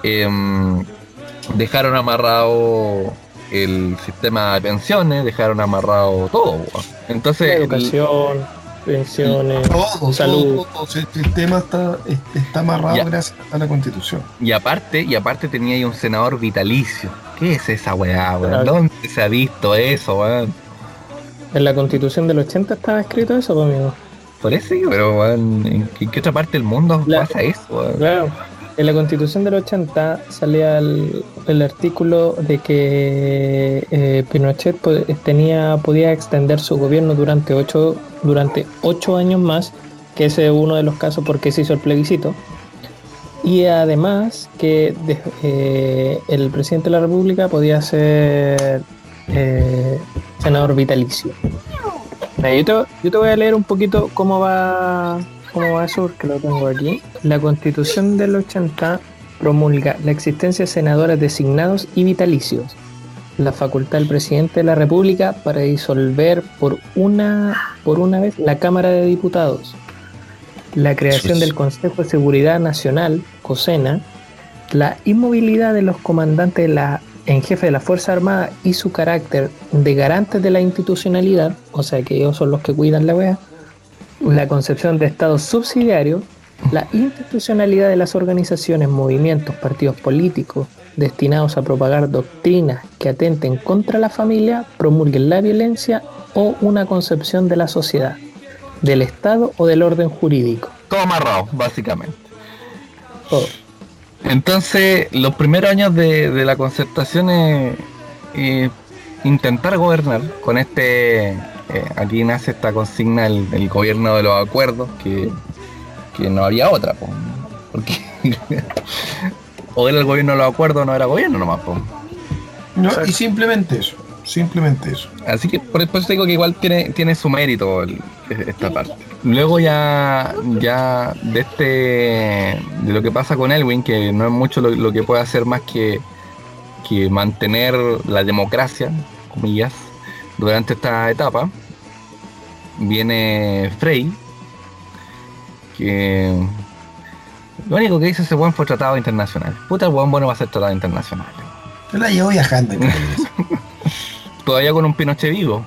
Speaker 2: Em, dejaron amarrado el sistema de pensiones, dejaron amarrado todo, weón. Entonces.
Speaker 1: La educación pensiones, salud.
Speaker 4: el sistema está, está amarrado gracias a la constitución.
Speaker 2: Y aparte, y aparte tenía ahí un senador vitalicio. ¿Qué es esa weá, weón? ¿Dónde se ha visto eso, weón?
Speaker 1: En la constitución del 80 estaba escrito eso, amigo.
Speaker 2: Por eso, pero weón, ¿en qué, otra parte del mundo pasa eso, weón?
Speaker 1: Claro. En la constitución del 80 salía el, artículo de que eh, Pinochet tenía, podía extender su gobierno durante ocho, durante ocho años más, que ese es uno de los casos porque se hizo el plebiscito. Y además que eh, el presidente de la República podía ser eh, senador vitalicio. Yo yo te voy a leer un poquito cómo va ¿Cómo va eso? Que lo tengo aquí. La constitución del 80 promulga la existencia de senadores designados y vitalicios, la facultad del presidente de la República para disolver por una, por una vez la Cámara de Diputados, la creación del Consejo de Seguridad Nacional, COSENA, la inmovilidad de los comandantes de la, en jefe de la Fuerza Armada y su carácter de garantes de la institucionalidad, o sea que ellos son los que cuidan la OEA, la concepción de Estado subsidiario, la institucionalidad de las organizaciones, movimientos, partidos políticos destinados a propagar doctrinas que atenten contra la familia, promulguen la violencia o una concepción de la sociedad, del Estado o del orden jurídico.
Speaker 2: Todo amarrado, básicamente. Todo. Entonces, los primeros años de, la concertación es intentar gobernar con este eh, aquí nace esta consigna el, gobierno de los acuerdos, que, no había otra, porque <laughs> o era el gobierno de los acuerdos no era gobierno nomás.
Speaker 4: No, y simplemente eso, simplemente eso.
Speaker 2: Así que por eso digo que igual tiene, tiene su mérito esta parte. Luego ya, ya de este de lo que pasa con Elwin, que no es mucho lo, que puede hacer más que, que mantener la democracia, comillas, durante esta etapa viene Frey, que lo único que dice ese buen fue tratado internacional. Puta, el buen bueno va a ser tratado internacional.
Speaker 4: Yo la llevo viajando. <laughs>
Speaker 2: Todavía con un Pinochet vivo.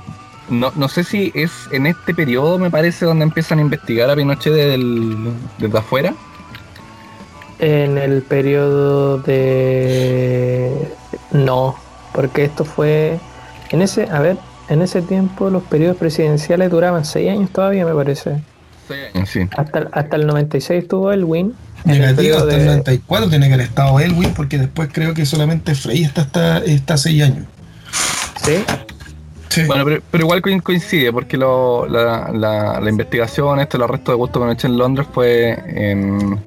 Speaker 2: No, no sé si es en este periodo, me parece, donde empiezan a investigar a Pinochet desde afuera.
Speaker 1: En el periodo de... No, porque esto fue... En ese, a ver, en ese tiempo los periodos presidenciales duraban seis años todavía, me parece. Seis años, sí. Hasta, hasta el 96 estuvo Elwin.
Speaker 4: Negativo, hasta el 94 tiene que haber estado Elwin, porque después creo que solamente Frey está hasta, está seis años.
Speaker 1: ¿Sí?
Speaker 2: Sí. Bueno, pero, igual coincide, porque lo, la, la, investigación, esto, el arresto de Gusto Pinochet en Londres fue en...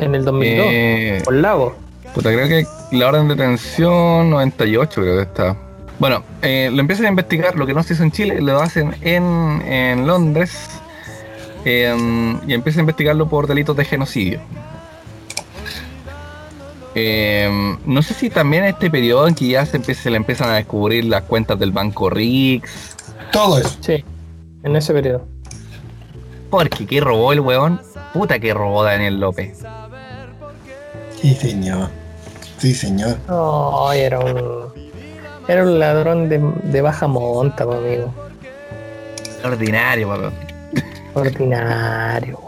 Speaker 1: En el 2002, eh, por Lago.
Speaker 2: Puta, creo que la orden de detención 98 creo que está. Bueno, eh, lo empiezan a investigar, lo que no se hizo en Chile, lo hacen en, Londres em, y empiezan a investigarlo por delitos de genocidio. Em, no sé si también en este periodo en que ya se, le empiezan a descubrir las cuentas del banco Rix.
Speaker 4: Todo eso.
Speaker 1: Sí. En ese periodo.
Speaker 2: Porque que robó el weón, puta que robó Daniel López.
Speaker 3: Sí, señor. Sí, señor.
Speaker 1: Oh, era un. Era un ladrón de, baja monta, amigo.
Speaker 2: Ordinario, papá.
Speaker 1: Ordinario.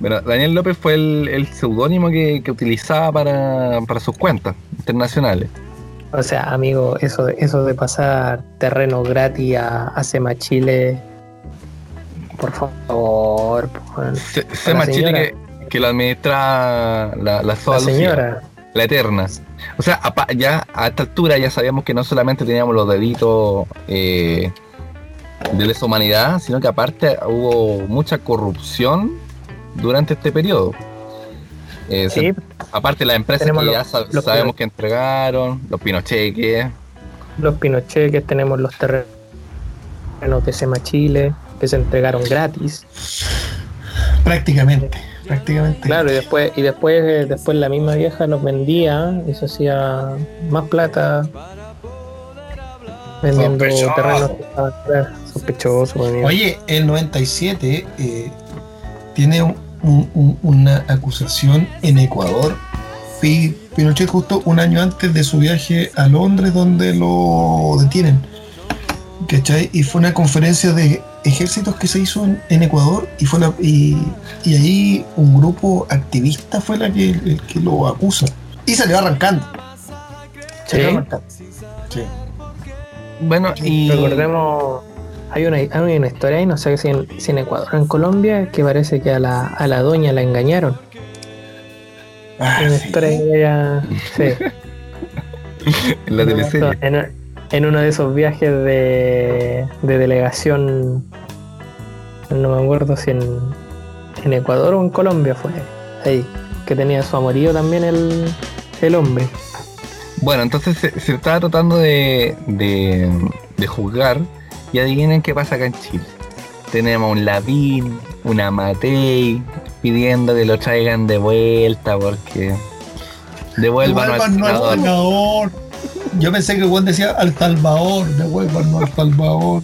Speaker 2: Bueno, Daniel López fue el, seudónimo que, utilizaba para, sus cuentas internacionales.
Speaker 1: O sea, amigo, eso de, eso de pasar terreno gratis a, a Sema Chile, por favor.
Speaker 2: Sema Chile que, lo administra la, la, señora. La Eterna. O sea, ya a esta altura ya sabíamos que no solamente teníamos los deditos eh, de lesa humanidad, sino que aparte hubo mucha corrupción durante este periodo. Eh, sí. aparte las empresas que ya sabemos que entregaron, los pinocheques.
Speaker 1: Los pinocheques, tenemos los terrenos de Sema Chile, que se entregaron gratis.
Speaker 3: Prácticamente, prácticamente.
Speaker 1: Claro, y después, y después, eh, después la misma vieja nos vendía y se hacía más plata vendiendo terrenos sospechosos.
Speaker 3: Oye, el 97 eh, tiene un, una acusación en Ecuador. Pinochet justo un año antes de su viaje a Londres donde lo detienen. Y fue una conferencia de ejércitos que se hizo en, Ecuador y fue y, ahí un grupo activista fue la que, el que lo acusa. Y salió arrancando.
Speaker 1: Salió arrancando.
Speaker 2: Bueno, y
Speaker 1: recordemos hay una, hay una historia ahí, no sé si en, si en Ecuador en Colombia, que parece que a la, a la doña la engañaron.
Speaker 3: Ah, una
Speaker 1: historia sí. <laughs>
Speaker 2: en la teleserie.
Speaker 1: En, en, uno de esos viajes de, de delegación, no me acuerdo si en, en Ecuador o en Colombia fue ahí, que tenía su amorío también el, el hombre.
Speaker 2: Bueno, entonces se, se estaba tratando de, de, de juzgar y adivinen qué pasa acá en Chile. Tenemos un Lavín, una Matei, pidiendo que lo traigan de vuelta porque devuelvan al
Speaker 3: Salvador. Yo pensé que Juan decía al Salvador, devuelvan al Salvador.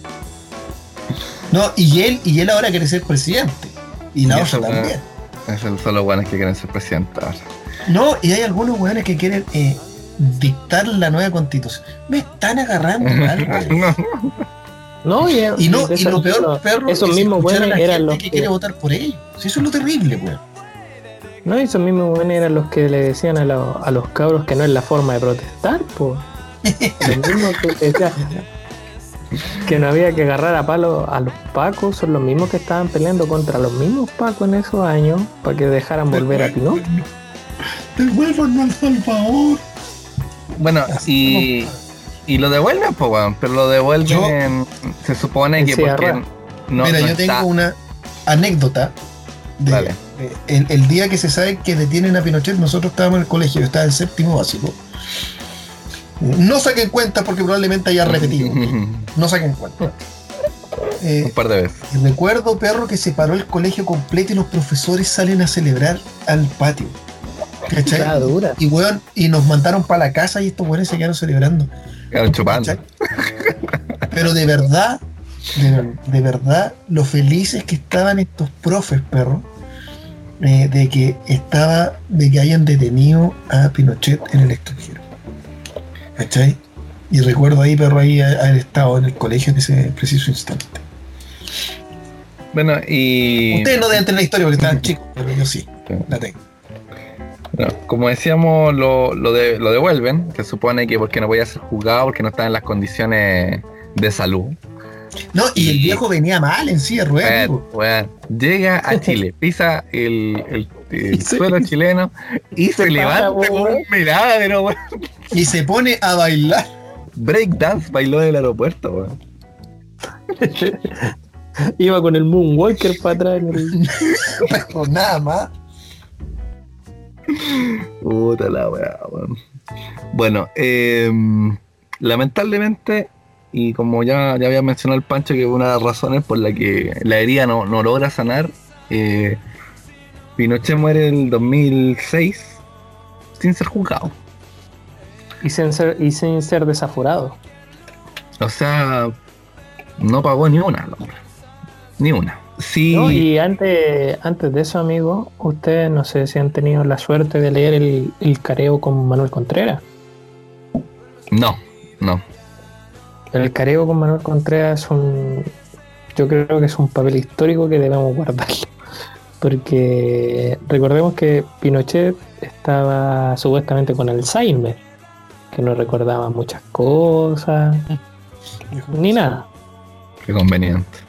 Speaker 3: No, y él, y él ahora quiere ser presidente. Y la otra también.
Speaker 2: Esos son los buenos que quieren ser presidente ahora.
Speaker 3: No, y hay algunos buenos que quieren eh, dictar la nueva constitución. Me están agarrando <laughs> algo.
Speaker 1: No, y,
Speaker 3: no, y lo peor, perro,
Speaker 1: esos mismos buenos eran los
Speaker 3: que, quiere votar por ellos. Si eso es lo terrible, weón.
Speaker 1: No, esos mismos buenos eran los que le decían a, a los cabros que no es la forma de protestar, pues. <laughs> que, que no había que agarrar a palo a los pacos, son los mismos que estaban peleando contra los mismos pacos en esos años para que dejaran volver a Pinochet.
Speaker 3: Devuelvan al Salvador.
Speaker 2: Bueno, y y lo devuelven, pues, weón. Pero lo devuelven, se supone que porque
Speaker 3: no. Mira, yo tengo una anécdota. De, el, día que se sabe que detienen a Pinochet, nosotros estábamos en el colegio, yo estaba en séptimo básico. No saquen cuenta porque probablemente haya repetido. <laughs> no saquen cuenta.
Speaker 2: Eh, Un par de veces.
Speaker 3: Recuerdo, perro, que se paró el colegio completo y los profesores salen a celebrar al patio. ¿Cachai?
Speaker 1: Dura.
Speaker 3: Y weón, y nos mandaron para la casa y estos weones se quedaron celebrando. <laughs> Pero de verdad, de, verdad, lo felices que estaban estos profes, perro, eh, de que estaba, de que hayan detenido a Pinochet en el extranjero. ¿Cachai? Y recuerdo ahí, perro, ahí haber estado en el colegio en ese preciso instante.
Speaker 2: Bueno, y.
Speaker 3: Ustedes no deben tener la historia porque estaban <laughs> chicos, pero yo sí, la tengo
Speaker 2: como decíamos, lo, lo, lo devuelven, que supone que porque no voy a ser juzgado, porque no está en las condiciones de salud.
Speaker 3: No, y, el viejo venía mal en sí, rueda.
Speaker 2: llega a <laughs> Chile, pisa el, suelo chileno y se, levanta como un milagro,
Speaker 3: Y se pone a bailar.
Speaker 2: Breakdance bailó del aeropuerto, weón. <laughs>
Speaker 1: Iba con el Moonwalker para atrás. <laughs>
Speaker 3: nada más.
Speaker 2: Puta la weá, Bueno, em, lamentablemente, y como ya, ya había mencionado el Pancho, que una de las razones por la que la herida no, logra sanar, eh, Pinochet muere en el 2006 sin ser juzgado.
Speaker 1: Y sin ser, y sin ser desaforado.
Speaker 2: O sea, no pagó ni una, hombre. Ni una.
Speaker 1: Sí. y antes, antes de eso, amigo, ustedes no sé si han tenido la suerte de leer el, el careo con Manuel Contreras.
Speaker 2: No, no.
Speaker 1: El careo con Manuel Contreras es un. Yo creo que es un papel histórico que debemos guardar. <laughs> Porque recordemos que Pinochet estaba supuestamente con Alzheimer, que no recordaba muchas cosas, ni nada.
Speaker 2: Qué conveniente.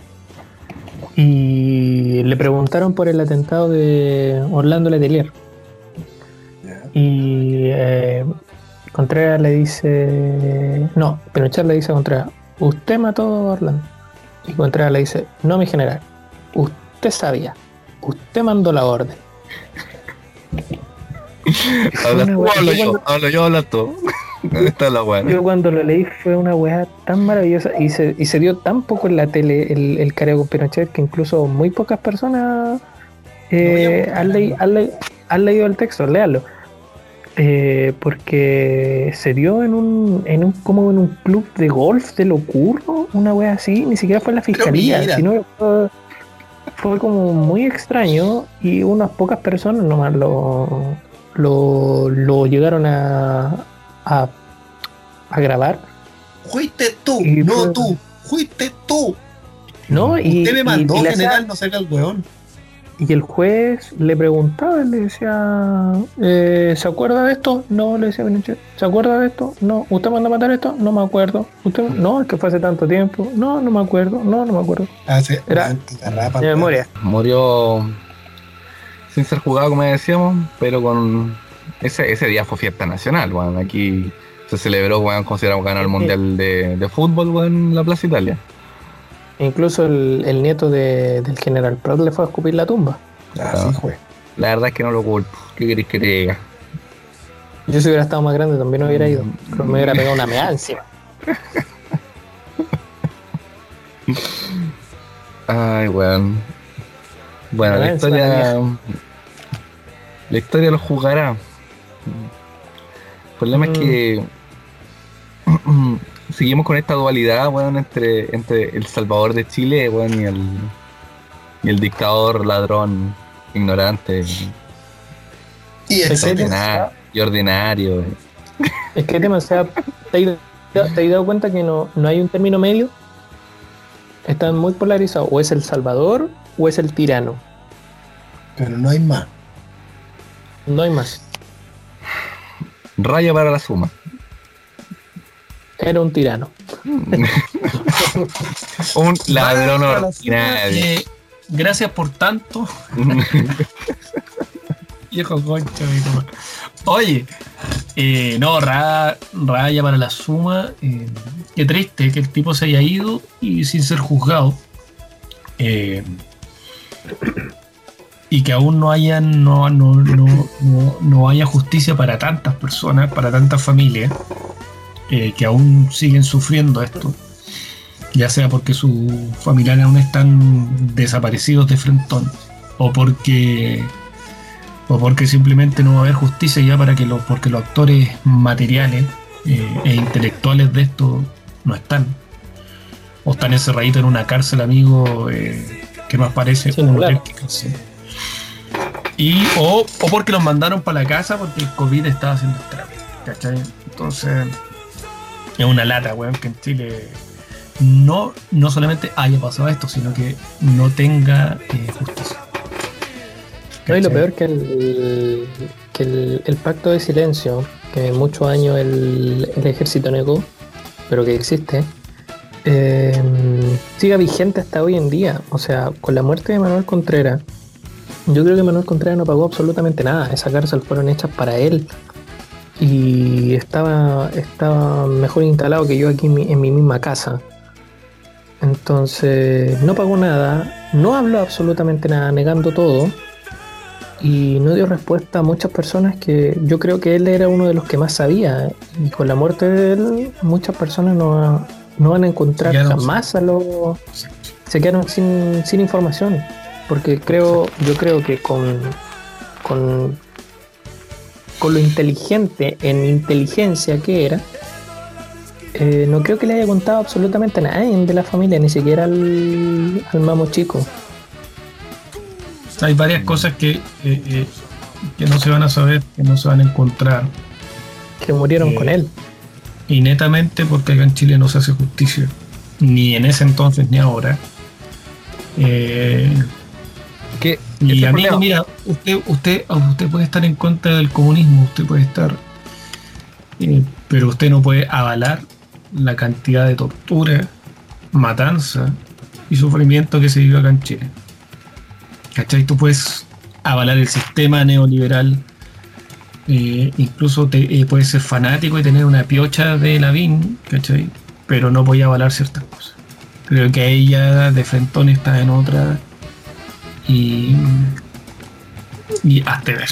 Speaker 1: Y le preguntaron por el atentado de Orlando Letelier. Y eh, Contreras le dice. No, Pinochet le dice a Contreras: Usted mató a Orlando. Y Contreras le dice: No, mi general. Usted sabía. Usted mandó la orden.
Speaker 2: habla tú, hablo yo, hablo yo, habla tú. <laughs>
Speaker 1: Está la Yo cuando lo leí fue una weá tan maravillosa y se, y se dio tan poco en la tele el, el careo con Pinochet que incluso muy pocas personas eh, han, leído el texto, léalo. Eh, porque se dio en un, en un como en un club de golf de locuro, una wea así, ni siquiera fue en la fiscalía, sino fue, fue, como muy extraño y unas pocas personas nomás lo, lo, lo llegaron a, a, a grabar.
Speaker 4: Fuiste tú, no tú, fuiste tú. No, y, Usted me mandó, general, no saca el weón.
Speaker 1: Y el juez le preguntaba, le decía, eh, ¿se acuerda de esto? No, le decía ¿Se acuerda de esto? No. ¿Usted manda a matar esto? No me acuerdo. ¿Usted? No, es que fue hace tanto tiempo. No, no me acuerdo. No, no me acuerdo.
Speaker 4: Hace, Era
Speaker 1: de memoria.
Speaker 2: Murió sin ser jugado, como decíamos, pero con ese, ese día fue fiesta nacional, bueno, aquí se celebró, bueno, consideramos ganar el Mundial de, Fútbol, en la Plaza Italia.
Speaker 1: Incluso el, nieto del general Prout le fue a escupir la tumba.
Speaker 2: Así ah, fue. La verdad es que no lo culpo. ¿Qué queréis que te diga?
Speaker 1: Yo si hubiera estado más grande también no hubiera ido. Pero me hubiera pegado una meancia.
Speaker 2: Ay, weón. Bueno, la historia. La historia lo jugará. El problema es que <clears throat> seguimos con esta dualidad, bueno, entre, entre el salvador de Chile, bueno, y el, y el dictador ladrón ignorante.
Speaker 4: Y,
Speaker 2: ordinario, y ordinario.
Speaker 1: Es que demasiado. ¿Te has dado cuenta que no, no hay un término medio? Están muy polarizados. O es el salvador o es el tirano.
Speaker 4: Pero no hay más.
Speaker 1: No hay más.
Speaker 2: Raya para la suma.
Speaker 1: Era un tirano. <laughs>
Speaker 2: un ladrón
Speaker 3: eh, gracias por tanto. <laughs> Viejo concha, Oye, eh, no, raya para la suma. Eh, qué triste que el tipo se haya ido y sin ser juzgado. Eh, y que aún no haya, no, no, no, no, haya justicia para tantas personas, para tantas familias, eh, que aún siguen sufriendo esto, ya sea porque sus familiares aún están desaparecidos de frentón, o porque o porque simplemente no va a haber justicia ya para que los, porque los actores materiales eh, e intelectuales de esto no están. O están encerraditos en una cárcel, amigo, eh, que más parece y, o, porque los mandaron para la casa porque el COVID estaba haciendo estragos. ¿Cachai? Entonces, es una lata, weón, que en Chile no, no solamente haya pasado esto, sino que no tenga eh, justicia.
Speaker 1: No, y lo peor que el, que el, pacto de silencio, que muchos años el, el ejército negó, pero que existe, eh, siga vigente hasta hoy en día. O sea, con la muerte de Manuel Contreras, yo creo que Manuel Contreras no pagó absolutamente nada. Esa cárcel fueron hechas para él. Y estaba, estaba mejor instalado que yo aquí en mi, misma casa. Entonces, no pagó nada, no habló absolutamente nada, negando todo. Y no dio respuesta a muchas personas que yo creo que él era uno de los que más sabía. Y con la muerte de él, muchas personas no, van a encontrar jamás a los. Se quedaron sin, sin información. Porque creo, yo creo que con, con, con lo inteligente en inteligencia que era, eh, no creo que le haya contado absolutamente a nadie de la familia, ni siquiera al, al mamo chico.
Speaker 3: Hay varias cosas que, eh, que no se van a saber, que no se van a encontrar.
Speaker 1: Que murieron con él.
Speaker 3: Y netamente porque acá en Chile no se hace justicia, ni en ese entonces ni ahora. Eh, y amigo, mira, usted, usted, usted puede estar en contra del comunismo, usted puede estar, eh, pero usted no puede avalar la cantidad de tortura, matanza y sufrimiento que se vive acá en Chile. ¿Cachai? Tú puedes avalar el sistema neoliberal, eh, incluso te, eh, puedes ser fanático y tener una piocha de Lavín, ¿cachai? Pero no voy a avalar ciertas cosas. Creo que ella de frentón está en otra y, y hazte ver.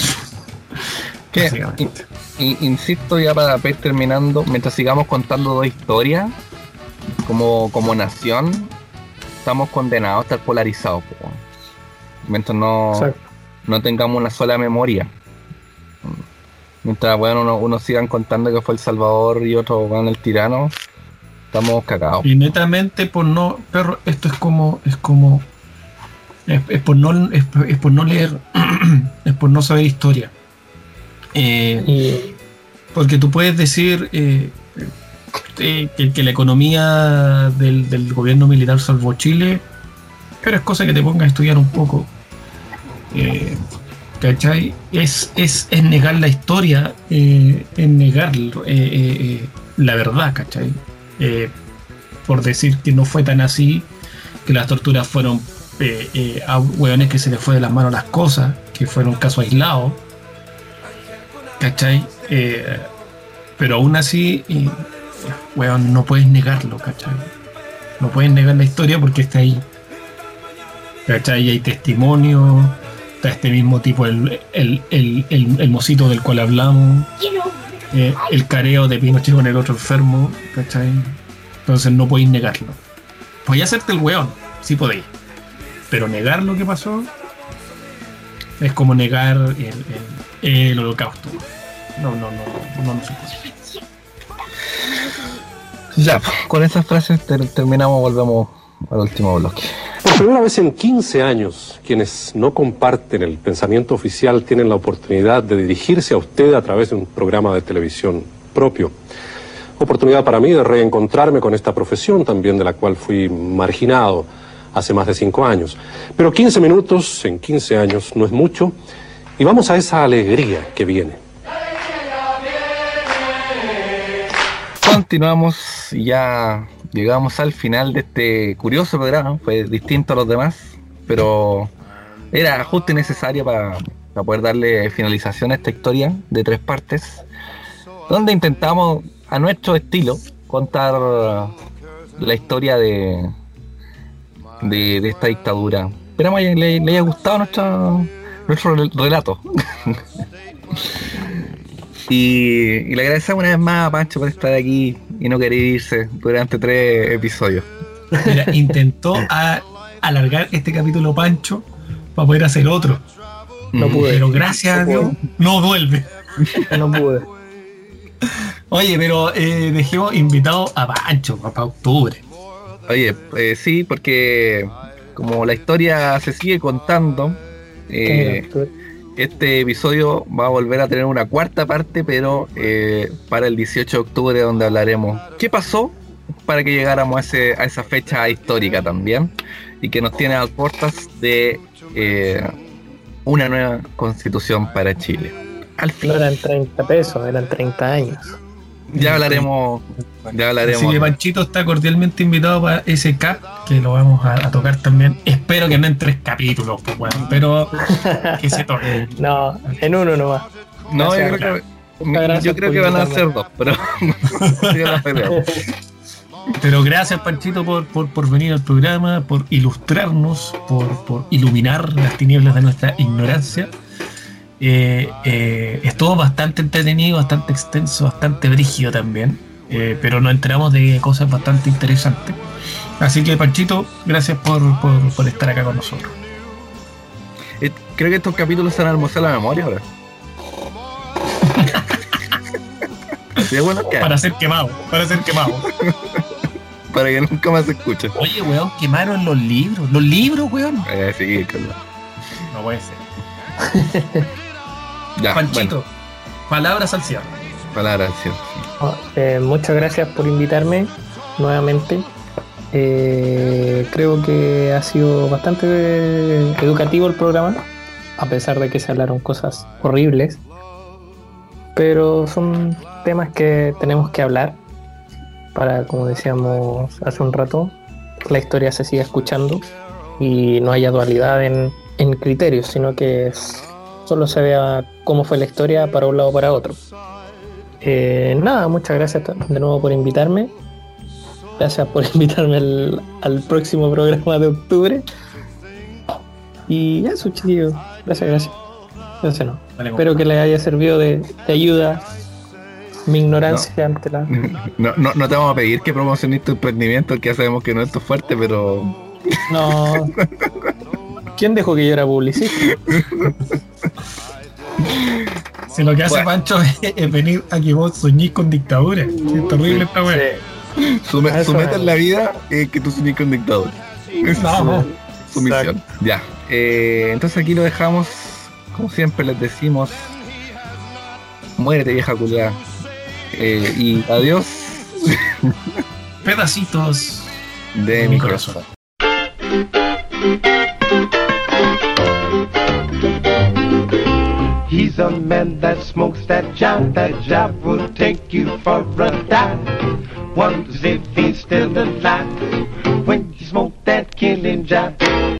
Speaker 2: Que, insisto ya para ir terminando, mientras sigamos contando dos historias, como, como nación, estamos condenados a estar polarizados. Mientras no, no tengamos una sola memoria. Mientras bueno, uno, sigan contando que fue el Salvador y otro van el tirano, estamos cagados.
Speaker 3: Y netamente por no, perro, esto es como, es como es, por no, es, por no leer, <clears throat> es por no saber historia. Eh, porque tú puedes decir eh, eh, que, la economía del, gobierno militar salvó Chile, pero es cosa que te pongas a estudiar un poco. ¿Cachai? Es, es, negar la historia, es negar la verdad, ¿cachai? por decir que no fue tan así, que las torturas fueron eh, eh, a hueones que se les fue de las manos las cosas, que fueron un caso aislado. ¿Cachai? Eh, pero aún así, weón, no puedes negarlo, ¿cachai? No puedes negar la historia porque está ahí. ¿Cachai? hay testimonio, está este mismo tipo, el, el, el, el, mocito del cual hablamos, el careo de Pinochet con el otro enfermo, ¿cachai? Entonces no podéis negarlo. Podéis hacerte el weón, sí podéis. Pero negar lo que pasó es como negar el, holocausto. No, no, no, no, no se puede.
Speaker 2: Ya, con esas frases terminamos, volvemos al último bloque.
Speaker 6: Por primera vez en 15 años, quienes no comparten el pensamiento oficial tienen la oportunidad de dirigirse a usted a través de un programa de televisión propio. Oportunidad para mí de reencontrarme con esta profesión también de la cual fui marginado hace más de cinco años. Pero 15 minutos en 15 años no es mucho y vamos a esa alegría que viene.
Speaker 2: Continuamos, ya llegamos al final de este curioso programa, fue distinto a los demás, pero era justo y necesario para, para poder darle finalización a esta historia de tres partes, donde intentamos a nuestro estilo contar la historia de, de, esta dictadura. Esperamos que le, le haya gustado nuestro, nuestro relato. <laughs> y, le agradecemos una vez más a Pancho por estar aquí y no querer irse durante tres episodios.
Speaker 3: Mira, intentó alargar este capítulo Pancho para poder hacer otro. No pude. Pero gracias a Dios no vuelve. <laughs> No pude. Oye, pero eh, dejemos invitado a Pancho para octubre.
Speaker 2: Oye, eh, sí, porque como la historia se sigue contando, eh, este episodio va a volver a tener una cuarta parte, pero eh, para el 18 de octubre, donde hablaremos qué pasó para que llegáramos a, ese, a esa fecha histórica también, y que nos tiene a puertas de una nueva constitución para Chile.
Speaker 1: Al fin. No eran 30 pesos, eran 30 años.
Speaker 2: Ya hablaremos. Ya hablaremos.
Speaker 3: Así que Panchito está cordialmente invitado para ese cap, que lo vamos a, tocar también. Espero que no en tres capítulos, pues bueno, pero <laughs> que se toque.
Speaker 1: No, en uno nomás.
Speaker 2: No, yo creo, que, yo creo que van a ser dos, pero.
Speaker 3: pero gracias, Panchito, por, por, por, venir al programa, por ilustrarnos, por, por iluminar las tinieblas de nuestra ignorancia. Eh, eh, estuvo bastante entretenido, bastante extenso, bastante brígido también, eh, pero nos enteramos de cosas bastante interesantes. Así que Panchito, gracias por, estar acá con nosotros.
Speaker 2: Creo que estos capítulos se han almorzado la memoria ahora. <laughs>
Speaker 3: Bueno Para ser quemado, para ser quemado. <laughs>
Speaker 2: para que nunca más se escuche.
Speaker 3: Oye, weón, quemaron los libros. Los libros, weón.
Speaker 2: Eh, sí,
Speaker 3: No puede ser. <laughs> ya, Panchito, palabras al cierre.
Speaker 2: Palabras al cierre.
Speaker 1: Oh, eh, muchas gracias por invitarme nuevamente. Eh, creo que ha sido bastante educativo el programa, a pesar de que se hablaron cosas horribles. Pero son temas que tenemos que hablar para, como decíamos hace un rato, la historia se siga escuchando y no haya dualidad en, criterios, sino que solo se vea cómo fue la historia para un lado o para otro. Eh, nada, muchas gracias de nuevo por invitarme. Gracias por <laughs> invitarme al, próximo programa de octubre. Y eso, chiquillos. Gracias, gracias. Gracias, no. Espero que les haya servido de, de ayuda mi ignorancia ante la. <laughs>
Speaker 2: No, no, no te vamos a pedir que promociones tu emprendimiento, que ya sabemos que no es tu fuerte, pero.
Speaker 1: No. <laughs> ¿Quién dejó que yo era publicista?
Speaker 3: Si lo que hace Pancho es, venir a que vos soñís con dictadura. Es terrible esta weá.
Speaker 2: Su, meta en la vida es que tú soñís con dictadura. Es su, misión. Ya. Eh, entonces aquí lo dejamos. Como siempre les decimos. Muérete vieja culiada. Eh, y adiós.
Speaker 3: Pedacitos
Speaker 2: de mi corazón. He's a man that smokes that job, that job will take you for a dive. Wonders if he's still alive when you smoke that killing job.